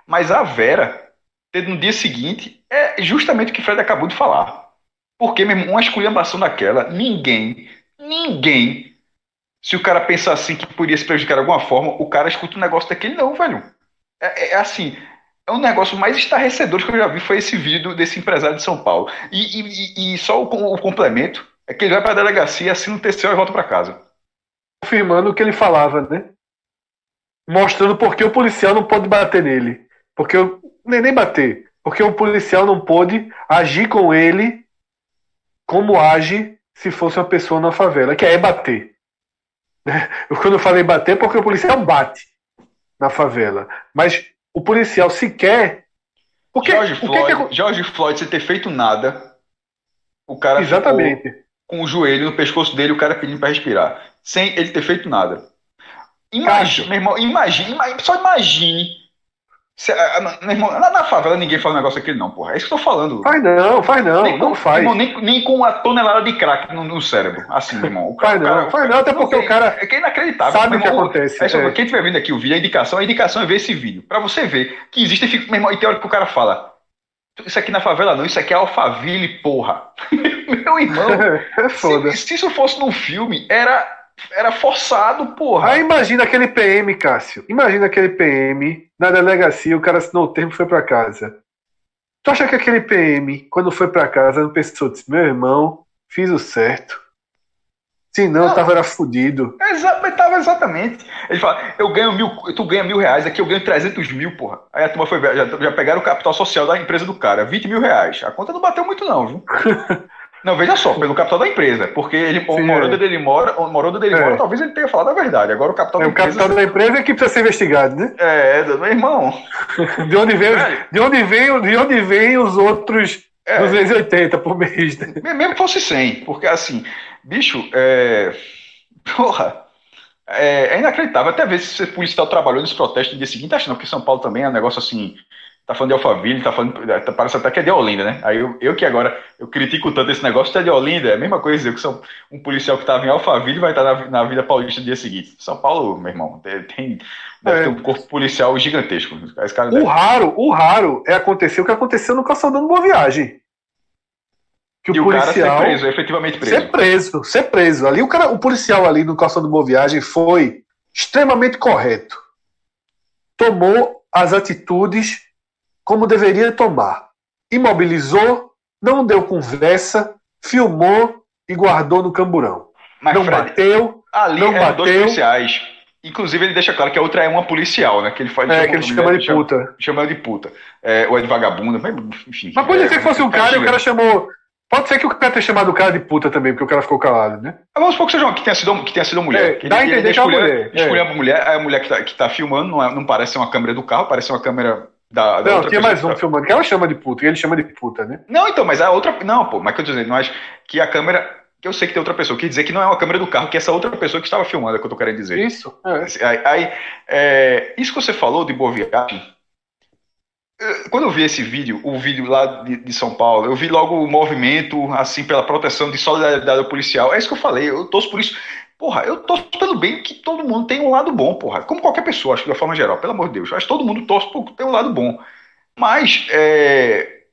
Mas a Vera, no dia seguinte, é justamente o que Fred acabou de falar. Porque, mesmo, uma esculhambação daquela, ninguém, ninguém, se o cara pensar assim que poderia se prejudicar de alguma forma, o cara escuta um negócio daquele, não, velho. É, é, é assim, é um negócio mais estarrecedor que eu já vi foi esse vídeo desse empresário de São Paulo. E, e, e só o, o, complemento é que ele vai para a delegacia, assina o TCO e volta para casa confirmando o que ele falava, né? Mostrando por que o policial não pode bater nele. Porque eu, nem, nem bater. Porque o policial não pode agir com ele como age se fosse uma pessoa na favela, que é bater. Eu, quando eu falei bater, é porque o policial bate na favela. Mas o policial sequer. Porque, George, Floyd, que... George Floyd, sem ter feito nada, o cara Exatamente. com o joelho no pescoço dele, o cara pedindo para respirar sem ele ter feito nada. Imagina, meu irmão, imagine, só imagine. Se, meu irmão, na, na, favela ninguém faz um negócio aquele, não, porra. É isso que eu tô falando. Faz não, faz não, nem não com, faz. Irmão, nem, nem com uma tonelada de crack no, no cérebro. Assim, meu irmão. Cara, faz não, cara, faz não, até porque o cara. É que é inacreditável. Sabe o que acontece. É, é. Quem estiver vendo aqui o vídeo, a indicação, a indicação é ver esse vídeo. Pra você ver que existe. Meu irmão, e tem hora que o cara fala. Isso aqui na favela não, isso aqui é Alphaville, porra. meu irmão. é foda. Se, se isso fosse num filme, era era forçado, porra. Aí imagina aquele PM, Cássio. Imagina aquele PM na delegacia, o cara assinou o termo e foi para casa. Tu acha que aquele PM, quando foi para casa, não pensou, disse, meu irmão, fiz o certo. Se não, não eu tava era fudido. Exa tava exatamente. Ele fala, eu ganho mil, tu ganha mil reais, aqui eu ganho 300 mil, porra. Aí a turma foi, já, já pegaram o capital social da empresa do cara, 20 mil reais. A conta não bateu muito não, viu? Não, veja só, pelo capital da empresa, porque ele, Sim, o morando é. dele mora, o morando dele é. mora, talvez ele tenha falado a verdade. Agora o capital é, da o empresa. O capital da empresa é que precisa ser investigado, né? É, meu irmão. de onde vem, de onde vem, de onde vem os outros é. 280 por mês, né? Mesmo fosse 100, porque assim, bicho, é. Porra. É, é inacreditável. Até ver se o policial trabalhou nesse protesto no dia seguinte, achando que São Paulo também é um negócio assim tá falando de Alphaville, tá falando, tá, parece até que é de Olinda, né? Aí eu, eu que agora, eu critico tanto esse negócio, tá de Olinda, é a mesma coisa, eu que sou um policial que tava em Alphaville vai estar na, na Vida Paulista no dia seguinte. São Paulo, meu irmão, tem, tem deve é. ter um corpo policial gigantesco. Esse cara o deve... raro, o raro é acontecer o que aconteceu no Calçadão Boa Viagem. Que e o policial... cara ser preso, efetivamente preso. Ser preso, ser preso. Ali o, cara, o policial ali no Calçadão Boa Viagem foi extremamente correto. Tomou as atitudes como deveria tomar. Imobilizou, não deu conversa, filmou e guardou no camburão. Mas não Fred, bateu, ali não bateu. dois policiais. Inclusive, ele deixa claro que a outra é uma policial, né? Que ele faz. É, que ele chama de puta. Chama, chama de puta. É, ou é de vagabunda, mas, enfim. Mas pode é, ser que fosse um cara e o cara chamou. Pode ser que o cara tenha chamado o cara de puta também, porque o cara ficou calado, né? Mas vamos supor que seja que tenha sido, que tenha sido mulher. É, que dá ele, a entender que é uma mulher. Escolher é. a mulher, a mulher que tá, que tá filmando não, é, não parece ser uma câmera do carro, parece uma câmera da, da não, tinha mais um filmando, que ela chama de puta, e ele chama de puta, né? Não, então, mas a outra. Não, pô, mas que eu tô dizendo, mas que a câmera. Que eu sei que tem outra pessoa, quer dizer que não é uma câmera do carro, que essa outra pessoa que estava filmando, é o que eu tô querendo dizer. Isso. É. Aí, aí é, isso que você falou de boa viagem. Quando eu vi esse vídeo, o vídeo lá de, de, São Paulo, eu vi logo o movimento, assim, pela proteção de solidariedade policial. É isso que eu falei, eu torço por isso. Porra, eu torço pelo bem que todo mundo tem um lado bom, porra. Como qualquer pessoa, acho que uma forma geral, pelo amor de Deus. Acho que todo mundo torce por um lado bom. Mas, é...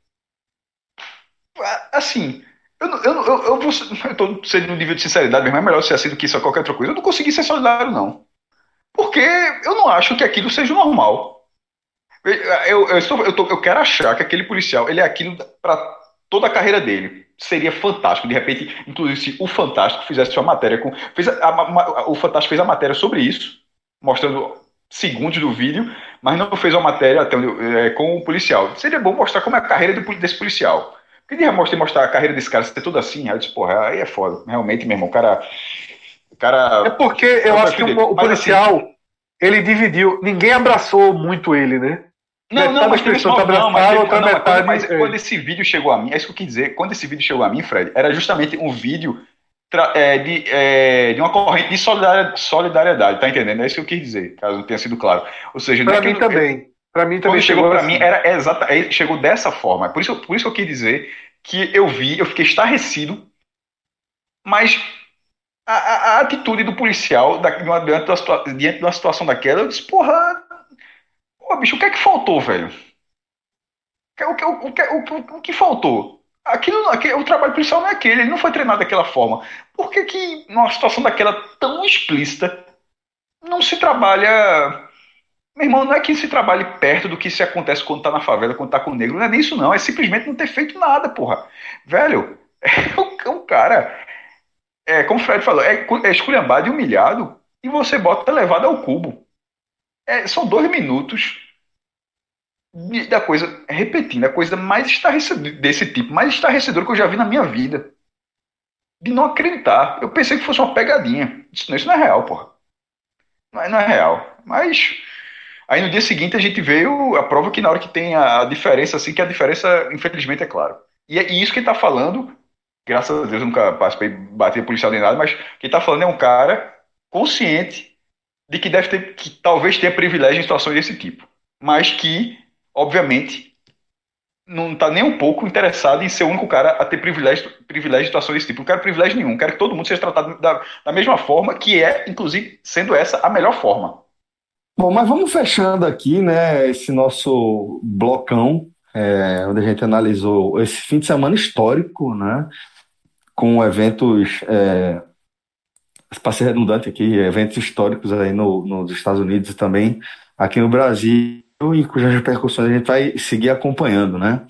Assim, eu, eu, eu, eu, vou, eu tô sendo um nível de sinceridade, mas é melhor ser assim do que isso a qualquer outra coisa. Eu não consegui ser solidário, não. Porque eu não acho que aquilo seja normal. Eu, eu, eu, estou, eu, tô, eu quero achar que aquele policial, ele é aquilo para toda a carreira dele seria fantástico. De repente, inclusive, se o Fantástico fizesse uma matéria com. Fez a, a, o Fantástico fez a matéria sobre isso, mostrando segundos do vídeo, mas não fez uma matéria até é, com o policial. Seria bom mostrar como é a carreira desse policial. Porque de mostrar, mostrar a carreira desse cara ser tudo assim, aí eu disse, porra, aí é foda. Realmente, meu irmão, o cara. O cara é porque eu acho que o, o policial. Assim, ele dividiu. Ninguém abraçou muito ele, né? Não, não, Metade mas das teve pessoas não, não, mas, teve- outra não, mas quando- metade, mas é. quando esse vídeo chegou a mim, é isso que eu quis dizer. Quando esse vídeo chegou a mim, Fred, era justamente um vídeo é, de, é, de uma corrente de solidari- solidariedade, tá entendendo? É isso que eu quis dizer, caso não tenha sido claro. Ou seja, não Pra é que mim também. Pra mim também Quando chegou pra assim. mim, era exata, é, chegou dessa forma. Por isso, por isso que eu quis dizer que eu vi, eu fiquei estarrecido, mas a, a- a atitude do policial da, diante, situa- diante de uma situação daquela, eu disse, porra, pô, bicho, o que é que faltou, velho? O que, o, o, o, que- o faltou? Aquilo, aquele, o trabalho policial não é aquele, ele não foi treinado daquela forma. Por que que numa situação daquela tão explícita não se trabalha meu irmão, não é que se trabalhe perto do que se acontece quando tá na favela, quando tá com o negro. Não é nisso, não. É simplesmente não ter feito nada, porra. Velho, é um, um cara. É, como o Fred falou, é, é esculhambado e humilhado e você bota levado ao cubo. É, são dois minutos de- da coisa, repetindo, a coisa mais estarrecedora desse tipo, mais estarrecedora que eu já vi na minha vida. De não acreditar. Eu pensei que fosse uma pegadinha. Isso, não- isso não é real, porra. Não é, não é real. Mas. Aí no dia seguinte a gente veio a prova que na hora que tem a, diferença, assim, que a diferença, infelizmente, é claro. E, é- e isso que ele tá falando, graças a Deus eu nunca participei de bater policial nem nada, mas quem tá falando é um cara consciente de que deve ter, que talvez tenha privilégio em situações desse tipo. Mas que, obviamente, não tá nem um pouco interessado em ser o único cara a ter privilégio, privilégio em situações desse tipo. Não quero privilégio nenhum, quero que todo mundo seja tratado da, da mesma forma, que é, inclusive, sendo essa a melhor forma. Bom, mas vamos fechando aqui, né, esse nosso blocão, é, onde a gente analisou esse fim de semana histórico, né, com eventos, é, para ser redundante aqui, eventos históricos aí no, nos Estados Unidos e também aqui no Brasil, e cujas repercussões a gente vai seguir acompanhando, né?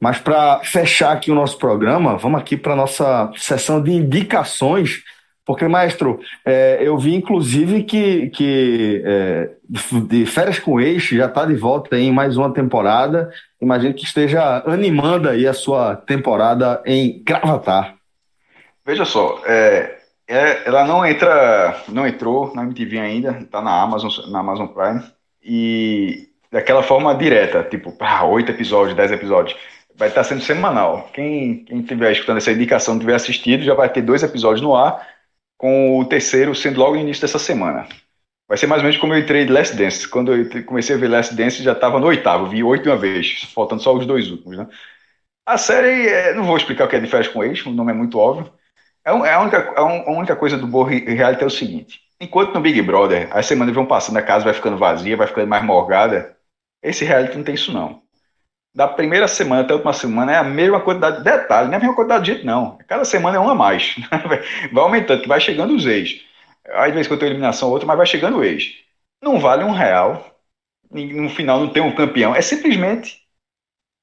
Mas para fechar aqui o nosso programa, vamos aqui para a nossa sessão de indicações, porque, maestro, é, eu vi inclusive que, que é, de férias com eixo já está de volta em mais uma temporada. Imagino que esteja animando aí a sua temporada em Gravatar. Veja só, é, é, ela não entra, não entrou na MTV ainda, está na Amazon, na Amazon Prime e daquela forma direta, tipo, oito episódios, dez episódios, vai estar sendo semanal. Quem quem estiver escutando essa indicação, tiver assistido, já vai ter dois episódios no ar, com o terceiro sendo logo no início dessa semana. Vai ser mais ou menos como eu entrei de Last Dance. Quando eu comecei a ver Last Dance, já estava no oitavo, vi oito de uma vez, faltando só os dois últimos, né? A série, é, não vou explicar o que é de férias com ex, o nome é muito óbvio. É, um- é a, única, a un- a única coisa do Borro Reality é o seguinte: enquanto no Big Brother as semanas vão passando, a casa vai ficando vazia, vai ficando mais morgada, esse reality não tem isso não. Da primeira semana até a última semana é a mesma quantidade de detalhe, não é a mesma quantidade de gente, não. Cada semana é um a mais. Vai aumentando, que vai chegando os ex. Às vezes quando tem eliminação ou outra, mas vai chegando o ex. Não vale um real. No final não tem um campeão. É simplesmente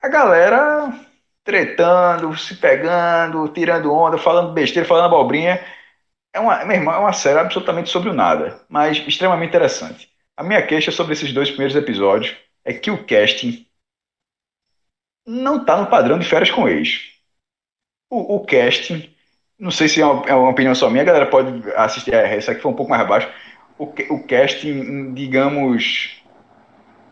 a galera tretando, se pegando, tirando onda, falando besteira, falando abobrinha. É uma, meu irmão, é uma série absolutamente sobre o nada, mas extremamente interessante. A minha queixa sobre esses dois primeiros episódios é que o casting não está no padrão de férias com ex. O, o casting, não sei se é uma, é uma opinião só minha, a galera pode assistir, é, essa aqui foi um pouco mais abaixo. O, o casting, digamos.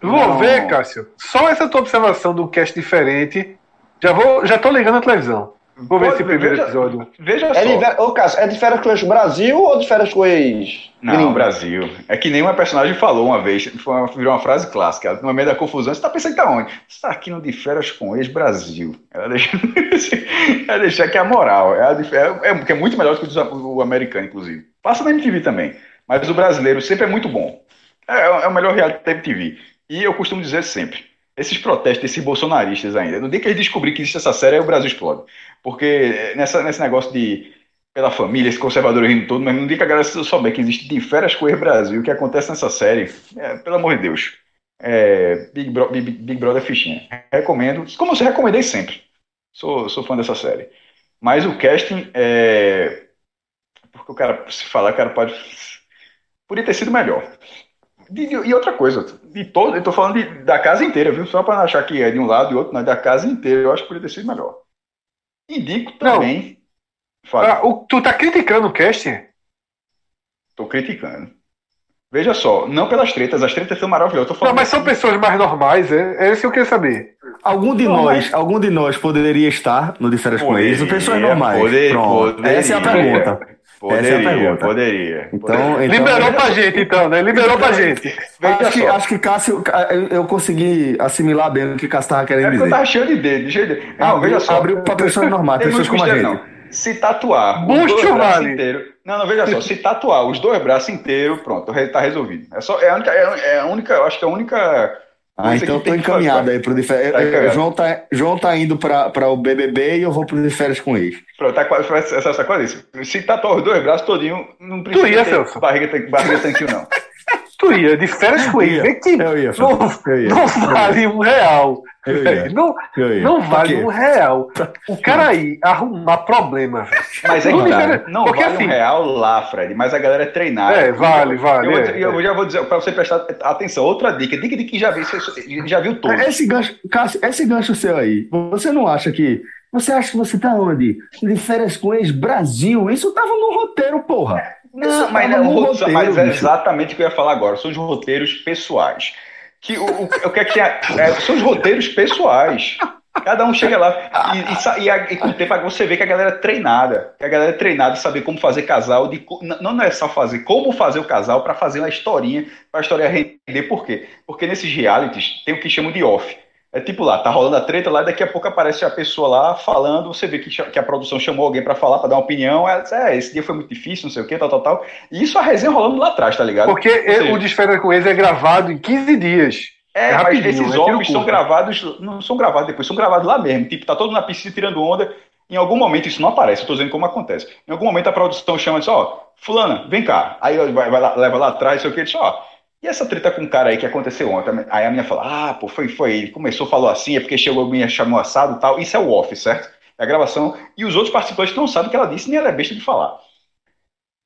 Vou não- ver, Cássio. Só essa tua observação do cast diferente. Já vou, já tô ligando a televisão. Vou ver Pode esse primeiro veja- episódio. Veja É só. de, Ô, Cássio, é de férias com Brasil ou de férias com o ex? Não, gringo? Brasil. É que nem uma personagem falou uma vez, foi uma, virou uma frase clássica. No momento da confusão, você tá pensando que tá onde? Você tá aqui no de férias com ex-Brasil. Ela deixa, ela deixa que é a moral. É, a é, é, é muito melhor do que o, o americano, inclusive. Passa na MTV também. Mas o brasileiro sempre é muito bom. É, é o melhor reality da MTV. E eu costumo dizer sempre: esses protestos, esses bolsonaristas ainda, no dia que eles descobrirem que existe essa série, aí o Brasil explode. Porque nessa, nesse negócio de pela família, esse conservadorismo todo, mas no dia que a galera souber que existe de férias com o Brasil, o que acontece nessa série, é, pelo amor de Deus, é, Big, Bro- Big, Big Brother fichinha. Recomendo, como eu recomendei sempre. Sou, sou fã dessa série. Mas o casting é. Porque o cara, se falar, o cara pode. Podia ter sido melhor. De- de- e outra coisa, de todo, eu tô falando de- da casa inteira, viu? Só para não achar que é de um lado e outro, não, é da casa inteira, eu acho que podia ter sido melhor. Indico também. Fala. Ah, o- tu tá criticando o casting? Tô criticando. Veja só, não pelas tretas, as tretas são maravilhosas. eu Tô Não, falando mas são pessoas mais normais, é, é isso que eu queria saber. Algum de Não, nós, mas- algum de nós poderia estar no férias com eles? Poderia, Pessoas normais. poder- Pronto. poderia. Essa é a pergunta. Poderia, Essa é a pergunta. poderia. Então, então Liberou pra gente, então, né? Liberou pra gente. Veja acho, que, só. acho que Cássio, eu, eu consegui assimilar bem o que Cássio estava É querendo eu dizer. tava cheio de dedo, cheio de dedo. Não, Abriu- veja só. abriu pra pessoas normais, Tem pessoas como a gente. não. Se tatuar dois braços vale. inteiros. Não, não, veja só. Se tatuar os dois braços inteiros, pronto, tá resolvido. É, só, é, a única, é a única, eu acho que é a única. Ah, então eu tô encaminhado fazer. aí pro de férias. Tá encaminhado. João, tá, João tá indo pra, pra o BBB e eu vou pro de férias com eles. Pronto, tá quase essa, essa coisa isso. Se tatuar os dois braços todinho, não precisa ia, ter Celso? barriga, barriga tanquinho, não. Tu ia de férias com ele, vê que Eu ia, não, eu ia. não vale um real. Não, não Pra vale um real. O cara aí arrumar problema. Mas é Não que tá, não porque vale assim- um real lá, Fred, mas a galera é treinada. É, vale, vale, Eu, é, eu é. já vou dizer, pra você prestar atenção, outra dica, dica de que já viu, já viu todo. Esse gancho, Cássio, esse gancho seu aí, você não acha que. Você acha que você tá onde? De férias com ex Brasil? Isso tava no roteiro, porra. Não, mas, não, roteiro, mas é exatamente o que eu ia falar agora. São os roteiros pessoais. Que o, o, o que é que é, são os roteiros pessoais. Cada um chega lá e, e, e, a- e com o tempo você vê que a galera é treinada. Que a galera é treinada de saber como fazer casal. De, não, não é só fazer, como fazer o casal para fazer uma historinha, para a história render. Por quê? Porque nesses realities tem o que chamam de off. É tipo lá, tá rolando a treta lá, daqui a pouco aparece a pessoa lá falando, você vê que, que a produção chamou alguém pra falar, pra dar uma opinião, ela diz, é, esse dia foi muito difícil, não sei o que, tal, tal, tal. E isso a resenha rolando lá atrás, tá ligado? Porque seja, o de férias com eles é gravado em 15 dias. é, é mas esses é tiro offs são gravados, não são gravados depois, são gravados lá mesmo. Tipo, tá todo mundo na piscina tirando onda. Em algum momento, isso não aparece, eu tô dizendo como acontece. Em algum momento a produção chama e diz, ó, fulana, vem cá. Aí vai, vai lá, leva lá atrás, sei o que, diz, ó, e essa treta com o cara aí que aconteceu ontem? Aí a minha fala, ah, pô, foi, foi, ele começou, falou assim, é porque chegou, me chamou assado tal. Isso é o off, certo? É a gravação. E os outros participantes não sabem o que ela disse, nem ela é besta de falar.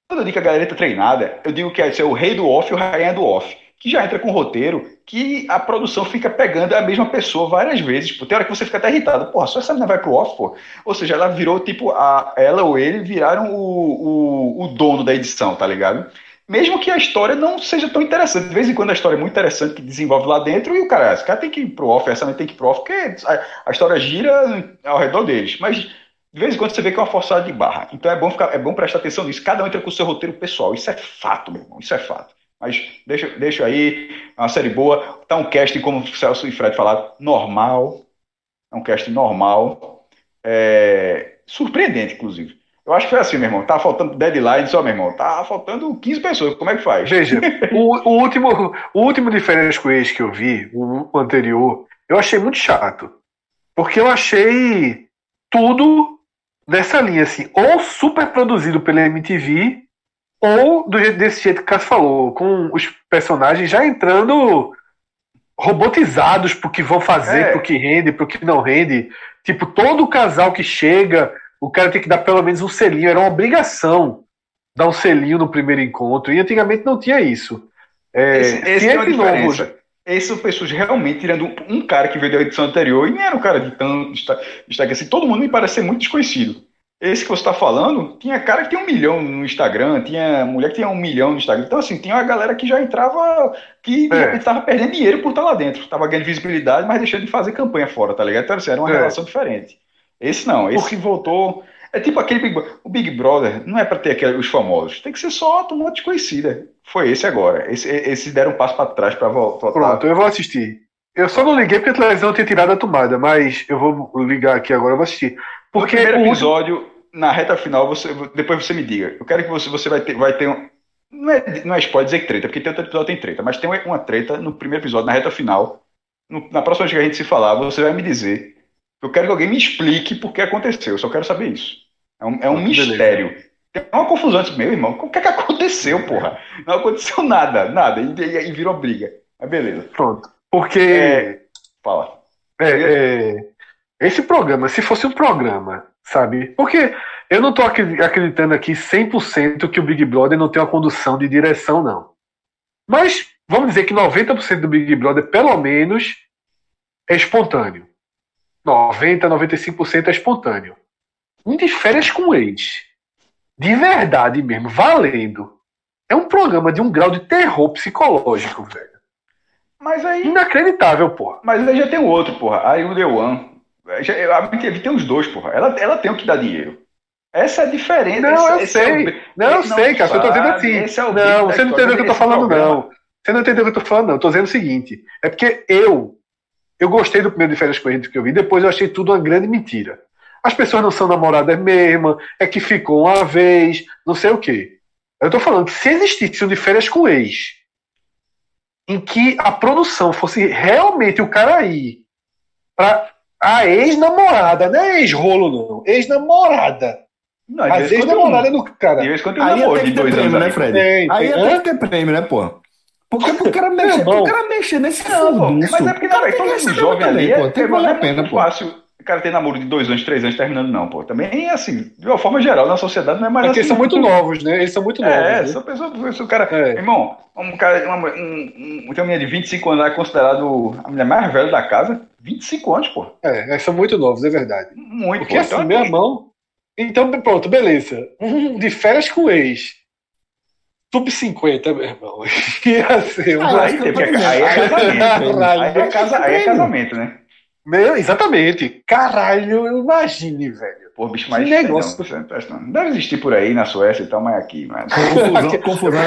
Quando eu digo que a galera tá treinada, eu digo que é o rei do off e o rainha do off. Que já entra com roteiro que a produção fica pegando a mesma pessoa várias vezes. Pô. Tem hora que você fica até irritado. Porra, só essa menina vai pro off, pô. Ou seja, ela virou, tipo, a, ela ou ele viraram o, o, o dono da edição, tá ligado? Mesmo que a história não seja tão interessante. De vez em quando a história é muito interessante, que desenvolve lá dentro, e o cara, esse cara tem que ir pro off, essa tem que ir pro off, porque a, a história gira ao redor deles. Mas de vez em quando você vê que é uma forçada de barra. Então é bom, ficar, é bom prestar atenção nisso. Cada um entra com o seu roteiro pessoal. Isso é fato, meu irmão. Isso é fato. Mas deixa, deixa aí, é uma série boa. Tá um casting, como o Celso e Fred falaram, normal. É um casting normal. É, surpreendente, inclusive. Eu acho que foi assim, meu irmão. Tá faltando deadline, só, meu irmão. Tá faltando 15 pessoas. Como é que faz? Veja, o, o último, o último de férias com ex que eu vi, o, anterior, eu achei muito chato. Porque eu achei tudo nessa linha, assim, ou super produzido pela MTV, ou do jeito, desse jeito que o Cássio falou, com os personagens já entrando robotizados pro que vão fazer, É. pro que rende, pro que não rende. Tipo, todo casal que chega, o cara tem que dar pelo menos um selinho, era uma obrigação dar um selinho no primeiro encontro, e antigamente não tinha isso. É, Esse, se esse tem uma esse novo- diferença. Esses são pessoas realmente tirando um, cara que veio da edição anterior e nem era um cara de tanto desta- destaque assim. Todo mundo me parece ser muito desconhecido. Esse que você está falando, tinha cara que tem um milhão no Instagram, tinha mulher que tinha um milhão no Instagram. Então, assim, tinha uma galera que já entrava, que É. estava perdendo dinheiro por estar lá dentro. Estava ganhando visibilidade, mas deixando de fazer campanha fora, tá ligado? Então, assim, era uma É. relação diferente. Esse não, esse voltou. É tipo aquele Big Brother. O Big Brother não é para ter aquele- os famosos, tem que ser só a turma desconhecida. Foi esse agora. Esse, esses deram um passo para trás para voltar. Pronto, eu vou assistir. Eu só não liguei porque a televisão tinha tirado a tomada, mas eu vou ligar aqui agora, eu vou assistir. Porque no primeiro último- episódio, na reta final, você, depois você me diga. Eu quero que você, você vai ter, vai ter um. Não é, não é spoiler dizer que treta, porque tem outro episódio tem treta, mas tem uma treta no primeiro episódio, na reta final. No- na próxima vez que a gente se falar, você vai me dizer. Eu quero que alguém me explique por que aconteceu. Eu só quero saber isso. É um, é um Beleza. mistério. Tem uma confusão antes, meu irmão. O que é que aconteceu, porra? Não aconteceu nada, nada. E, e- e virou briga. Mas beleza. Pronto. Porque É. Fala. é, é, esse programa, se fosse um programa, sabe? Porque eu não tô acreditando aqui 100% que o Big Brother não tem uma condução de direção, não. Mas vamos dizer que 90% do Big Brother, pelo menos, é espontâneo. 90, 95% é espontâneo. Um de férias com ex. De verdade mesmo, valendo. É um programa de um grau de terror psicológico, velho. Mas aí. Inacreditável, porra. Mas aí já tem o outro, porra. Aí o The One. Já, a MTV tem os dois, porra. Ela, ela tem o que dar dinheiro. Essa é a diferença. Não, esse, eu esse sei. É o, não, eu sei, cara. Eu tô dizendo assim. É não, você não entendeu o que eu tô falando, programa. não. Você não entendeu o que eu tô falando, não. Eu tô dizendo o seguinte. É porque eu. Eu gostei do primeiro de férias com a gente que eu vi. Depois eu achei tudo uma grande mentira. As pessoas não são namoradas mesmo. É que ficou uma vez. Não sei o quê. Eu tô falando que se existisse um de férias com ex, em que a produção fosse realmente o cara ir pra a ex-namorada, não é ex-rolo, não. Ex-namorada. Não, Às vez vezes namorada um- do cara. de vez quando Aí namoro tem de que ter dois anos. prêmio, né, aí. Fred? Tem, Aí tem. que ter prêmio, né, pô? Porque pro cara Meu mexer, irmão. pro cara mexer nesse Não, pô, mas é porque o cara não, tem todo jovem também, ali pô. é, Tem que é, valer a é pena, muito pô. fácil o cara ter namoro de dois anos, três anos terminando, não, pô. Também, assim, de uma forma geral, na sociedade não é mais Porque eles assim. são muito novos, né? Eles são muito novos. É, né? só pessoa, se o cara. É. Irmão, um cara, uma, um, um, tem uma menina de 25 anos lá, é considerado a mulher mais velha da casa. 25 anos, pô. É, eles são muito novos, é verdade. Muito, Porque pô. assim, Então, meu irmão. Então, pronto, beleza. Um de férias com ex. Sub 50, meu irmão. Ia ser um. Aí, tem que- aí é casamento. Caralho. Aí é, casa, aí é casamento, né? Meu, exatamente. Caralho, imagine, velho. Pô, bicho, mas. Que negócio. Não. Deve existir por aí na Suécia e tal, mas aqui, mas. Confusão, confusão.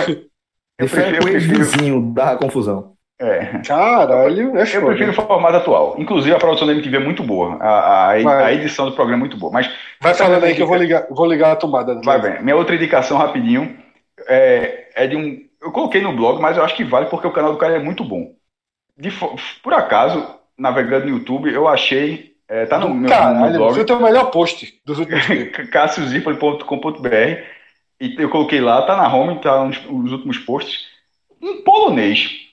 Eu férias prefiro- eu prefiro- ex-vizinho da confusão. É. Caralho, é Eu foda. prefiro o formato atual. Inclusive, a produção da MTV é muito boa. A, a, a edição do programa é muito boa. Mas Vai falando aí que eu vou ligar, vou ligar a tomada. Vai bem. Minha outra indicação rapidinho é, é de um. Eu coloquei no blog, mas eu acho que vale porque o canal do cara é muito bom. De por acaso, navegando no YouTube, eu achei. é, tá no meu Caralho, blog, foi o teu melhor post dos últimos cassiozipoli.com.br e eu coloquei lá, tá na home, tá nos, nos últimos posts, um polonês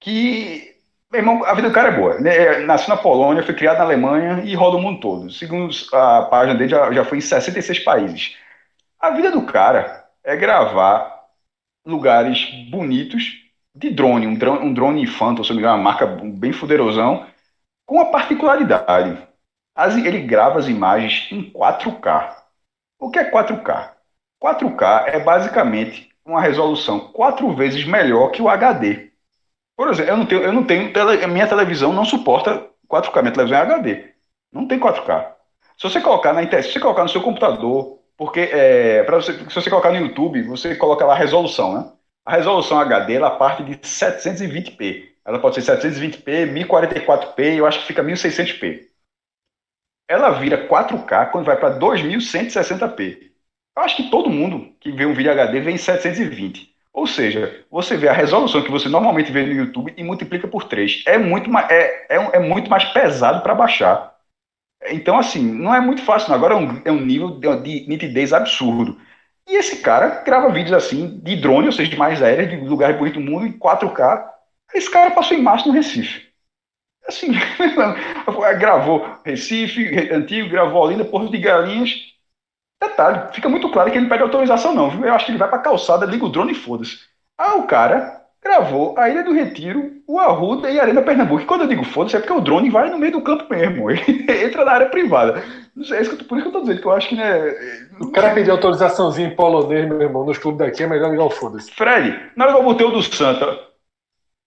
que, meu irmão, a vida do cara é boa. Né? Nasceu na Polônia, foi criado na Alemanha e roda o mundo todo. Segundo a página dele, já, já foi em 66 países. A vida do cara é gravar lugares bonitos de drone, um drone, um drone Phantom, se não me engano, uma marca bem fuderosão, com uma particularidade. As- ele grava as imagens em 4K. O que é 4K? 4K é basicamente uma resolução quatro vezes melhor que o HD. Por exemplo, eu não tenho, eu não tenho tele- a minha televisão não suporta 4K, minha televisão é HD. Não tem 4K. Se você colocar na internet, se você colocar no seu computador, porque é, você, se você colocar no YouTube, você coloca lá a resolução, né? A resolução HD ela parte de 720p. Ela pode ser 720p, 1044p, eu acho que fica 1600p. Ela vira 4K quando vai para 2160p. Eu acho que todo mundo que vê um vídeo HD vê em 720. Ou seja, você vê a resolução que você normalmente vê no YouTube e multiplica por 3. É muito mais, é, é, é muito mais pesado para baixar. Então, assim, não é muito fácil. Agora é um, é um nível de, de nitidez absurdo. E esse cara grava vídeos assim, de drone, ou seja, de mais aéreas, de lugares bonitos do mundo, em 4K. Esse cara passou em março no Recife. Assim, gravou Recife, antigo, gravou Olinda, Porto de Galinhas. Detalhe, fica muito claro que ele não pede autorização, não? Eu acho que ele vai pra calçada, liga o drone e foda-se. Ah, o cara gravou a Ilha do Retiro, o Arruda e a Arena Pernambuco. E quando eu digo foda-se, é porque o drone vai no meio do campo mesmo. Ele entra na área privada. Não sei, é isso que eu por isso que eu tô dizendo, que eu acho que, né. O cara pedir autorizaçãozinha em polonês, meu irmão, nos clubes daqui é melhor ligar o foda-se. Fred, na hora que eu botei o do Santa,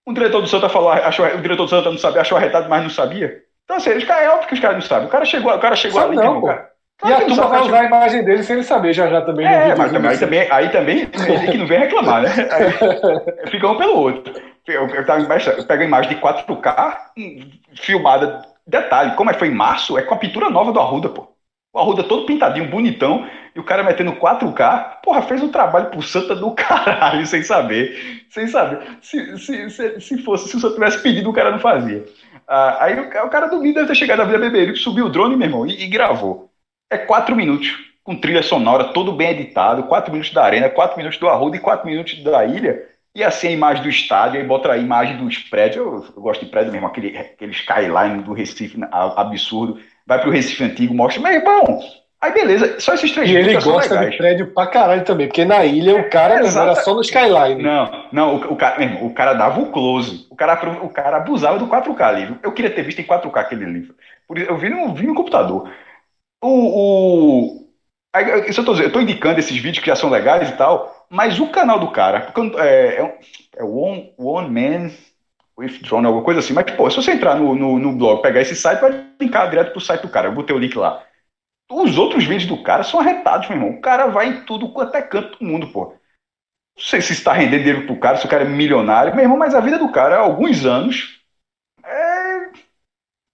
um diretor do Santa falou, achou, o diretor do Santa não sabia, achou arretado, mas não sabia. Então, assim, os caras, é óbvio que os caras não sabem. O cara chegou, o cara chegou Sabe ali, não, cara. E a turma vai usar a imagem dele sem ele saber já já também. É, mas também, aí, também, aí também ele que não vem reclamar, né? Aí, fica um pelo outro. Eu, eu, tava embaixo, eu pego a imagem de 4K, hum, filmada. Detalhe, como é, foi em março, é com a pintura nova do Arruda, pô. O Arruda todo pintadinho, bonitão, e o cara metendo 4K, porra, fez um trabalho pro Santa do caralho, sem saber. Sem saber. Se, se, se, se fosse, se o Santa tivesse pedido, o cara não fazia. Ah, aí o, o cara do vídeo deve ter chegado na Vila Beberico, subiu o drone, meu irmão, e, e gravou. É quatro minutos, com trilha sonora, todo bem editado, quatro minutos da arena, quatro minutos do Arruda e quatro minutos da ilha. E assim a imagem do estádio, aí bota a imagem dos prédios. Eu, eu gosto de prédio mesmo, aquele, aquele skyline do Recife absurdo. Vai pro Recife antigo, mostra, meu irmão. Aí beleza, só esses três E ele gosta legais. de prédio pra caralho também, porque na ilha o cara irmão, era só no Skyline. Não, não, o, o cara, meu irmão, o cara dava o close. O cara, o cara abusava do 4K ali. viu? Eu queria ter visto em 4K aquele livro. Por isso, eu vi no, vi no computador. O. o isso eu tô, eu tô indicando esses vídeos que já são legais e tal, Mas o canal do cara, porque, é, é, é One, One Man with Drone, alguma coisa assim. Mas, pô, se você entrar no, no, no blog, pegar esse site, vai linkar direto pro site do cara. Eu botei o link lá. Os outros vídeos do cara são arretados, meu irmão. O cara vai em tudo quanto é canto do mundo, pô. Não sei se está rendendo dinheiro pro cara, se o cara é milionário, meu irmão, mas a vida do cara há alguns anos.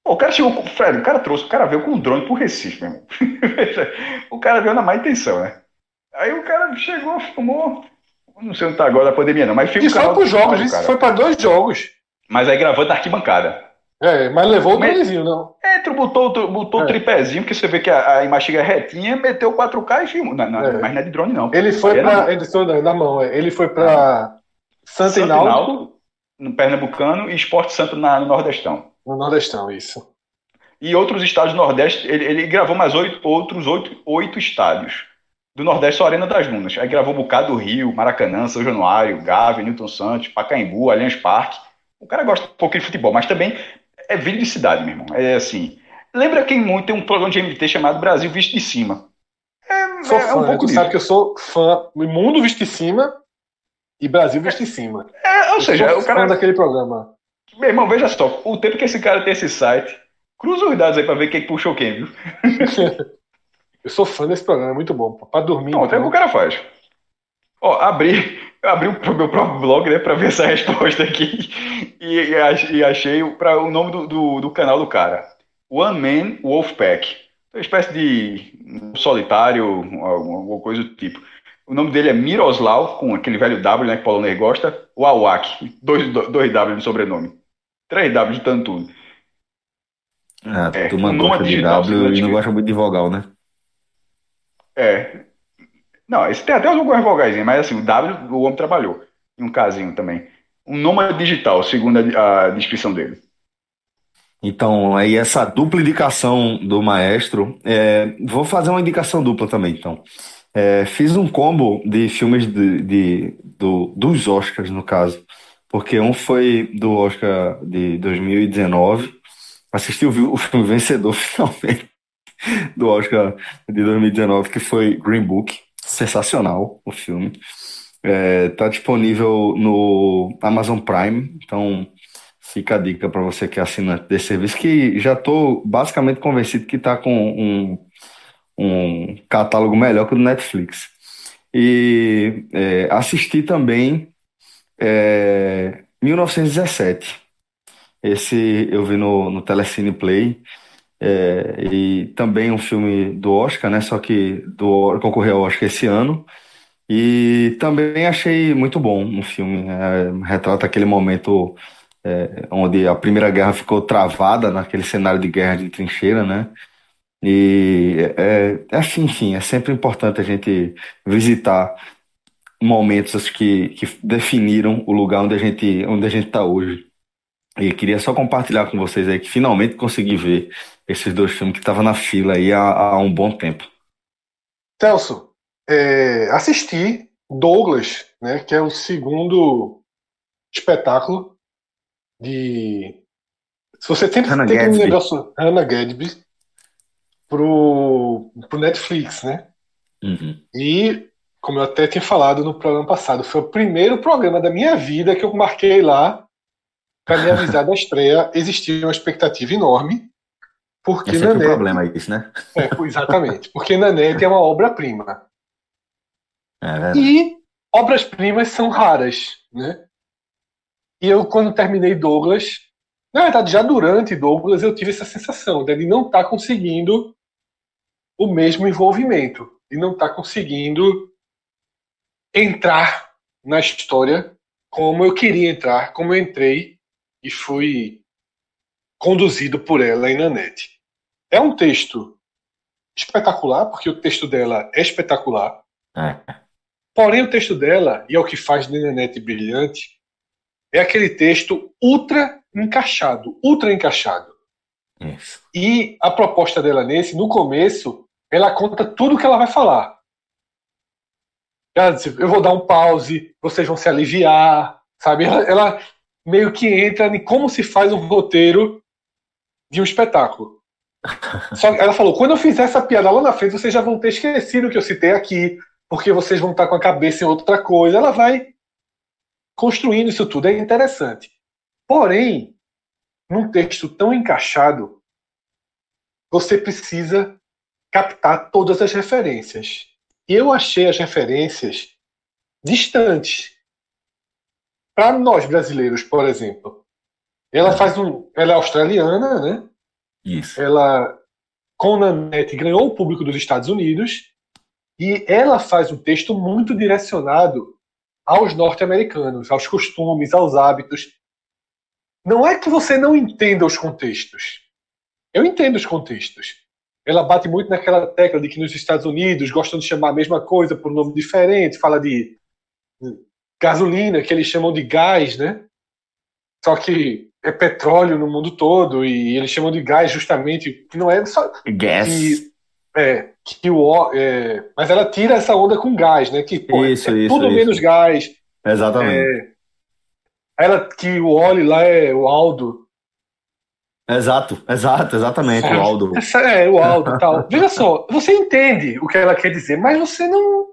É. O cara chegou com. Fred, o cara trouxe, o cara veio com um drone pro Recife, meu irmão. o cara veio na má intenção, né? Aí o cara chegou, filmou. Não sei onde tá agora da pandemia, não, mas filma Isso foi pros jogos, isso foi pra dois jogos. Mas aí gravando na arquibancada. É, mas levou o dronezinho, não. Entra, botou, botou É. o tripézinho, porque você vê que a, a imagem chega retinha, meteu 4K e filmou. Na, na- É. Mas não é de drone, não. Ele foi era pra. Ele foi na, na mão, é. ele foi pra Santo Náutico, no Pernambucano, e Esporte Santo na- no Nordestão. No Nordestão, isso. E outros estados do Nordeste, ele, ele gravou mais oito, outros oito, oito estádios. Do Nordeste, só Arena das Dunas. Aí gravou um bocado do Rio, Maracanã, São Januário, Gávea, Newton Santos, Pacaembu, Allianz Parque. O cara gosta um pouquinho de futebol, mas também é vídeo de cidade, meu irmão. É assim. Lembra quem muito tem um programa de MT chamado Brasil Visto de Cima. É, Sou é fã, um pouco Tu disso. sabe que eu sou fã. Mundo viste em cima e Brasil viste em cima. É, ou Eu seja, o cara. daquele programa. Meu irmão, veja só, o tempo que esse cara tem esse site, cruza os dados aí pra ver quem puxou quem, viu? Eu sou fã desse programa, é muito bom. Pra dormir. Não, até o que o então. cara faz. Ó, abri, abri o meu próprio blog, né, pra ver essa resposta aqui. E, e ach- achei o, pra, o nome do, do, do canal do cara. One Man Wolfpack. Uma espécie de solitário, alguma coisa do tipo. O nome dele é Miroslav, com aquele velho W, né, que Ney gosta. Wawak. Dois, dois W no sobrenome. Três W de tanto tudo. Ah, É, turma o nome gosta de W e não gosta muito de vogal, né? É. Não, esse tem até algumas vogaisinhas, mas assim, o W o homem trabalhou. E um casinho também. Um nômade digital, segundo a, a descrição dele. Então, aí essa dupla indicação do maestro, é, vou fazer uma indicação dupla também, então. É, fiz um combo de filmes de, de- do- dos Oscars, no caso, porque um foi do Oscar de 2019, assisti o, o filme vencedor, finalmente, do Oscar de 2019, que foi Green Book, sensacional o filme. É, tá disponível no Amazon Prime, então fica a dica para você que é assinante desse serviço, que já estou basicamente convencido que está com um, um catálogo melhor que o do Netflix. E é, assisti também é, 1917. Esse eu vi no, no Telecine Play. é, e também um filme do Oscar, né? Só que do, concorreu ao Oscar esse ano. E também achei muito bom um filme. é, retrata aquele momento é, onde a Primeira Guerra ficou travada naquele cenário de guerra de trincheira, né? E é, é assim, enfim, é sempre importante a gente visitar momentos que, que definiram o lugar onde a gente onde a gente está hoje. E queria só compartilhar com vocês aí que finalmente consegui ver esses dois filmes que estavam na fila aí há, há um bom tempo. Celso, é, assisti Douglas, né, que é o segundo espetáculo de. Se você sempre Hannah tem um Gadsby. negócio Hannah Gadsby pro, pro Netflix, né? Uhum. E, como eu até tinha falado no programa passado, foi o primeiro programa da minha vida que eu marquei lá para me avisar da estreia. Existia uma expectativa enorme, porque É um problema isso, né? é, exatamente, porque Nanete é uma obra-prima. É. E obras-primas são raras, né? E eu, quando terminei Douglas, na verdade, já durante Douglas, eu tive essa sensação de ele não estar conseguindo o mesmo envolvimento, de não estar conseguindo entrar na história como eu queria entrar, como eu entrei e fui conduzido por ela em Nanete. É um texto espetacular, porque o texto dela é espetacular. É. Porém, o texto dela, e é o que faz de Nenete brilhante, é aquele texto ultra encaixado, ultra encaixado. Isso. E a proposta dela nesse, no começo, ela conta tudo o que ela vai falar. Ela diz, eu vou dar um pause, vocês vão se aliviar, sabe? Ela, ela meio que entra em como se faz um roteiro de um espetáculo. Só ela falou, quando eu fizer essa piada lá na frente, vocês já vão ter esquecido o que eu citei aqui. porque vocês vão estar com a cabeça em outra coisa. Ela vai construindo isso tudo. É interessante. Porém, num texto tão encaixado, você precisa captar todas as referências. E eu achei as referências distantes. Para nós brasileiros, por exemplo, ela faz um, ela é australiana, né? Isso. Ela com Nanette ganhou o público dos Estados Unidos e ela faz um texto muito direcionado aos norte-americanos, aos costumes, aos hábitos. Não é que você não entenda os contextos. Eu entendo os contextos. Ela bate muito naquela tecla de que nos Estados Unidos gostam de chamar a mesma coisa por nome diferente, fala de gasolina, que eles chamam de gás, né? Só que é petróleo no mundo todo e eles chamam de gás justamente que não é só Gas. que, é, que o é, mas ela tira essa onda com gás, né? Que pô, Isso, é isso, tudo isso. menos gás. Exatamente. Ela que o óleo lá é o Aldo. Exato, exato, exatamente, o Aldo. É, o Aldo e tal. Veja só, você entende o que ela quer dizer, mas você não.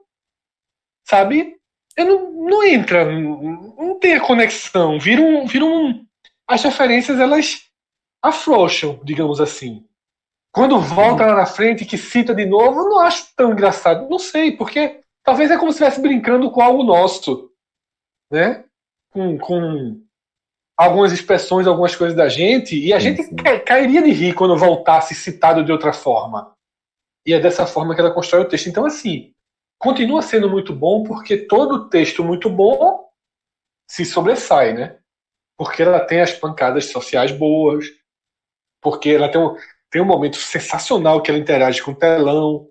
Sabe? Eu não, não entra, não, não tem a conexão. Vira um, vira um. As referências, elas afrouxam, digamos assim. Quando volta lá na frente que cita de novo, eu não acho tão engraçado. Não sei, porque talvez é como se estivesse brincando com algo nosso. Né? Com, com algumas expressões, algumas coisas da gente, e a Sim, gente sim. ca- cairia de rir quando voltasse citado de outra forma. E é dessa forma que ela constrói o texto. Então, assim, continua sendo muito bom, porque todo texto muito bom se sobressai, né? Porque ela tem as pancadas sociais boas, porque ela tem um, tem um momento sensacional que ela interage com o telão,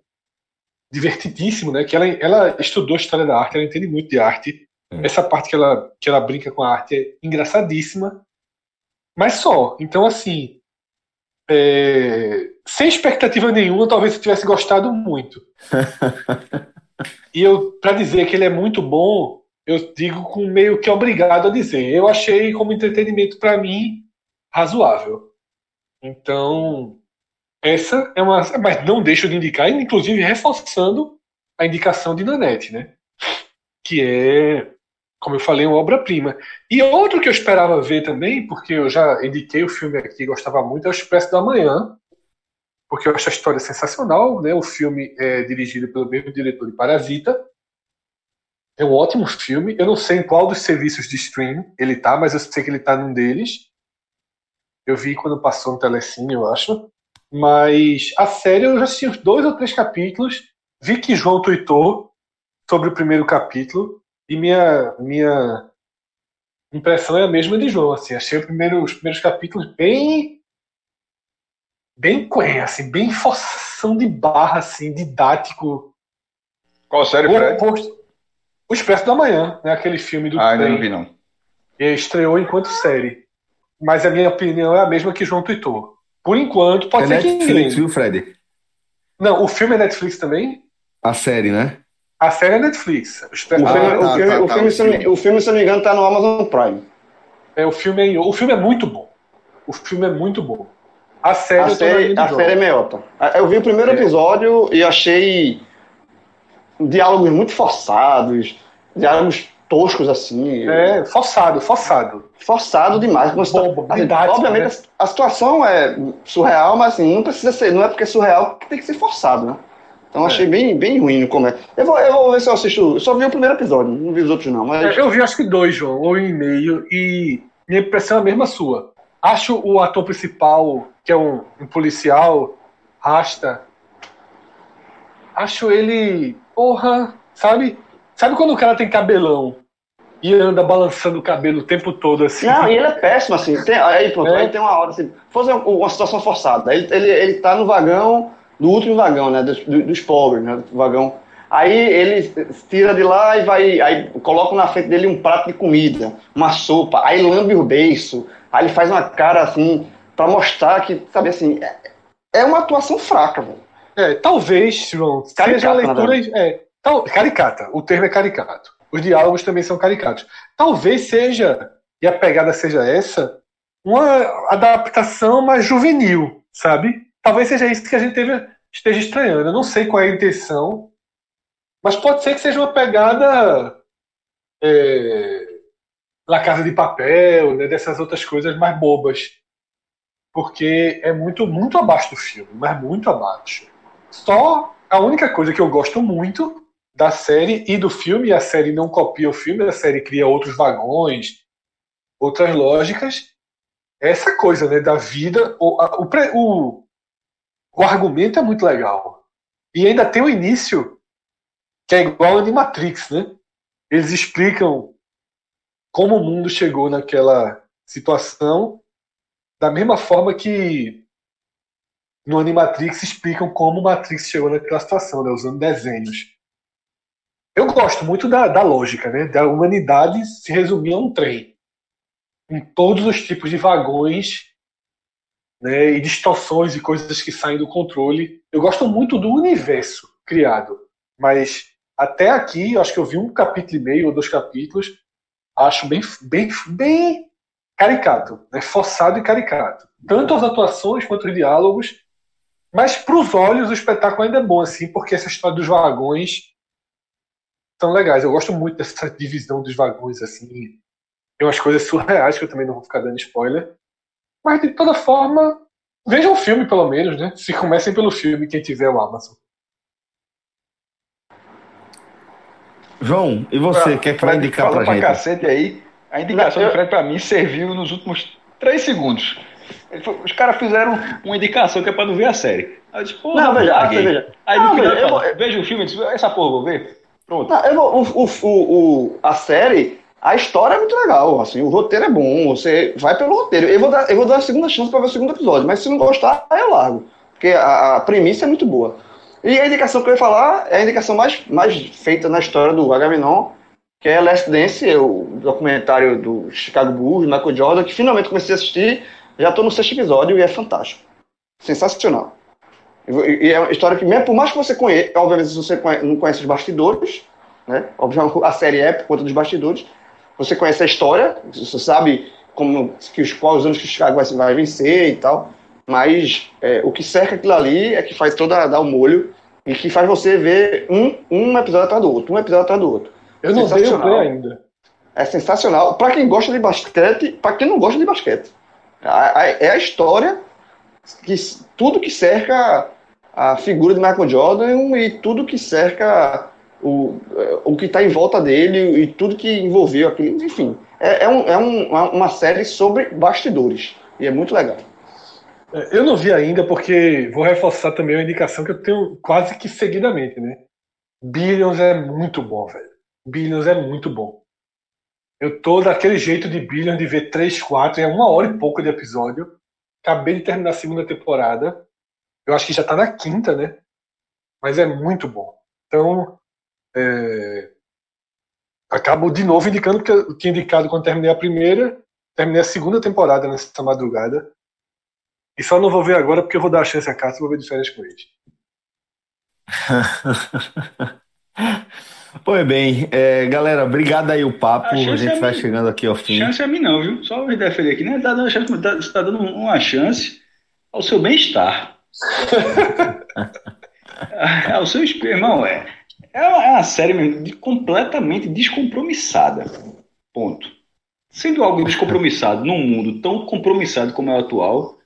divertidíssimo, né? Que ela, ela estudou história da arte, ela entende muito de arte. É. Essa parte que ela, que ela brinca com a arte é engraçadíssima, mas só. Então, assim, é, sem expectativa nenhuma, talvez eu tivesse gostado muito. e eu, para dizer que ele é muito bom, eu digo com meio que obrigado a dizer. Eu achei como entretenimento para mim razoável. Então, essa é uma, mas não deixo de indicar, inclusive reforçando a indicação de Nanette, né? Que é, como eu falei, uma obra-prima. E outro que eu esperava ver também, porque eu já indiquei o filme aqui, gostava muito, é o Expresso da Manhã, porque eu acho a história sensacional, né? O filme é dirigido pelo mesmo diretor de Parasita. É um ótimo filme. Eu não sei em qual dos serviços de streaming ele tá, mas eu sei que ele tá num deles. Eu vi quando passou no Telecine, eu acho. Mas a série eu já assisti uns dois ou três capítulos. Vi que João tweetou sobre o primeiro capítulo. E minha, minha impressão é a mesma de João. Assim, achei o primeiro- os primeiros capítulos bem. Bem quen, assim, bem forçação de barra, assim, didático. Qual série, O Fred? oposto- O Expresso da Manhã, né? Aquele filme do Ah, ainda não vi, não. E estreou enquanto série. Mas a minha opinião é a mesma que João tweetou. Por enquanto, pode É ser que Netflix, viu, Fred? Não, o filme é Netflix também? A série, né? A série é Netflix. O, filme, Manhã- o filme- tá, o filme, o se não- filme. o filme, se eu não me engano, tá no Amazon Prime. é, o, filme é, o filme é muito bom. O filme é muito bom. A série, A série, a série é meiota. Eu vi o primeiro É. episódio e achei diálogos muito forçados, diálogos toscos assim. É, forçado, forçado. Forçado demais. Como didático, obviamente né? a, a situação é surreal, mas assim, não precisa ser, não é porque é surreal que tem que ser forçado, né? Então É. achei bem, bem ruim no começo. Eu vou, eu vou ver se eu assisto. Eu só vi o primeiro episódio, não vi os outros não. Mas É, Eu vi acho que dois, João, ou um e meio, e minha impressão é a mesma sua. Acho o ator principal, que é um, um policial, rasta, acho ele, porra, sabe? Sabe quando o cara tem cabelão e anda balançando o cabelo o tempo todo assim? Não, e ele é péssimo, assim. Tem, aí, pronto, É. aí tem uma hora, assim, uma, uma situação forçada. Ele, ele, ele tá no vagão, do último vagão, né? Dos, do- dos pobres, né? Do vagão. Aí ele tira de lá e vai. Aí coloca na frente dele um prato de comida, uma sopa, aí lambe o beiço, aí ele faz uma cara assim, pra mostrar que, sabe assim, é, é uma atuação fraca, velho. É, talvez, João, seja a na leitura. É, tal, caricata, o termo é caricato. Os diálogos também são caricatos. Talvez seja, e a pegada seja essa, uma adaptação mais juvenil, sabe? Talvez seja isso que a gente teve, esteja estranhando. Eu não sei qual é a intenção, Mas pode ser que seja uma pegada é, La Casa de Papel, né, dessas outras coisas mais bobas. Porque é muito, muito abaixo do filme, mas muito abaixo. Só a única coisa que eu gosto muito da série e do filme, e a série não copia o filme, a série cria outros vagões, outras lógicas, é essa coisa né, da vida. O, o, o, o argumento é muito legal. E ainda tem o início, que é igual a de Matrix, né? Eles explicam como o mundo chegou naquela situação, da mesma forma que no Animatrix explicam como Matrix chegou naquela situação, né, usando desenhos. Eu gosto muito da, da lógica, né, da humanidade se resumir a um trem, em todos os tipos de vagões né, e distorções e coisas que saem do controle. Eu gosto muito do universo criado, mas até aqui, acho que eu vi um capítulo e meio ou dois capítulos, acho bem, bem, bem caricato, né? forçado e caricato. Tanto as atuações quanto os diálogos, mas para os olhos o espetáculo ainda é bom, assim, porque essa história dos vagões são legais. Eu gosto muito dessa divisão dos vagões, assim. Tem umas coisas surreais que eu também não vou ficar dando spoiler. Mas de toda forma, vejam o filme pelo menos, né? Se comecem pelo filme, quem tiver o Amazon. João, e você? O que é que vai indicar pra, pra gente? cacete aí. A indicação Não, eu... do Fred pra mim serviu nos últimos três segundos. Os caras fizeram uma indicação que é pra não ver a série. Aí eu disse, pô, não, veja, ah, veja. Aí no final, eu vou... veja o filme e disse, essa porra, vou ver. Pronto. Não, eu vou, o, o, o, a série, a história é muito legal, assim, o roteiro é bom, você vai pelo roteiro. Eu vou dar, eu vou dar a segunda chance pra ver o segundo episódio, mas se não gostar, aí eu largo. Porque a, a premissa é muito boa. E a indicação que eu ia falar é a indicação mais, mais feita na história do Agamenon, que é Last Dance, o documentário do Chicago Bulls, Michael Jordan, que finalmente comecei a assistir, já estou no sexto episódio e é fantástico. Sensacional. E é uma história que, mesmo por mais que você conheça, obviamente se você não conhece os bastidores, né? A série é por conta dos bastidores, você conhece a história, você sabe como, que os, quais anos que o Chicago vai, vai vencer e tal, mas é, o que cerca aquilo ali é que faz toda dar o molho e que faz você ver um, um episódio atrás do outro, um episódio atrás do outro. Eu não sei o play ainda. É sensacional. Para quem gosta de basquete, para quem não gosta de basquete. É a história que tudo que cerca a figura de Michael Jordan e tudo que cerca o, o que está em volta dele e tudo que envolveu aquilo. Enfim, é, é, um, é um, uma série sobre bastidores e é muito legal. É, eu não vi ainda, porque vou reforçar também uma indicação que eu tenho quase que seguidamente, né? Billions é muito bom, velho. Billions é muito bom. Eu tô daquele jeito de Billions de ver 3, 4, é uma hora e pouco de episódio. Acabei de terminar a segunda temporada. Eu acho que já tá na quinta, né? Mas é muito bom. Então, é... acabo de novo indicando que eu tinha indicado quando terminei a primeira. Terminei a segunda temporada nessa madrugada. E só não vou ver agora porque eu vou dar a chance a Cássio e vou ver de férias com ele. Pois bem, é, galera, obrigado aí o papo. A, a gente é vai mim, chegando aqui ao fim. Chance a mim não, viu? Só me defender aqui, né? Tá dando chance, tá, você tá dando uma chance ao seu bem-estar. ao seu irmão, é. É uma, é uma série mesmo de, completamente descompromissada. Ponto. Sendo algo descompromissado num mundo tão compromissado como é o atual,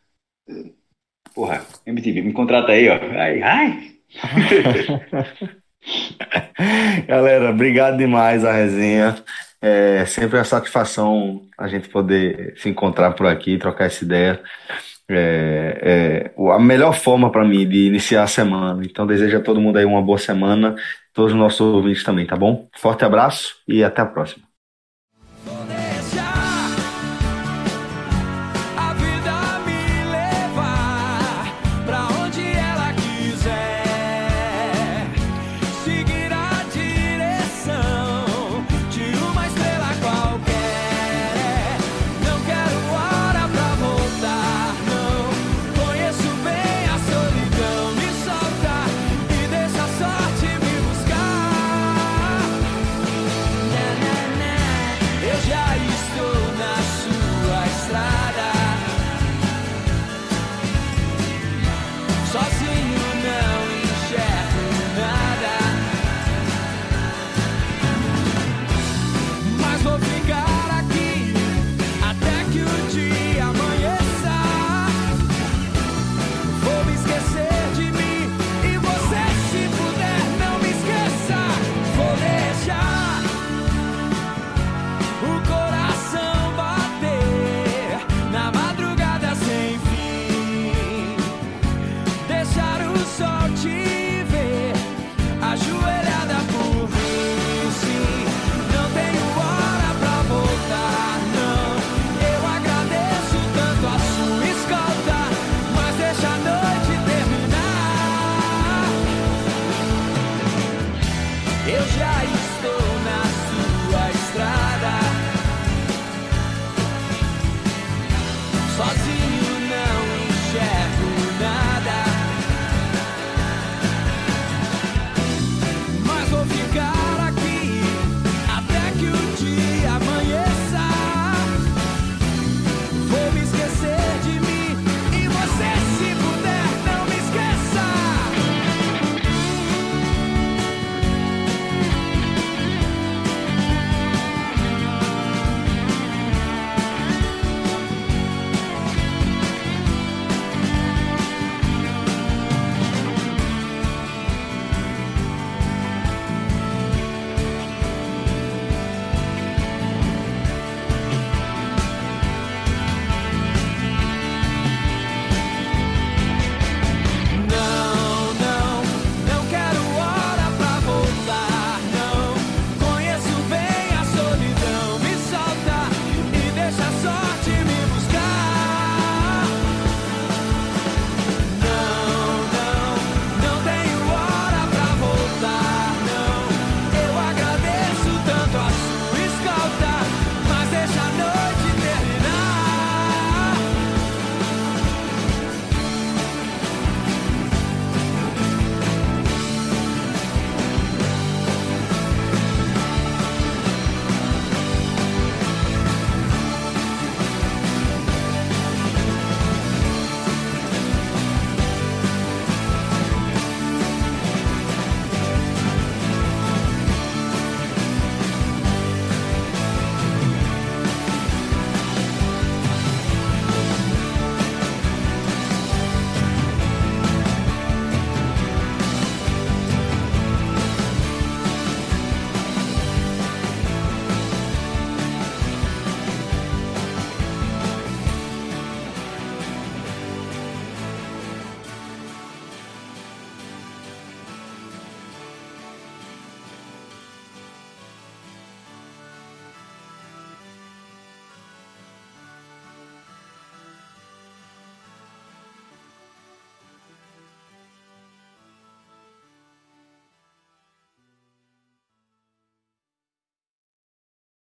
Porra, MTV, me contrata aí, ó. Ai, ai. Galera, obrigado demais a resenha. É sempre a satisfação a gente poder se encontrar por aqui, trocar essa ideia. É, é a melhor forma para mim de iniciar a semana. Então, desejo a todo mundo aí uma boa semana, todos os nossos ouvintes também, tá bom? Forte abraço e até a próxima.